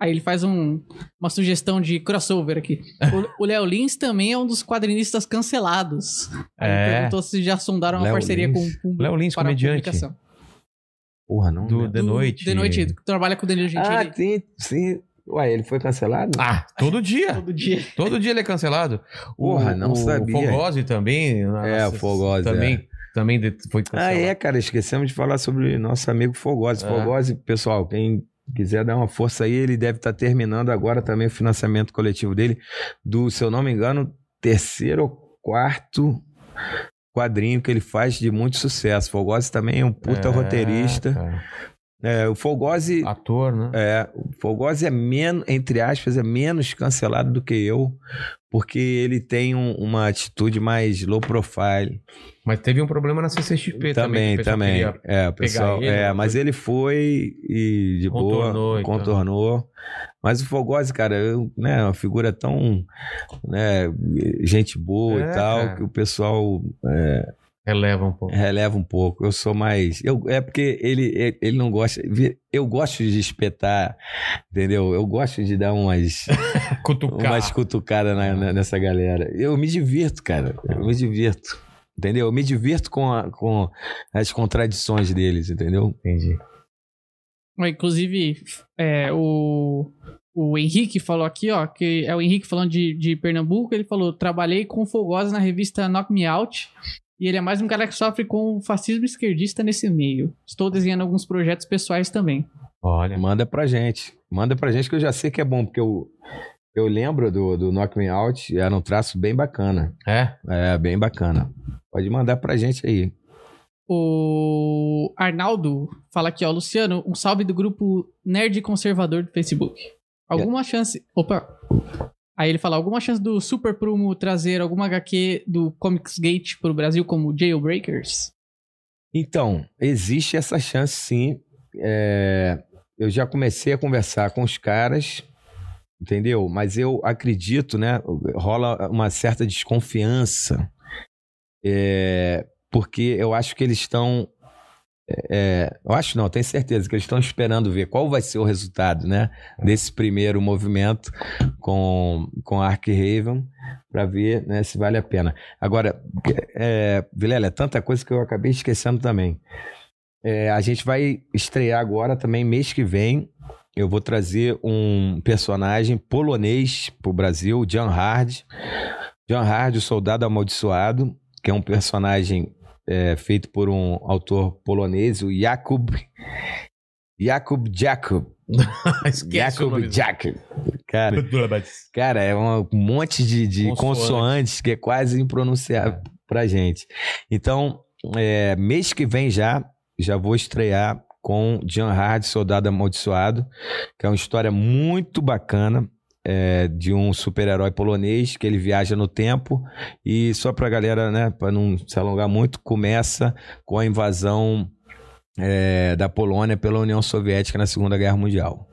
aí ele faz um- uma sugestão de crossover aqui. O- Léo Lins também é um dos quadrinistas cancelados. Aí ele É. perguntou se já sondaram uma parceria Lins? com o Léo Lins, para a comediante. publicação. Porra, não. Do? The Noite. De noite, que trabalha com o Danilo Gentili Ah, sim, sim. Ué, ele foi cancelado? Ah, todo dia. todo dia. Todo dia ele é cancelado. O- Porra, não o sabia. Fogose também. É, o Fogose, Também também de- foi Ah, cancelado. é, cara, esquecemos de falar sobre nosso amigo Fogose. É. Fogose, pessoal, quem quiser dar uma força aí, ele deve estar terminando agora também o financiamento coletivo dele, do, se eu não me engano, terceiro ou quarto quadrinho que ele faz de muito sucesso. Fogose também é um puta É, roteirista. cara. É, o Fogose, Ator, né? é, o Fogose é menos, entre aspas, é menos cancelado do que eu, porque ele tem um- uma atitude mais low profile. Mas teve um problema na CCXP também. Também, também. É, o pessoal. ele, é, uma mas ele foi e de Contornou boa e tal. contornou. Mas o Fogose, cara, eu, né, uma figura tão, né, gente boa É, e tal, que o pessoal é, Releva um pouco. releva um pouco. Eu sou mais, eu, é porque ele, ele não gosta. Eu gosto de espetar, entendeu? Eu gosto de dar umas, Cutucar. umas cutucadas na- na- nessa galera. Eu me divirto, cara. Eu me divirto. Entendeu? Eu me divirto com, a- com as contradições deles, entendeu? Entendi. Inclusive, é, o, o Henrique falou aqui, ó, que é o Henrique falando de, de Pernambuco, ele falou, trabalhei com Fogosa na revista Knock Me Out, e ele é mais um cara que sofre com o fascismo esquerdista nesse meio. Estou desenhando alguns projetos pessoais também. Olha. Manda pra gente. Manda pra gente que eu já sei que é bom, porque eu, eu lembro do, do Knock Me Out, era um traço bem bacana. É? É, bem bacana. Pode mandar pra gente aí. O Arnaldo fala aqui, ó, Luciano, um salve do grupo Nerd Conservador do Facebook. Alguma chance... Opa! Aí ele fala, alguma chance do Super Prumo trazer alguma HQ do Comics Gate pro Brasil como Jailbreakers? Então, existe essa chance sim. É, eu já comecei a conversar com os caras, entendeu? Mas eu acredito, né? Rola uma certa desconfiança. É, porque eu acho que eles estão. É, eu acho não, tenho certeza que eles estão esperando ver qual vai ser o resultado, né? Desse primeiro movimento com, com Ark Raven, para ver né, se vale a pena. Agora, é, Vilela, é tanta coisa que eu acabei esquecendo também. É, a gente vai estrear agora também, mês que vem. Eu vou trazer um personagem polonês Brasil, o John Hard. John Hard, o soldado amaldiçoado, que é um personagem é, feito por um autor polonês, o Jakub. Jakub Jakub. Jakub. Jakub. Cara, Cara, é um monte de, de Consoante. consoantes que é quase impronunciável pra gente. Então, é, mês que vem já, já vou estrear com John Hard, Soldado Amaldiçoado, que é uma história muito bacana. É, de um super-herói polonês que ele viaja no tempo e só pra galera, né, pra não se alongar muito, começa com a invasão é, da Polônia pela União Soviética na Segunda Guerra Mundial.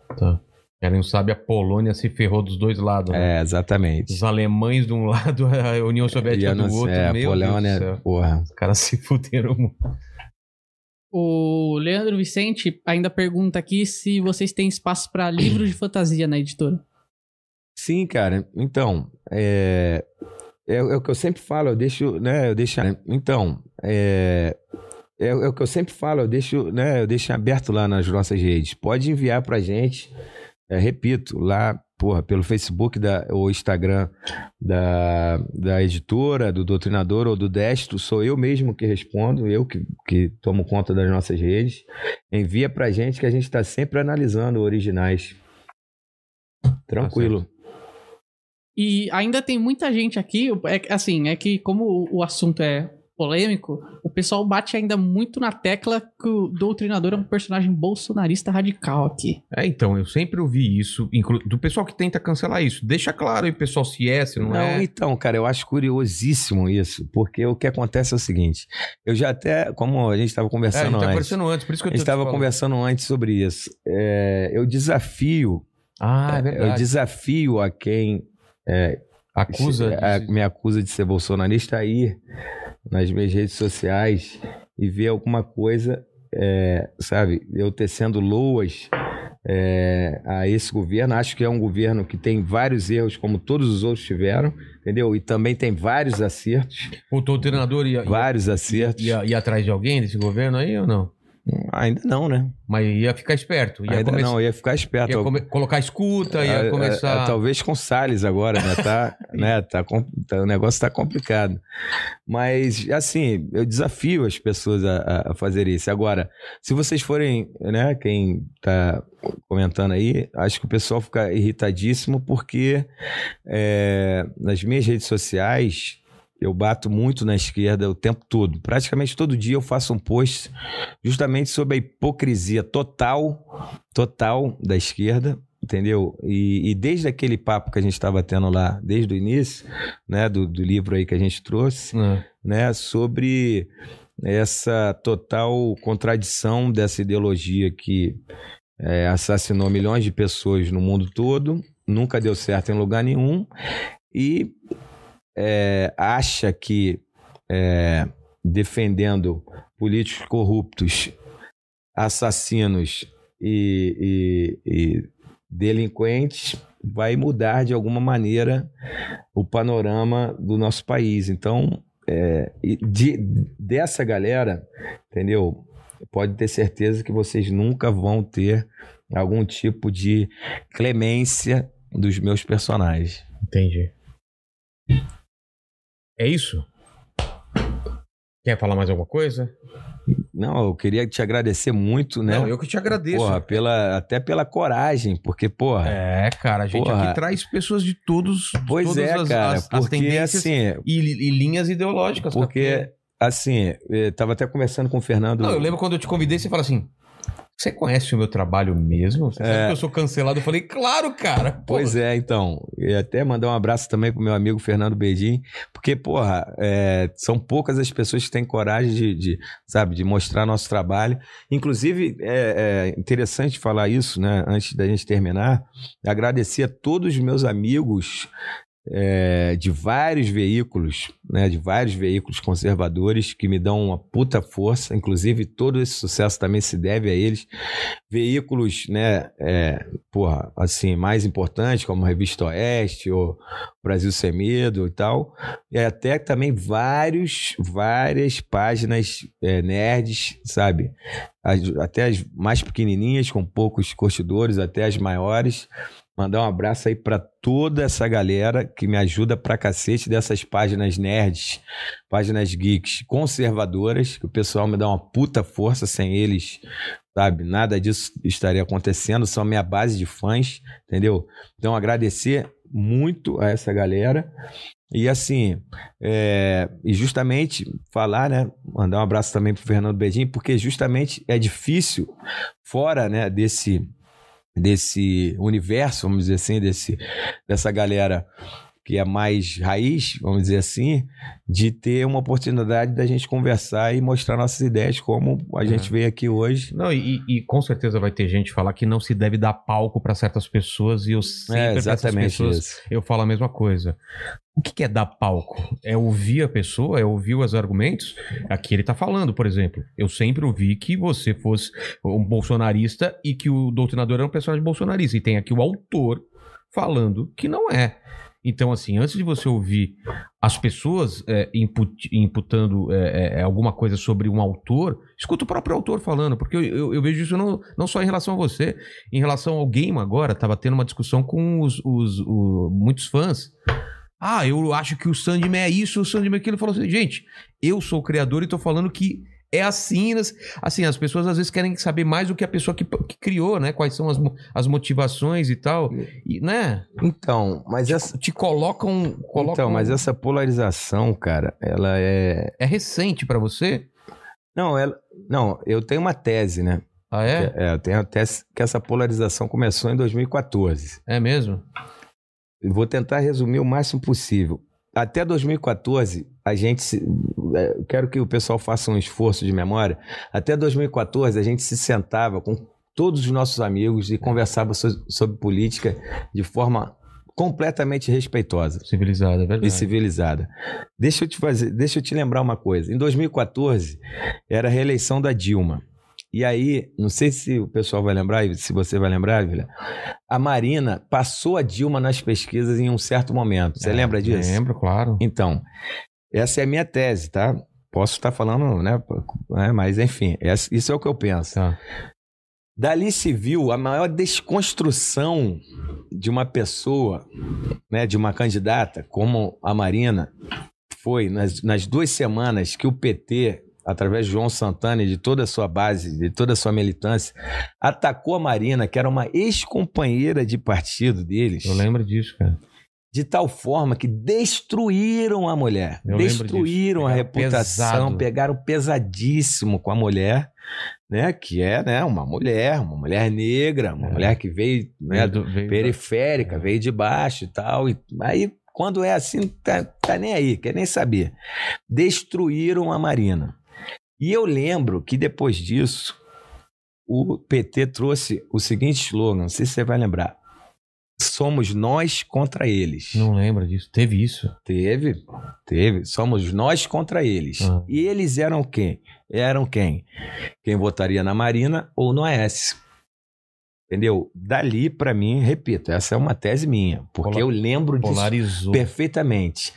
Quem não sabe, a Polônia se ferrou dos dois lados. né? É, exatamente. Os alemães de um lado, a União Soviética não do outro. é, Meu Polônia, Deus do céu. porra. Os caras se fuderam muito. O Leandro Vicente ainda pergunta aqui se vocês têm espaço para livros de fantasia na editora. Sim, cara. Então, é, é, é o que eu sempre falo, eu deixo, né, eu deixo, então, é, é, é o que eu sempre falo, eu deixo, né, eu deixo aberto lá nas nossas redes. Pode enviar pra gente, é, repito, lá, porra, pelo Facebook da, ou Instagram da, da editora, do Doutrinador ou do Destro, sou eu mesmo que respondo, eu que, que tomo conta das nossas redes. Envia pra gente que a gente está sempre analisando originais. Tranquilo. E ainda tem muita gente aqui, é, assim, é que como o, o assunto é polêmico, o pessoal bate ainda muito na tecla que o doutrinador é um personagem bolsonarista radical aqui. É, então, eu sempre ouvi isso, inclu- do pessoal que tenta cancelar isso. Deixa claro aí, pessoal, se é, se não, Não, é. então, cara, eu acho curiosíssimo isso, porque o que acontece é o seguinte: eu já até, como a gente estava É, a conversando gente tá antes, conversando antes, por isso que a eu gente tô te estava conversando antes sobre isso. É, eu desafio, Ah, é eu verdade. desafio a quem é, Acusa a- de... me acusa de ser bolsonarista a ir nas minhas redes sociais e ver alguma coisa, é, sabe, eu tecendo loas é, a esse governo. Acho que é um governo que tem vários erros, como todos os outros tiveram, entendeu? E também tem vários acertos, O treinador ia, vários acertos. ia, ia atrás de alguém desse governo aí ou não? Ainda não, né? Mas ia ficar esperto. Ia Ainda come- não, ia ficar esperto. ia come- colocar escuta, ia É, é, começar. é, talvez com Salles agora, né? Tá, né? Tá, tá- o negócio tá complicado. Mas, assim, eu desafio as pessoas a, a- a fazer isso. Agora, se vocês forem, né? Quem tá comentando aí, acho que o pessoal fica irritadíssimo porque é, nas minhas redes sociais eu bato muito na esquerda o tempo todo. Praticamente todo dia eu faço um post justamente sobre a hipocrisia total, total da esquerda, entendeu? E, e desde aquele papo que a gente estava tendo lá, desde o início, né, do, do livro aí que a gente trouxe, Ah, né, sobre essa total contradição dessa ideologia que é, assassinou milhões de pessoas no mundo todo, nunca deu certo em lugar nenhum e é, acha que é, defendendo políticos corruptos, assassinos e, e- e delinquentes vai mudar de alguma maneira o panorama do nosso país. Então, é, de- dessa galera, entendeu? Pode ter certeza que vocês nunca vão ter algum tipo de clemência dos meus personagens. entendi. É isso? Quer falar mais alguma coisa? Não, eu queria te agradecer muito, né? Não, eu que te agradeço. Porra, pela, até pela coragem, porque, porra. É, cara, a gente Porra. aqui traz pessoas de todos. de pois todas é, as, cara, as- as porque tendências assim, e, e linhas ideológicas. porque cara. assim, eu tava até conversando com o Fernando. Não, eu lembro quando eu te convidei, você fala assim: Você conhece o meu trabalho mesmo? Você sabe É. que eu sou cancelado? Eu falei, claro, cara. Pois é, então. E até mandar um abraço também pro meu amigo Fernando Bedim, porque, porra, é, são poucas as pessoas que têm coragem de, de, sabe, de mostrar nosso trabalho. Inclusive, é, é interessante falar isso, né, antes da gente terminar, agradecer a todos os meus amigos é, de vários veículos, né, de vários veículos conservadores que me dão uma puta força, inclusive todo esse sucesso também se deve a eles. Veículos, né, é, porra, assim, mais importantes, como Revista Oeste ou Brasil Sem Medo e tal, e até também vários, várias páginas é, nerds, sabe? As- até as mais pequenininhas, com poucos curtidores, até as maiores. Mandar um abraço aí pra toda essa galera que me ajuda pra cacete dessas páginas nerds, páginas geeks conservadoras, que o pessoal me dá uma puta força sem eles, sabe? Nada disso estaria acontecendo, são minha base de fãs, entendeu? Então agradecer muito a essa galera. E assim, é, e justamente falar, né? Mandar um abraço também pro Fernando Bedin, porque justamente é difícil, fora né, desse, desse universo, vamos dizer assim, desse, dessa galera que é mais raiz, vamos dizer assim, de ter uma oportunidade da gente conversar e mostrar nossas ideias como a gente veio aqui hoje. Não, e, e com certeza vai ter gente falar que não se deve dar palco pra certas pessoas e eu sempre É pra essas exatamente pessoas isso. eu falo a mesma coisa. O que é dar palco? É ouvir a pessoa? É ouvir os argumentos? Aqui ele tá falando, por exemplo. Eu sempre ouvi que você fosse um bolsonarista e que o doutrinador era um personagem bolsonarista. E tem aqui o autor falando que não é. Então, assim, antes de você ouvir as pessoas é, input- imputando é, é, alguma coisa sobre um autor, escuta o próprio autor falando, porque eu, eu- eu vejo isso não, não só em relação a você, em relação ao game agora, tava tendo uma discussão com os, os- o- muitos fãs. Ah, eu acho que o Sandman é isso, o Sandman é aquilo. Ele falou assim, gente, eu sou o criador e tô falando que é assim. Assim, as pessoas às vezes querem saber mais do que a pessoa que, que criou, né? Quais são as, as motivações e tal. E, né? Então, mas essa, Te colocam. colocam então, mas essa polarização, cara, ela é. É recente pra você? Não, ela, não, eu tenho uma tese, né? Ah, é? É, eu tenho a tese que essa polarização começou em 2014. É mesmo? Vou tentar resumir o máximo possível. Até 2014, a gente. se- é, eu quero que o pessoal faça um esforço de memória. Até 2014, a gente se sentava com todos os nossos amigos e conversava so- sobre política de forma completamente respeitosa Civilizado, é verdade. e civilizada. Deixa eu te fazer, deixa eu te lembrar uma coisa. Em 2014 era a reeleição da Dilma. E aí, não sei se o pessoal vai lembrar, se você vai lembrar, Vila, a Marina passou a Dilma nas pesquisas em um certo momento. Você É, lembra disso? Lembro, claro. Então, essa é a minha tese, tá? Posso estar falando, né? é, Mas enfim, isso é o que eu penso. Tá. Dali se viu a maior desconstrução de uma pessoa, né, de uma candidata como a Marina, foi nas, nas duas semanas que o PT, através de João Santana e de toda a sua base, de toda a sua militância, atacou a Marina, que era uma ex-companheira de partido deles, Eu lembro disso, cara. de tal forma que destruíram a mulher, Eu destruíram a reputação, pesado. pegaram pesadíssimo com a mulher, né? Que é, né, uma mulher, uma mulher negra, uma É. mulher que veio, né, Veio do- veio periférica, É. veio de baixo e tal. E aí, quando é assim, tá, tá nem aí, quer nem saber. Destruíram a Marina. E eu lembro que depois disso, o PT trouxe o seguinte slogan, não sei se você vai lembrar. Somos nós contra eles. Não lembro disso. Teve isso. Teve, teve. Somos nós contra eles. Ah. E eles eram quem? Eram quem? Quem votaria na Marina ou no Aécio. Entendeu? Dali, pra mim, repito, essa é uma tese minha, porque eu lembro disso Polarizou. perfeitamente.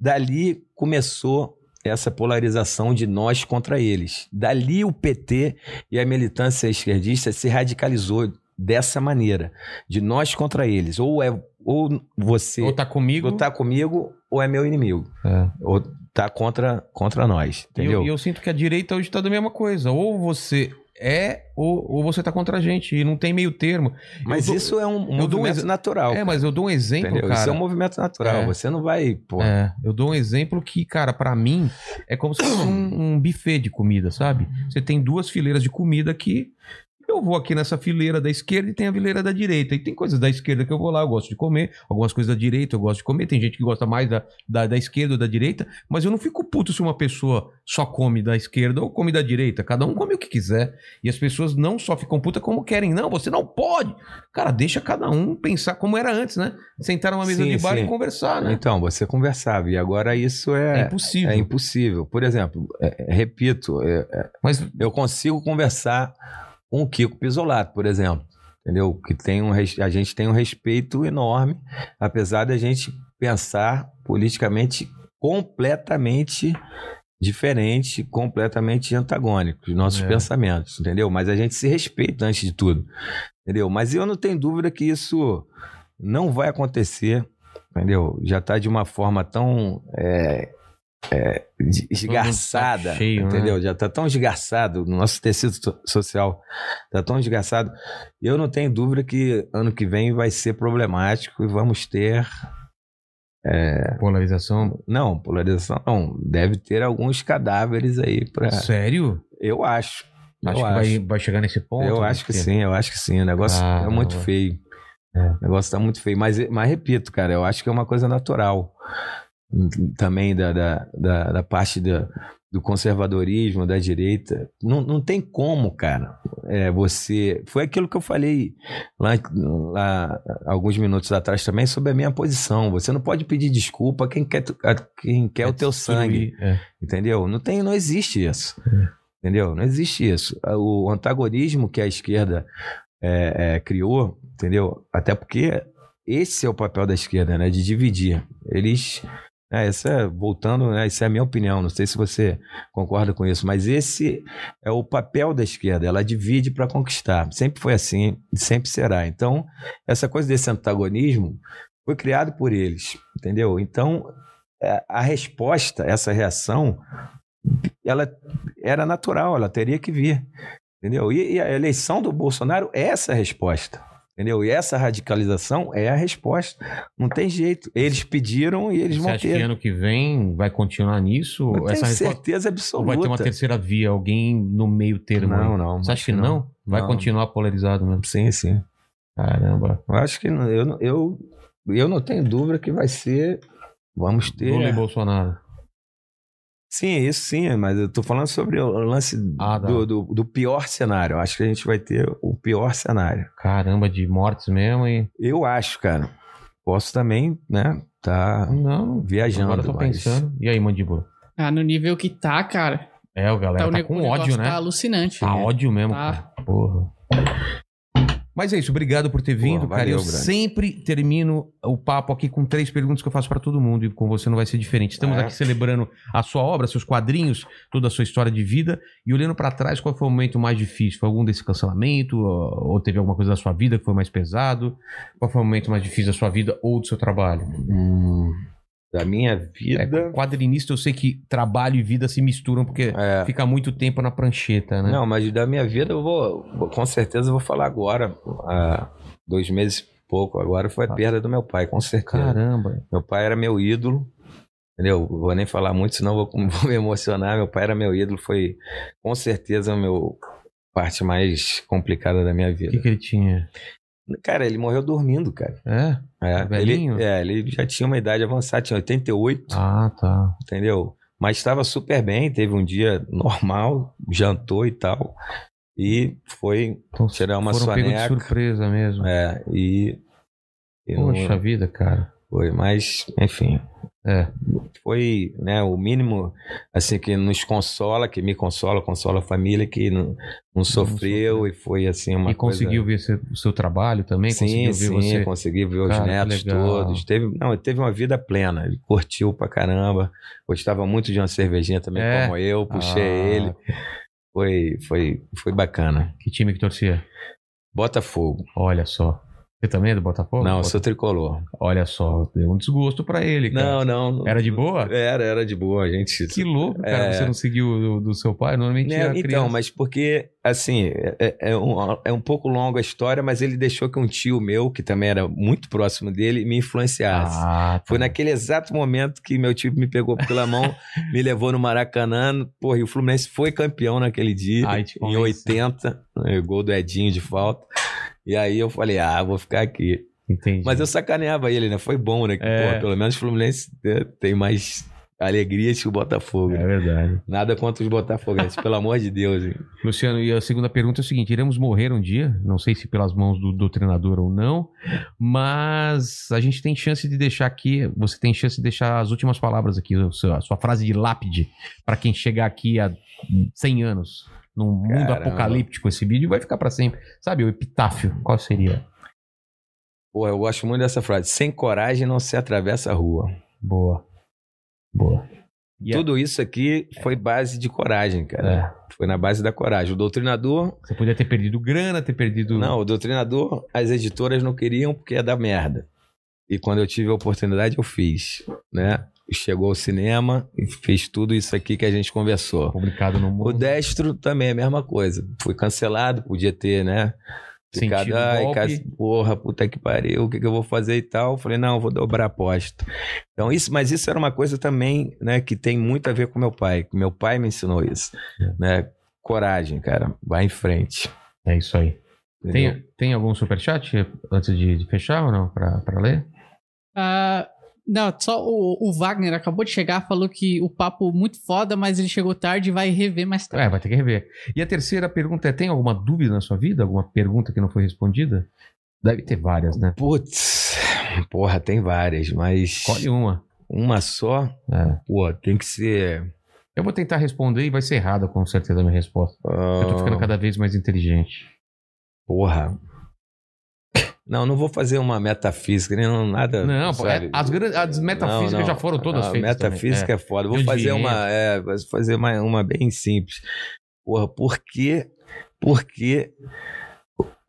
Dali começou essa polarização de nós contra eles. Dali o PT e a militância esquerdista se radicalizou dessa maneira, de nós contra eles. Ou é ou você Ou tá comigo. ou tá comigo ou é meu inimigo. É. Ou tá contra, contra nós, E eu, entendeu? e eu sinto que a direita hoje tá da mesma coisa. Ou você é, ou, ou você tá contra a gente. E não tem meio termo. Mas dou- isso é um um movimento exe- natural. É, mas eu dou um exemplo, entendeu? cara. Isso é um movimento natural. É. Você não vai, pô. É, eu dou um exemplo que, cara, pra mim é como se fosse um, um buffet de comida, sabe? Você tem duas fileiras de comida aqui. Eu vou aqui nessa fileira da esquerda e tem a fileira da direita. E tem coisas da esquerda que eu vou lá, eu gosto de comer. Algumas coisas da direita eu gosto de comer. Tem gente que gosta mais da, da, da esquerda ou da direita. Mas eu não fico puto se uma pessoa só come da esquerda ou come da direita. Cada um come o que quiser. E as pessoas não só ficam putas como querem. Não, você não pode. Cara, deixa cada um pensar como era antes, né? Sentar numa mesa Sim, de bar sim. e conversar, né? Então, você conversava. E agora isso É, é, impossível. é impossível. Por exemplo, é- é, repito, é- é, Mas eu consigo conversar o Kiko Pisolato, por exemplo. Entendeu? Que tem um, a gente tem um respeito enorme, apesar da gente pensar politicamente completamente diferente, completamente antagônico os nossos É. pensamentos, entendeu? Mas a gente se respeita antes de tudo, entendeu? Mas eu não tenho dúvida que isso não vai acontecer, entendeu? Já está de uma forma tão é, é, de- esgarçada, tá cheio, né? entendeu? Já está tão esgarçado, o nosso tecido so- social está tão esgarçado. Eu não tenho dúvida que ano que vem vai ser problemático e vamos ter polarização. não, polarização não. Deve ter alguns cadáveres aí para. Sério? Eu acho. Acho eu que acho. vai, vai chegar nesse ponto. eu acho que sim, eu acho que sim. O negócio é Caramba. muito feio. É. O negócio tá muito feio. Mas, mas repito, cara, eu acho que é uma coisa natural. Também da, da, da, da parte da, do conservadorismo, da direita. Não, não tem como, cara. É, você. Foi aquilo que eu falei lá, lá alguns minutos atrás também sobre a minha posição. Você não pode pedir desculpa a quem quer, a quem quer o teu sangue. é. Entendeu? Não tem, não existe isso. Entendeu? Não existe isso. O antagonismo que a esquerda é, é, criou, entendeu? Até porque esse é o papel da esquerda, né? De dividir. Eles. É, essa, é- voltando, né, isso é a minha opinião, não sei se você concorda com isso, mas esse é o papel da esquerda, ela divide para conquistar. Sempre foi assim, sempre será. Então, essa coisa desse antagonismo foi criado por eles, entendeu? Então, é, a resposta, essa reação, ela era natural, ela teria que vir, entendeu? E, e a eleição do Bolsonaro é essa resposta, entendeu? E essa radicalização é a resposta. Não tem jeito. Eles pediram e eles Você vão acha que ter. ano que vem vai continuar nisso? Eu tenho Essa resposta certeza ou absoluta. vai ter uma terceira via, alguém no meio termo? Não, aí? não, Você acha que que não? não. Vai Não. continuar polarizado mesmo? Sim, sim. Caramba. Eu acho que não- eu, não- eu, eu não tenho dúvida que vai ser. Vamos ter. Lula e Bolsonaro. Sim, isso sim, mas eu tô falando sobre o lance Ah, tá. do, do, do pior cenário. Eu acho que a gente vai ter o pior cenário. Caramba, de mortes mesmo e. Eu acho, cara. Posso também, né? Tá Não, viajando. agora eu tô mas- pensando. E aí, Mandíbula? Ah, no nível que tá, cara. É, o galera tá, tá, com o negócio ódio, né? Tá alucinante. Tá ódio mesmo, Tá. cara. Porra. Mas é isso, obrigado por ter vindo, Pô, cara. valeu, Eu sempre termino o papo aqui com três perguntas que eu faço pra todo mundo e com você não vai ser diferente. Estamos É. aqui celebrando a sua obra, seus quadrinhos, toda a sua história de vida e olhando pra trás, qual foi o momento mais difícil? Foi algum desse cancelamento ou ou teve alguma coisa da sua vida que foi mais pesado? Qual foi o momento mais difícil da sua vida ou do seu trabalho? Hum, da minha É, vida. quadrinista, eu sei que trabalho e vida se misturam porque É, fica muito tempo na prancheta, né? Não, mas da minha vida eu vou, com certeza eu vou falar agora. Há dois meses e pouco agora foi a perda do meu pai, com certeza. Caramba. Meu pai era meu ídolo. Entendeu? Vou nem falar muito, senão vou, vou me emocionar. Meu pai era meu ídolo, foi com certeza a meu parte mais complicada da minha O que, vida. que ele tinha? Cara, ele morreu dormindo, cara. É? É, Velhinho? ele, é, ele já tinha uma idade avançada, tinha 88, Ah, tá. entendeu? Mas estava super bem, teve um dia normal, jantou e tal. E foi Então, tirar uma de soneca. surpresa mesmo. É, e. e não- Poxa vida, cara. foi, mas, enfim. É. Foi né, o mínimo assim que nos consola, que me consola, consola a família, que não, não sofreu e foi assim uma e conseguiu ver seu, o seu trabalho também? Sim, conseguiu ver sim, você? consegui ver os Cara, netos todos. Teve, não, teve uma vida plena. Ele curtiu pra caramba. Gostava muito de uma cervejinha também, É? como eu. Puxei Ah, ele. Foi, foi, foi bacana. Que time que torcia? Botafogo. Olha só. Você também é do Botafogo? não, eu Bota- sou tricolor. Olha só, deu um desgosto pra ele, cara. Não, não. não- Era de boa? Era, era de boa. A gente. Que louco, cara. É. Você não seguiu do, do seu pai? Normalmente Né, a então, mas porque, assim, é, é um, é um pouco longa a história, mas ele deixou que um tio meu, que também era muito próximo dele, me influenciasse. Ah, tá. Foi naquele exato momento que meu tio me pegou pela mão, me levou no Maracanã, porra, e o Fluminense foi campeão naquele dia, Ai, em convenci. 80, né, gol do Edinho de falta. E aí eu falei, ah, vou ficar aqui. Entendi. Mas eu sacaneava ele, né? Foi bom, né? Que, É. pelo menos o Fluminense né, tem mais alegrias que o Botafogo. É né? verdade. Nada contra os botafoguenses, pelo amor de Deus. hein? Luciano, e a segunda pergunta é o seguinte: iremos morrer um dia, não sei se pelas mãos do, do treinador ou não, mas a gente tem chance de deixar aqui, você tem chance de deixar as últimas palavras aqui, o seu- a sua frase de lápide, para quem chegar aqui há 100 anos, num mundo Caramba. apocalíptico, esse vídeo vai ficar para sempre. Sabe, o epitáfio, qual seria? Porra, eu gosto muito dessa frase. Sem coragem não se atravessa a rua. Boa. Boa. E a- Tudo isso aqui foi base de coragem, cara. É, Foi na base da coragem. O doutrinador. você podia ter perdido grana, ter perdido. Não, o doutrinador, as editoras não queriam porque ia dar merda. E quando eu tive a oportunidade, eu fiz. Né? Chegou ao cinema e fiz tudo isso aqui que a gente conversou. Publicado no O mundo. destro também é a mesma coisa. Fui cancelado, podia ter, né? Ficado, Sentido ai, golpe. cas- porra, puta que pariu, o que, que eu vou fazer e tal. Falei, não, vou dobrar a aposta. Então, isso, mas isso era uma coisa também, né, que tem muito a ver com meu pai. que Meu pai me ensinou isso, É. né? Coragem, cara, vai em frente. É isso aí. entendeu? Tem, tem algum superchat antes de, de fechar ou não? Pra, pra ler? Ah, não, só o, o Wagner acabou de chegar, falou que o papo muito foda, mas ele chegou tarde e vai rever mais tarde. É, vai ter que rever. E a terceira pergunta é: tem alguma dúvida na sua vida? Alguma pergunta que não foi respondida? Deve ter várias, né? Putz, porra, tem várias, mas Escolhe uma. uma só, É. pô, tem que ser. Eu vou tentar responder e vai ser errada, com certeza, a minha resposta. Eu tô ficando ah, cada vez mais inteligente. Porra. Não, não vou fazer uma metafísica, nem nada. Não, é- sério. as, as metafísicas Não, não. já foram todas A feitas. metafísica também. é, foda. Vou fazer uma, é, vou fazer uma, uma bem simples. Porra, por que, por que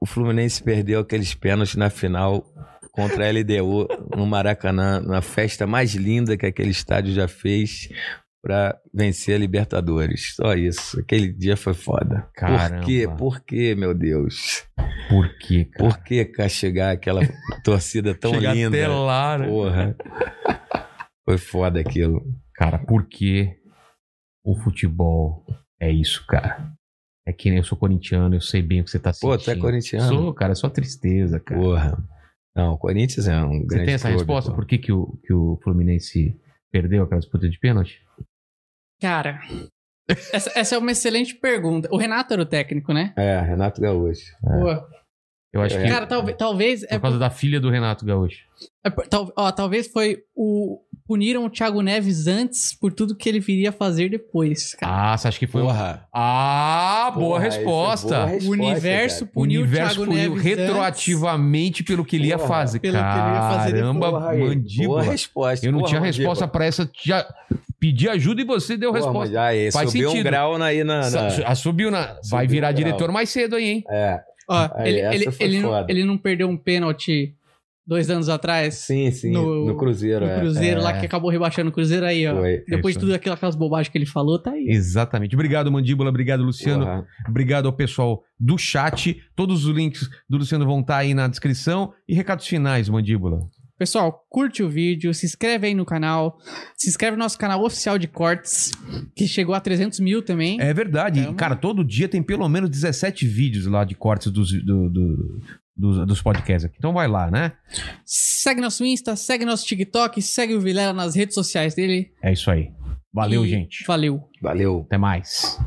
o Fluminense perdeu aqueles pênaltis na final contra a LDU no Maracanã, na festa mais linda que aquele estádio já fez pra vencer a Libertadores? Só isso. Aquele dia foi foda. Caramba. Por quê? Por quê, meu Deus? Por quê, cara? Por que castigar aquela torcida tão Chegar linda? até lá, né? Porra. Foi foda aquilo. Cara, por que o futebol é isso, cara? É que nem eu sou corintiano, eu sei bem o que você tá sentindo. Pô, tu é corintiano? Sou, cara, é só tristeza, cara. Porra. Não, o Corinthians é um Você grande tem essa clube, resposta? pô. Por que, que, o, que o Fluminense perdeu aquela disputa de pênalti? Cara, essa, essa é uma excelente pergunta. O Renato era o técnico, né? É, Renato Gaúcho. Pô, Eu acho É. que Cara, talvez, talvez por é causa da filha do Renato Gaúcho. É por- tal- ó, talvez foi o, puniram o Thiago Neves antes por tudo que ele viria fazer depois, cara. Ah, você acha que foi. Porra. Ah, boa Porra, é resposta. boa o resposta, universo cara. O puniu universo o Thiago puniu Neves retroativamente pelo que ele ia Porra, fazer. pelo que ele ia fazer Caramba, depois. Porra aí, mandíbula. Boa resposta. Eu não Porra, tinha mandíbula. resposta pra essa. Já pedi ajuda e você deu Porra, resposta. mas aí, Faz subiu um sentido. grau na- aí na... na- Sa- Subiu na. Vai Subiu virar um grau. diretor mais cedo aí, hein? É, Ó, Aí, ele, ele, ele, não, ele não perdeu um pênalti dois anos atrás sim, sim, No- no, Cruzeiro. no é, Cruzeiro é, lá que acabou rebaixando o Cruzeiro aí, ó. Foi. Depois isso de tudo aquilo, aquelas bobagens que ele falou, tá aí. Exatamente. Obrigado, Mandíbula. Obrigado, Luciano. Porra. Obrigado ao pessoal do chat. Todos os links do Luciano vão estar aí na descrição. E recados finais, Mandíbula. Pessoal, curte o vídeo, se inscreve aí no canal, se inscreve no nosso canal oficial de cortes, que chegou a 300 mil também. É verdade. Tamo. Cara, todo dia tem pelo menos 17 vídeos lá de cortes dos, do- do- dos, dos podcasts aqui. Então vai lá, né? Segue nosso Insta, segue nosso TikTok, segue o Vilela nas redes sociais dele. É isso aí. Valeu, E gente. Valeu. Valeu. Até mais.